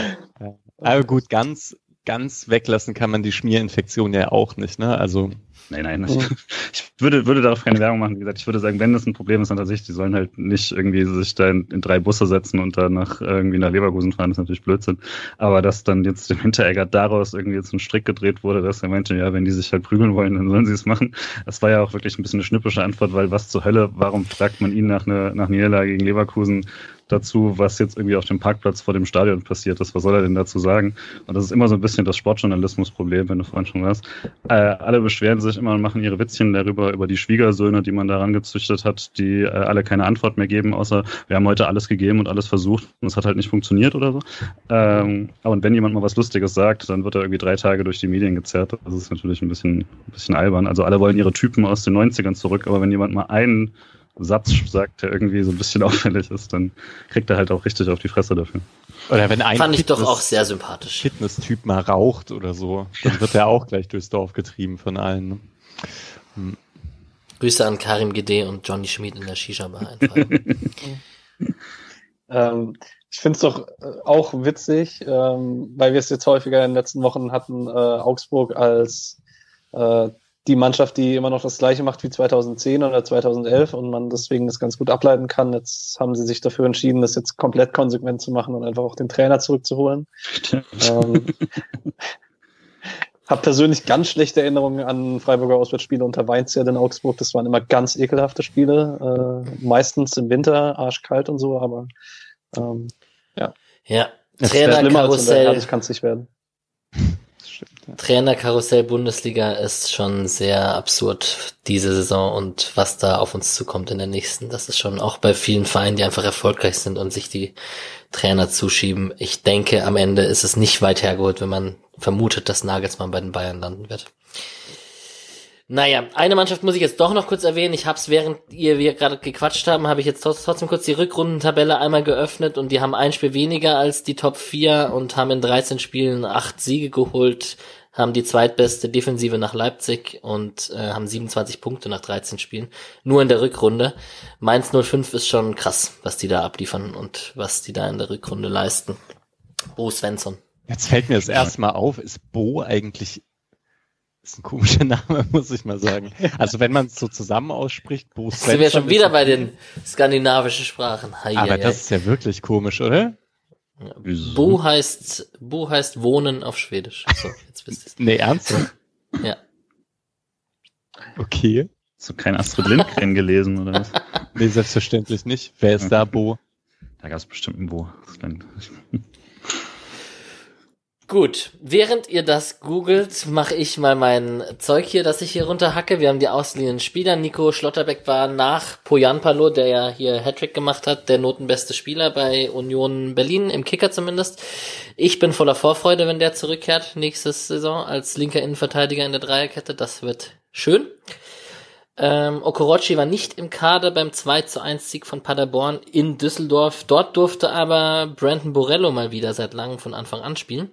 Aber gut, ganz, ganz weglassen kann man die Schmierinfektion ja auch nicht, ne? Also Nein, nein. Ich, [LAUGHS] ich, würde, würde darauf keine Werbung machen. Wie gesagt, ich würde sagen, wenn das ein Problem ist, dann tatsächlich, die sollen halt nicht irgendwie sich da in, in drei Busse setzen und dann nach irgendwie nach Leverkusen fahren, das ist natürlich Blödsinn. Aber dass dann jetzt dem Hinteregger daraus irgendwie jetzt ein Strick gedreht wurde, dass er meinte, ja, wenn die sich halt prügeln wollen, dann sollen sie es machen. Das war ja auch wirklich ein bisschen eine schnippische Antwort, weil was zur Hölle, warum fragt man ihn nach einer nach Niederlage gegen Leverkusen dazu, was jetzt irgendwie auf dem Parkplatz vor dem Stadion passiert ist. Was soll er denn dazu sagen? Und das ist immer so ein bisschen das Sportjournalismusproblem, wenn du vorhin schon warst. Äh, alle beschweren sich immer und machen ihre Witzchen darüber, über die Schwiegersöhne, die man daran gezüchtet hat, die äh, alle keine Antwort mehr geben, außer wir haben heute alles gegeben und alles versucht und es hat halt nicht funktioniert oder so. Ähm, aber wenn jemand mal was Lustiges sagt, dann wird er irgendwie drei Tage durch die Medien gezerrt. Das ist natürlich ein bisschen, ein bisschen albern. Also alle wollen ihre Typen aus den 90ern zurück, aber wenn jemand mal einen Satz sagt, der irgendwie so ein bisschen [LAUGHS] auffällig ist, dann kriegt er halt auch richtig auf die Fresse dafür. Oder wenn ein Fand ich Fitness, doch auch sehr sympathisch. Fitness-Typ mal raucht oder so, dann wird er auch gleich durchs Dorf getrieben von allen. Ne? Hm. Grüße an Karim Gede und Johnny Schmid in der Shisha-Bar [LAUGHS] ähm, ich finde es doch äh, auch witzig, ähm, weil wir es jetzt häufiger in den letzten Wochen hatten, äh, Augsburg als äh, die Mannschaft, die immer noch das gleiche macht wie 2010 oder 2011 und man deswegen das ganz gut ableiten kann. Jetzt haben sie sich dafür entschieden, das jetzt komplett konsequent zu machen und einfach auch den Trainer zurückzuholen. ähm, habe persönlich ganz schlechte Erinnerungen an Freiburger Auswärtsspiele unter Weinzierl in Augsburg. Das waren immer ganz ekelhafte Spiele, äh, meistens im Winter, arschkalt und so, aber ähm, ja. Ja, Trainerkarussell. kann es nicht werden. Trainerkarussell Bundesliga ist schon sehr absurd diese Saison und was da auf uns zukommt in der nächsten. Das ist schon auch bei vielen Vereinen, die einfach erfolgreich sind und sich die Trainer zuschieben. Ich denke, am Ende ist es nicht weit hergeholt, wenn man vermutet, dass Nagelsmann bei den Bayern landen wird. Naja, eine Mannschaft muss ich jetzt doch noch kurz erwähnen. Ich habe es, während ihr wir gerade gequatscht haben, habe ich jetzt trotzdem kurz die Rückrundentabelle einmal geöffnet und die haben ein Spiel weniger als die Top 4 und haben in 13 Spielen acht Siege geholt, haben die zweitbeste Defensive nach Leipzig und äh, haben 27 Punkte nach 13 Spielen. Nur in der Rückrunde. Mainz 05 ist schon krass, was die da abliefern und was die da in der Rückrunde leisten. Bo Svensson. Jetzt fällt mir das erste Mal auf, ist Bo eigentlich ist ein komischer Name, [LAUGHS] muss ich mal sagen. Also wenn man es so zusammen ausspricht, Bo Svensson. Sind wir schon wieder bei den skandinavischen Sprachen. Hei, Aber hei, das ist ja wirklich komisch, oder? Ja. Bo heißt, Bo heißt Wohnen auf Schwedisch. So, jetzt wisst ihr's. [LAUGHS] Nee, ernsthaft? Ja. Okay. Hast du kein Astrid Lindgren gelesen, oder was? Nee, selbstverständlich nicht. Wer ist okay. da, Bo? Da gab es bestimmt einen Bo. Gut, während ihr das googelt, mache ich mal mein Zeug hier, das ich hier runterhacke. Wir haben die ausliehenden Spieler. Nico Schlotterbeck war nach Poyanpalo, der ja hier Hattrick gemacht hat, der notenbeste Spieler bei Union Berlin, im Kicker zumindest. Ich bin voller Vorfreude, wenn der zurückkehrt nächste Saison als linker Innenverteidiger in der Dreierkette. Das wird schön. Ähm, Okorochi war nicht im Kader beim 2 zu 1 Sieg von Paderborn in Düsseldorf. Dort durfte aber Brandon Borello mal wieder seit langem von Anfang an spielen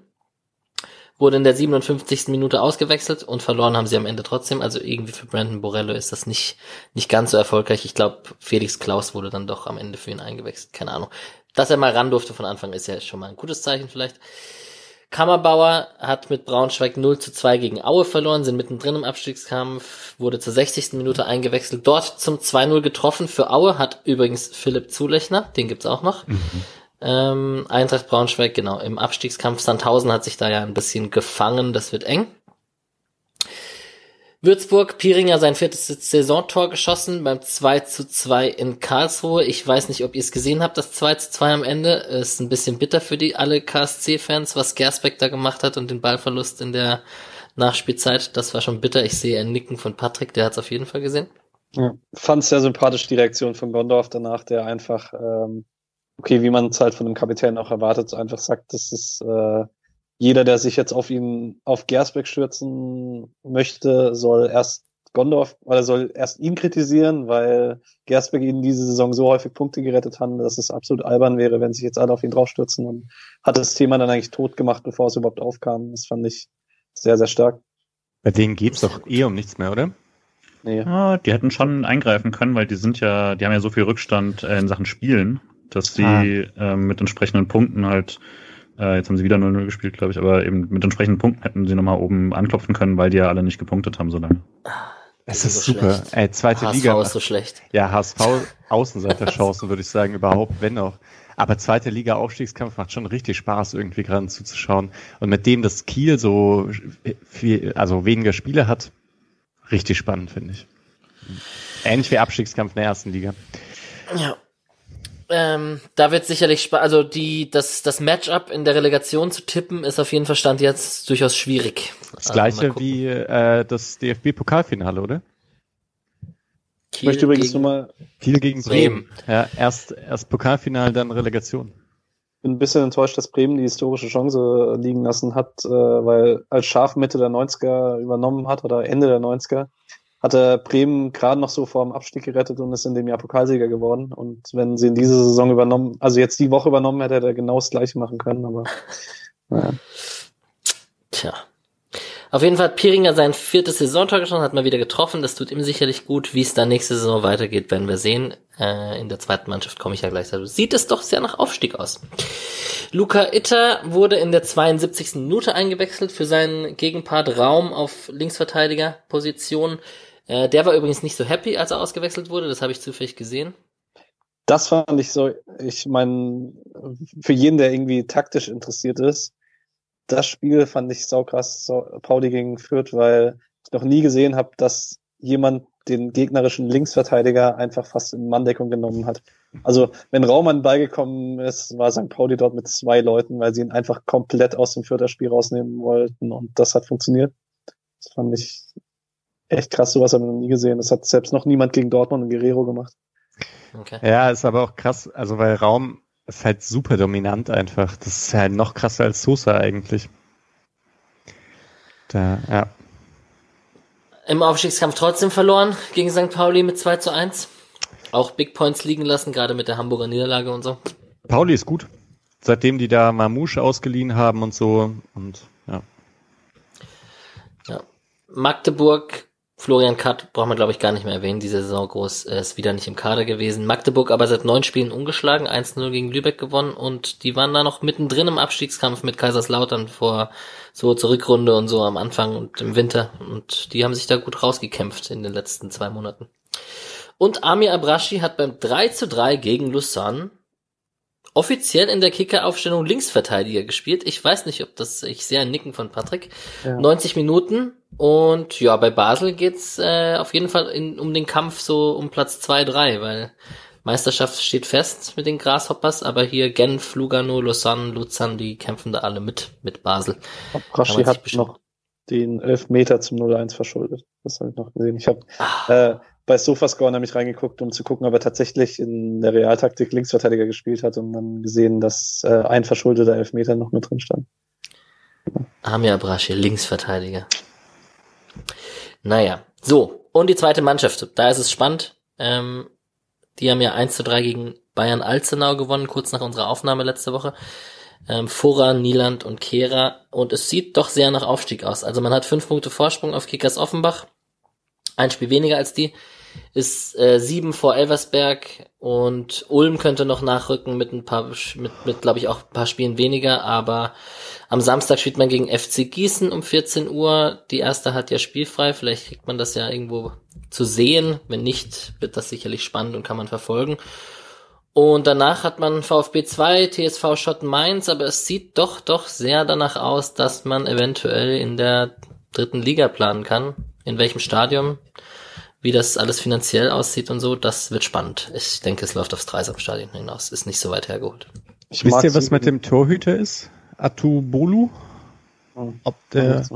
wurde in der 57. Minute ausgewechselt und verloren haben sie am Ende trotzdem. Also irgendwie für Brandon Borello ist das nicht, nicht ganz so erfolgreich. Ich glaube, Felix Klaus wurde dann doch am Ende für ihn eingewechselt. Keine Ahnung. Dass er mal ran durfte von Anfang ist ja schon mal ein gutes Zeichen vielleicht. Kammerbauer hat mit Braunschweig 0 zu 2 gegen Aue verloren, sind mittendrin im Abstiegskampf, wurde zur 60. Minute eingewechselt, dort zum 2-0 getroffen. Für Aue hat übrigens Philipp Zulechner, den gibt's auch noch. Mhm. Ähm, Eintracht Braunschweig, genau, im Abstiegskampf. Sandhausen hat sich da ja ein bisschen gefangen, das wird eng. Würzburg, Piringer sein viertes Saisontor geschossen beim 2 zu 2 in Karlsruhe. Ich weiß nicht, ob ihr es gesehen habt, das 2 zu 2 am Ende. Ist ein bisschen bitter für die alle KSC-Fans, was Gersbeck da gemacht hat und den Ballverlust in der Nachspielzeit. Das war schon bitter. Ich sehe ein Nicken von Patrick, der hat es auf jeden Fall gesehen. Ja, fand sehr sympathisch die Reaktion von Gondorf danach, der einfach ähm, okay, wie man es halt von dem Kapitän auch erwartet, einfach sagt, dass es äh, jeder, der sich jetzt auf ihn, auf Gersbeck stürzen möchte, soll erst Gondorf, oder soll erst ihn kritisieren, weil Gersbeck ihnen diese Saison so häufig Punkte gerettet hat, dass es absolut albern wäre, wenn sich jetzt alle auf ihn draufstürzen und hat das Thema dann eigentlich tot gemacht, bevor es überhaupt aufkam. Das fand ich sehr, sehr stark. Bei denen geht's doch eh um nichts mehr, oder? Nee. Ja, die hätten schon eingreifen können, weil die sind ja, die haben ja so viel Rückstand äh, in Sachen Spielen dass sie ah. äh, mit entsprechenden Punkten halt, äh, jetzt haben sie wieder 0-0 gespielt, glaube ich, aber eben mit entsprechenden Punkten hätten sie nochmal oben anklopfen können, weil die ja alle nicht gepunktet haben so lange. Es ist, ist so super. Schlecht. Ey, zweite HSV Liga. ist so schlecht. Ja, HSV Außenseiterchancen würde ich sagen, überhaupt, wenn noch. Aber zweite Liga Aufstiegskampf macht schon richtig Spaß, irgendwie gerade zuzuschauen. Und mit dem, dass Kiel so viel, also weniger Spiele hat, richtig spannend, finde ich. Ähnlich wie Abstiegskampf in der ersten Liga. Ja. Ähm, da wird sicherlich spannend, also die, das, das Matchup in der Relegation zu tippen, ist auf jeden Fall Stand jetzt durchaus schwierig. Das also gleiche wie äh, das DFB-Pokalfinale, oder? Kiel ich möchte übrigens gegen, mal Kiel gegen Bremen. Bremen. Ja, erst, erst Pokalfinale, dann Relegation. Bin ein bisschen enttäuscht, dass Bremen die historische Chance liegen lassen hat, äh, weil als Schaf Mitte der 90er übernommen hat oder Ende der 90er, hatte Bremen gerade noch so vor dem Abstieg gerettet und ist in dem Jahr Pokalsieger geworden. Und wenn sie in diese Saison übernommen, also jetzt die Woche übernommen hätte, hätte er genau das gleiche machen können, aber [LAUGHS] naja. Tja. Auf jeden Fall hat Piringer sein viertes Saisontor geschossen, hat mal wieder getroffen. Das tut ihm sicherlich gut. Wie es dann nächste Saison weitergeht, werden wir sehen. Äh, in der zweiten Mannschaft komme ich ja gleich dazu. Sieht es doch sehr nach Aufstieg aus. Luca Itter wurde in der 72. Minute eingewechselt für seinen Gegenpart Raum auf Linksverteidigerposition. Äh, der war übrigens nicht so happy, als er ausgewechselt wurde. Das habe ich zufällig gesehen. Das fand ich so, ich meine, für jeden, der irgendwie taktisch interessiert ist, das Spiel fand ich saukrass, so, Pauli gegen Fürth, weil ich noch nie gesehen habe, dass jemand den gegnerischen Linksverteidiger einfach fast in Manndeckung genommen hat. Also wenn Raumann beigekommen ist, war St. Pauli dort mit zwei Leuten, weil sie ihn einfach komplett aus dem Fürther Spiel rausnehmen wollten und das hat funktioniert. Das fand ich echt krass, sowas haben wir noch nie gesehen. Das hat selbst noch niemand gegen Dortmund und Guerrero gemacht. Okay. Ja, ist aber auch krass, also weil Raum ist halt super dominant einfach. Das ist halt noch krasser als Sosa eigentlich. Da, ja. Im Aufstiegskampf trotzdem verloren gegen St. Pauli mit 2 zu 1. Auch Big Points liegen lassen, gerade mit der Hamburger Niederlage und so. Pauli ist gut. Seitdem die da Mamouche ausgeliehen haben und so. Und ja. Ja. Magdeburg Florian Katt braucht man, glaube ich, gar nicht mehr erwähnen. Diese Saison groß äh, ist wieder nicht im Kader gewesen. Magdeburg aber seit neun Spielen ungeschlagen, 1-0 gegen Lübeck gewonnen und die waren da noch mittendrin im Abstiegskampf mit Kaiserslautern vor so zur Rückrunde und so am Anfang und im Winter. Und die haben sich da gut rausgekämpft in den letzten zwei Monaten. Und Amir Abrashi hat beim 3 zu 3 gegen Lausanne offiziell in der Kicker-Aufstellung Linksverteidiger gespielt. Ich weiß nicht, ob das, ich sehe ein Nicken von Patrick. Ja. 90 Minuten und ja, bei Basel geht's äh, auf jeden Fall in, um den Kampf so um Platz zwei drei, weil Meisterschaft steht fest mit den Grasshoppers, aber hier Genf, Lugano, Lausanne, Luzern, die kämpfen da alle mit, mit Basel. Rashi hat noch den Elfmeter zum 0-1 verschuldet. Das habe ich noch gesehen. Ich habe ah. äh, bei Sofascore nämlich reingeguckt, um zu gucken, ob er tatsächlich in der Realtaktik Linksverteidiger gespielt hat und dann gesehen, dass äh, ein verschuldeter Elfmeter noch mit drin stand. Amir Braschi, Linksverteidiger. Naja, so. Und die zweite Mannschaft. Da ist es spannend. Ähm, die haben ja 1 zu 3 gegen Bayern Alzenau gewonnen, kurz nach unserer Aufnahme letzte Woche. Ähm, Fora, Nieland und Kehra. Und es sieht doch sehr nach Aufstieg aus. Also man hat fünf Punkte Vorsprung auf Kickers Offenbach. Ein Spiel weniger als die. Ist äh, sieben vor Elversberg und Ulm könnte noch nachrücken mit ein paar, mit, mit glaube ich auch ein paar Spielen weniger, aber am Samstag spielt man gegen FC Gießen um 14 Uhr. Die erste hat ja spielfrei. Vielleicht kriegt man das ja irgendwo zu sehen. Wenn nicht, wird das sicherlich spannend und kann man verfolgen. Und danach hat man VfB 2, TSV Schotten Mainz, aber es sieht doch, doch sehr danach aus, dass man eventuell in der dritten Liga planen kann. In welchem Stadium, wie das alles finanziell aussieht und so, das wird spannend. Ich denke, es läuft aufs Dreisamstadion hinaus. Ist nicht so weit hergeholt. Ich Wisst ihr, was mit dem Torhüter ist? Atubolu. Hm. Ob der,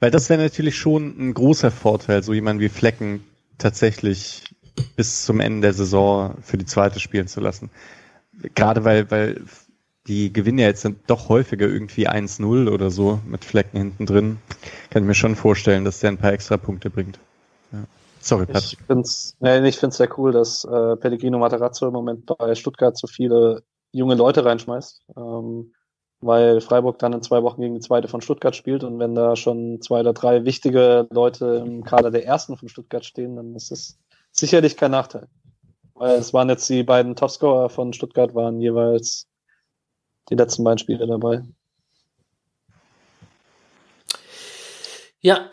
weil das wäre natürlich schon ein großer Vorteil, so jemanden wie Flecken tatsächlich bis zum Ende der Saison für die zweite spielen zu lassen. Gerade weil, weil die gewinnen ja jetzt doch häufiger irgendwie 1-0 oder so mit Flecken hinten drin. Kann ich mir schon vorstellen, dass der ein paar extra Punkte bringt. Sorry, Patrick. Ich finde es nee, ich find's sehr cool, dass äh, Pellegrino Materazzo im Moment bei Stuttgart so viele junge Leute reinschmeißt. Ähm, weil Freiburg dann in zwei Wochen gegen die zweite von Stuttgart spielt und wenn da schon zwei oder drei wichtige Leute im Kader der ersten von Stuttgart stehen, dann ist es sicherlich kein Nachteil. Weil es waren jetzt die beiden Topscorer von Stuttgart waren jeweils die letzten beiden Spiele dabei. Ja,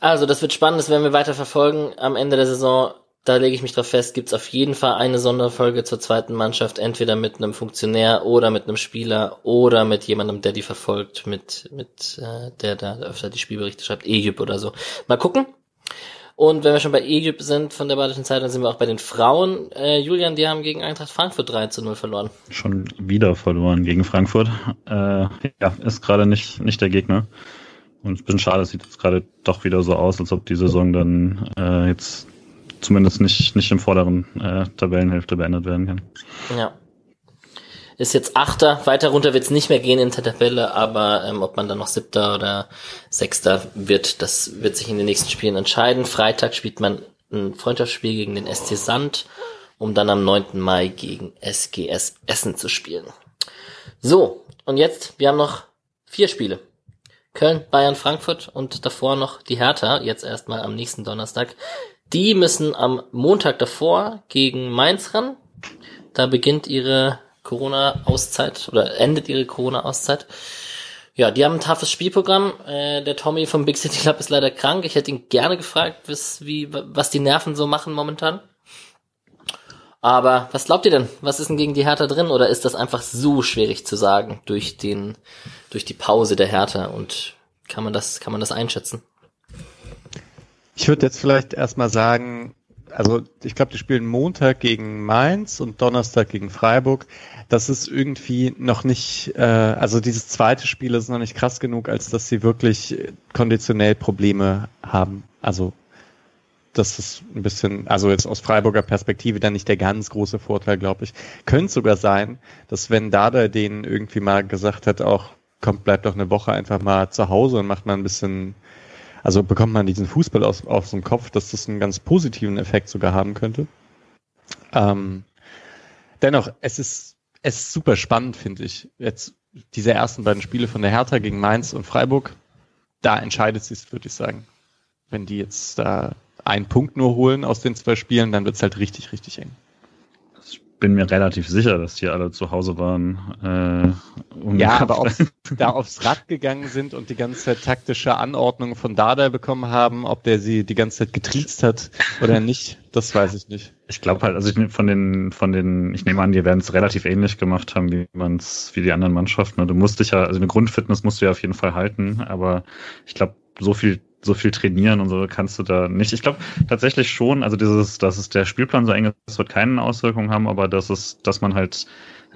also das wird spannend, das werden wir weiter verfolgen. Am Ende der Saison da lege ich mich drauf fest, gibt es auf jeden Fall eine Sonderfolge zur zweiten Mannschaft, entweder mit einem Funktionär oder mit einem Spieler oder mit jemandem, der die verfolgt, mit, mit äh, der da öfter die Spielberichte schreibt, Egypt oder so. Mal gucken. Und wenn wir schon bei Egypt sind von der Badischen Zeit, dann sind wir auch bei den Frauen. Äh, Julian, die haben gegen Eintracht Frankfurt 3 zu 0 verloren. Schon wieder verloren gegen Frankfurt. Äh, ja, ist gerade nicht, nicht der Gegner. Und ich bin schade, es sieht jetzt gerade doch wieder so aus, als ob die Saison dann äh, jetzt zumindest nicht, nicht im vorderen äh, Tabellenhälfte beendet werden kann. Ja. Ist jetzt Achter, weiter runter wird es nicht mehr gehen in der Tabelle, aber ähm, ob man dann noch Siebter oder Sechster wird, das wird sich in den nächsten Spielen entscheiden. Freitag spielt man ein Freundschaftsspiel gegen den SC Sand, um dann am 9. Mai gegen SGS Essen zu spielen. So, und jetzt, wir haben noch vier Spiele. Köln, Bayern, Frankfurt und davor noch die Hertha, jetzt erstmal am nächsten Donnerstag. Die müssen am Montag davor gegen Mainz ran. Da beginnt ihre Corona-Auszeit oder endet ihre Corona-Auszeit. Ja, die haben ein toughes Spielprogramm. Äh, der Tommy vom Big City Club ist leider krank. Ich hätte ihn gerne gefragt, was, wie, was die Nerven so machen momentan. Aber was glaubt ihr denn? Was ist denn gegen die Hertha drin? Oder ist das einfach so schwierig zu sagen durch den, durch die Pause der Hertha? Und kann man das, kann man das einschätzen? Ich würde jetzt vielleicht erstmal sagen, also ich glaube, die spielen Montag gegen Mainz und Donnerstag gegen Freiburg. Das ist irgendwie noch nicht, äh, also dieses zweite Spiel ist noch nicht krass genug, als dass sie wirklich konditionell Probleme haben. Also das ist ein bisschen, also jetzt aus Freiburger Perspektive dann nicht der ganz große Vorteil, glaube ich. Könnte sogar sein, dass wenn Dada denen irgendwie mal gesagt hat, auch kommt, bleibt doch eine Woche einfach mal zu Hause und macht mal ein bisschen Also bekommt man diesen Fußball aus, aus dem Kopf, dass das einen ganz positiven Effekt sogar haben könnte. Ähm, dennoch, es ist, es ist super spannend, finde ich. Jetzt diese ersten beiden Spiele von der Hertha gegen Mainz und Freiburg, da entscheidet sich, würde ich sagen. Wenn die jetzt da einen Punkt nur holen aus den zwei Spielen, dann wird es halt richtig, richtig eng bin mir relativ sicher, dass die alle zu Hause waren. Äh, um ja, [LAUGHS] aber ob da aufs Rad gegangen sind und die ganze Zeit taktische Anordnungen von Dada bekommen haben, ob der sie die ganze Zeit getriezt hat oder nicht, das weiß ich nicht. Ich glaube halt, also ich von den, von den, ich nehme an, die werden es relativ ähnlich gemacht haben, wie man es, wie die anderen Mannschaften. Du musst dich ja, also eine Grundfitness musst du ja auf jeden Fall halten, aber ich glaube, so viel so viel trainieren und so kannst du da nicht. Ich glaube tatsächlich schon, also dieses, dass es der Spielplan so eng ist, wird keine Auswirkungen haben, aber dass es, dass man halt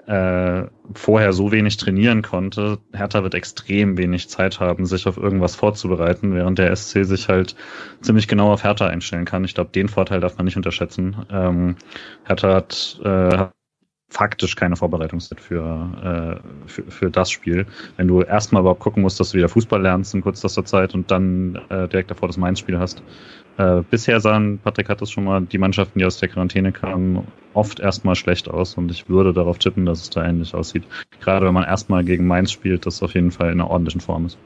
äh, vorher so wenig trainieren konnte, Hertha wird extrem wenig Zeit haben, sich auf irgendwas vorzubereiten, während der SC sich halt ziemlich genau auf Hertha einstellen kann. Ich glaube, den Vorteil darf man nicht unterschätzen. Ähm, Hertha hat, äh, faktisch keine Vorbereitungszeit für, äh, für, für das Spiel. Wenn du erstmal überhaupt gucken musst, dass du wieder Fußball lernst in kürzester Zeit und dann äh, direkt davor das Mainz-Spiel hast. Äh, bisher sahen, Patrick hat das schon mal, die Mannschaften, die aus der Quarantäne kamen, oft erstmal schlecht aus und ich würde darauf tippen, dass es da ähnlich aussieht. Gerade wenn man erstmal gegen Mainz spielt, das auf jeden Fall in einer ordentlichen Form ist.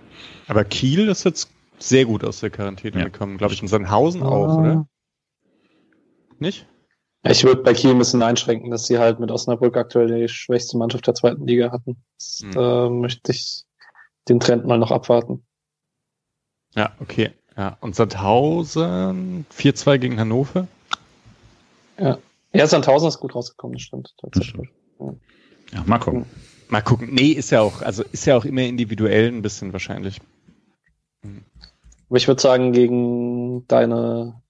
Aber Kiel ist jetzt sehr gut aus der Quarantäne ja. gekommen, glaube ich, in Sandhausen auch, oder? Nicht? Ich würde bei Kiel ein bisschen einschränken, dass sie halt mit Osnabrück aktuell die schwächste Mannschaft der zweiten Liga hatten. Das, mhm. äh, möchte ich den Trend mal noch abwarten. Ja, okay. Ja, und Sandhausen 4-2 gegen Hannover? Ja. Ja, Sandhausen ist gut rausgekommen, das stimmt. Tatsächlich. Ja. ja, mal gucken. Mal gucken. Nee, ist ja auch, also ist ja auch immer individuell ein bisschen wahrscheinlich. Aber ich würde sagen, gegen deine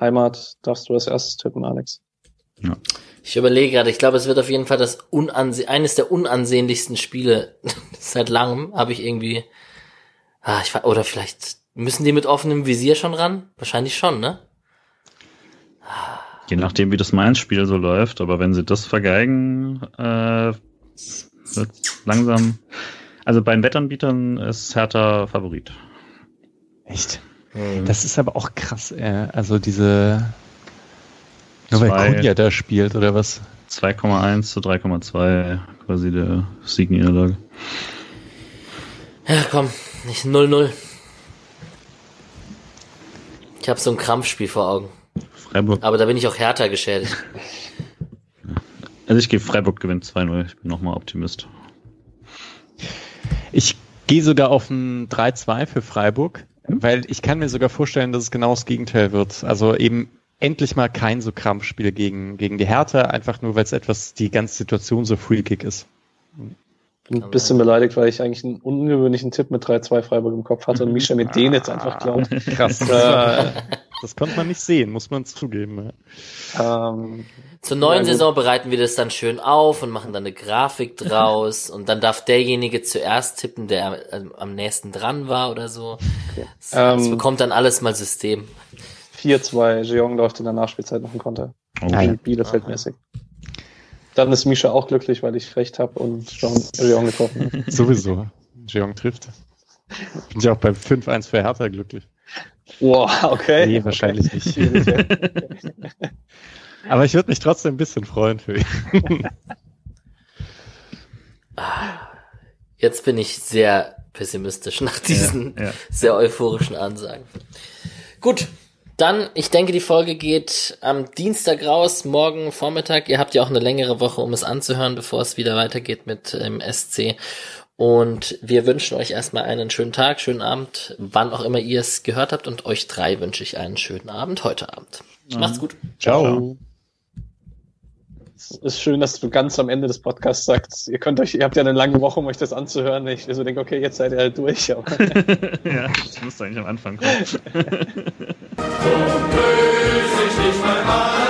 Heimat darfst du als erstes tippen, Alex. Ja. Ich überlege gerade, ich glaube, es wird auf jeden Fall das unanse eines der unansehnlichsten Spiele [LAUGHS] seit langem, habe ich irgendwie. Ah, ich, oder vielleicht müssen die mit offenem Visier schon ran? Wahrscheinlich schon, ne? Je nachdem, wie das Mainz-Spiel so läuft, aber wenn sie das vergeigen, äh, wird langsam. Also bei den Wettanbietern ist Hertha Favorit. Echt? Mhm. Das ist aber auch krass, äh, also diese. Nur weil Kunja da spielt, oder was? 2,1 zu 3,2 quasi der Siegniederlage. Ja, komm, nicht 0-0. Ich habe so ein Krampfspiel vor Augen. Freiburg. Aber da bin ich auch härter geschädigt. [LAUGHS] Also ich gehe Freiburg gewinnt 2-0. Ich bin nochmal Optimist. Ich gehe sogar auf ein 3-2 für Freiburg. Weil ich kann mir sogar vorstellen, dass es genau das Gegenteil wird. Also eben endlich mal kein so Krampfspiel gegen, gegen die Hertha, einfach nur, weil es etwas, die ganze Situation so freakig ist. Ein bisschen beleidigt, weil ich eigentlich einen ungewöhnlichen Tipp mit 3-2 Freiburg im Kopf hatte und Misha mir den jetzt einfach klaut. Krass. Das, war, das konnte man nicht sehen, muss man zugeben. Ähm, Zur neuen ja, Saison bereiten wir das dann schön auf und machen dann eine Grafik [LAUGHS] draus und dann darf derjenige zuerst tippen, der am nächsten dran war oder so. Okay. Das, ähm, bekommt dann alles mal System. 4-2, Jeong läuft in der Nachspielzeit noch ein Konter. Okay. Bielefeld-mäßig. Dann ist Misha auch glücklich, weil ich recht habe und Jeong getroffen hat. [LAUGHS] Sowieso. Jeong trifft. Bin ja auch beim 5-1 für Hertha glücklich. Wow, okay. Nee, wahrscheinlich okay. nicht. [LAUGHS] Aber ich würde mich trotzdem ein bisschen freuen für ihn. Jetzt bin ich sehr pessimistisch nach diesen ja, ja. sehr euphorischen Ansagen. Gut, dann, ich denke, die Folge geht am Dienstag raus, morgen Vormittag. Ihr habt ja auch eine längere Woche, um es anzuhören, bevor es wieder weitergeht mit dem ähm, SC. Und wir wünschen euch erstmal einen schönen Tag, schönen Abend, wann auch immer ihr es gehört habt. Und euch drei wünsche ich einen schönen Abend heute Abend. Macht's gut. Ciao. Es ist schön, dass du ganz am Ende des Podcasts sagst, ihr könnt euch, ihr habt ja eine lange Woche, um euch das anzuhören. Ich so denke, okay, jetzt seid ihr halt durch. [LAUGHS] ja, das musste eigentlich am Anfang kommen. so böse ich nicht mal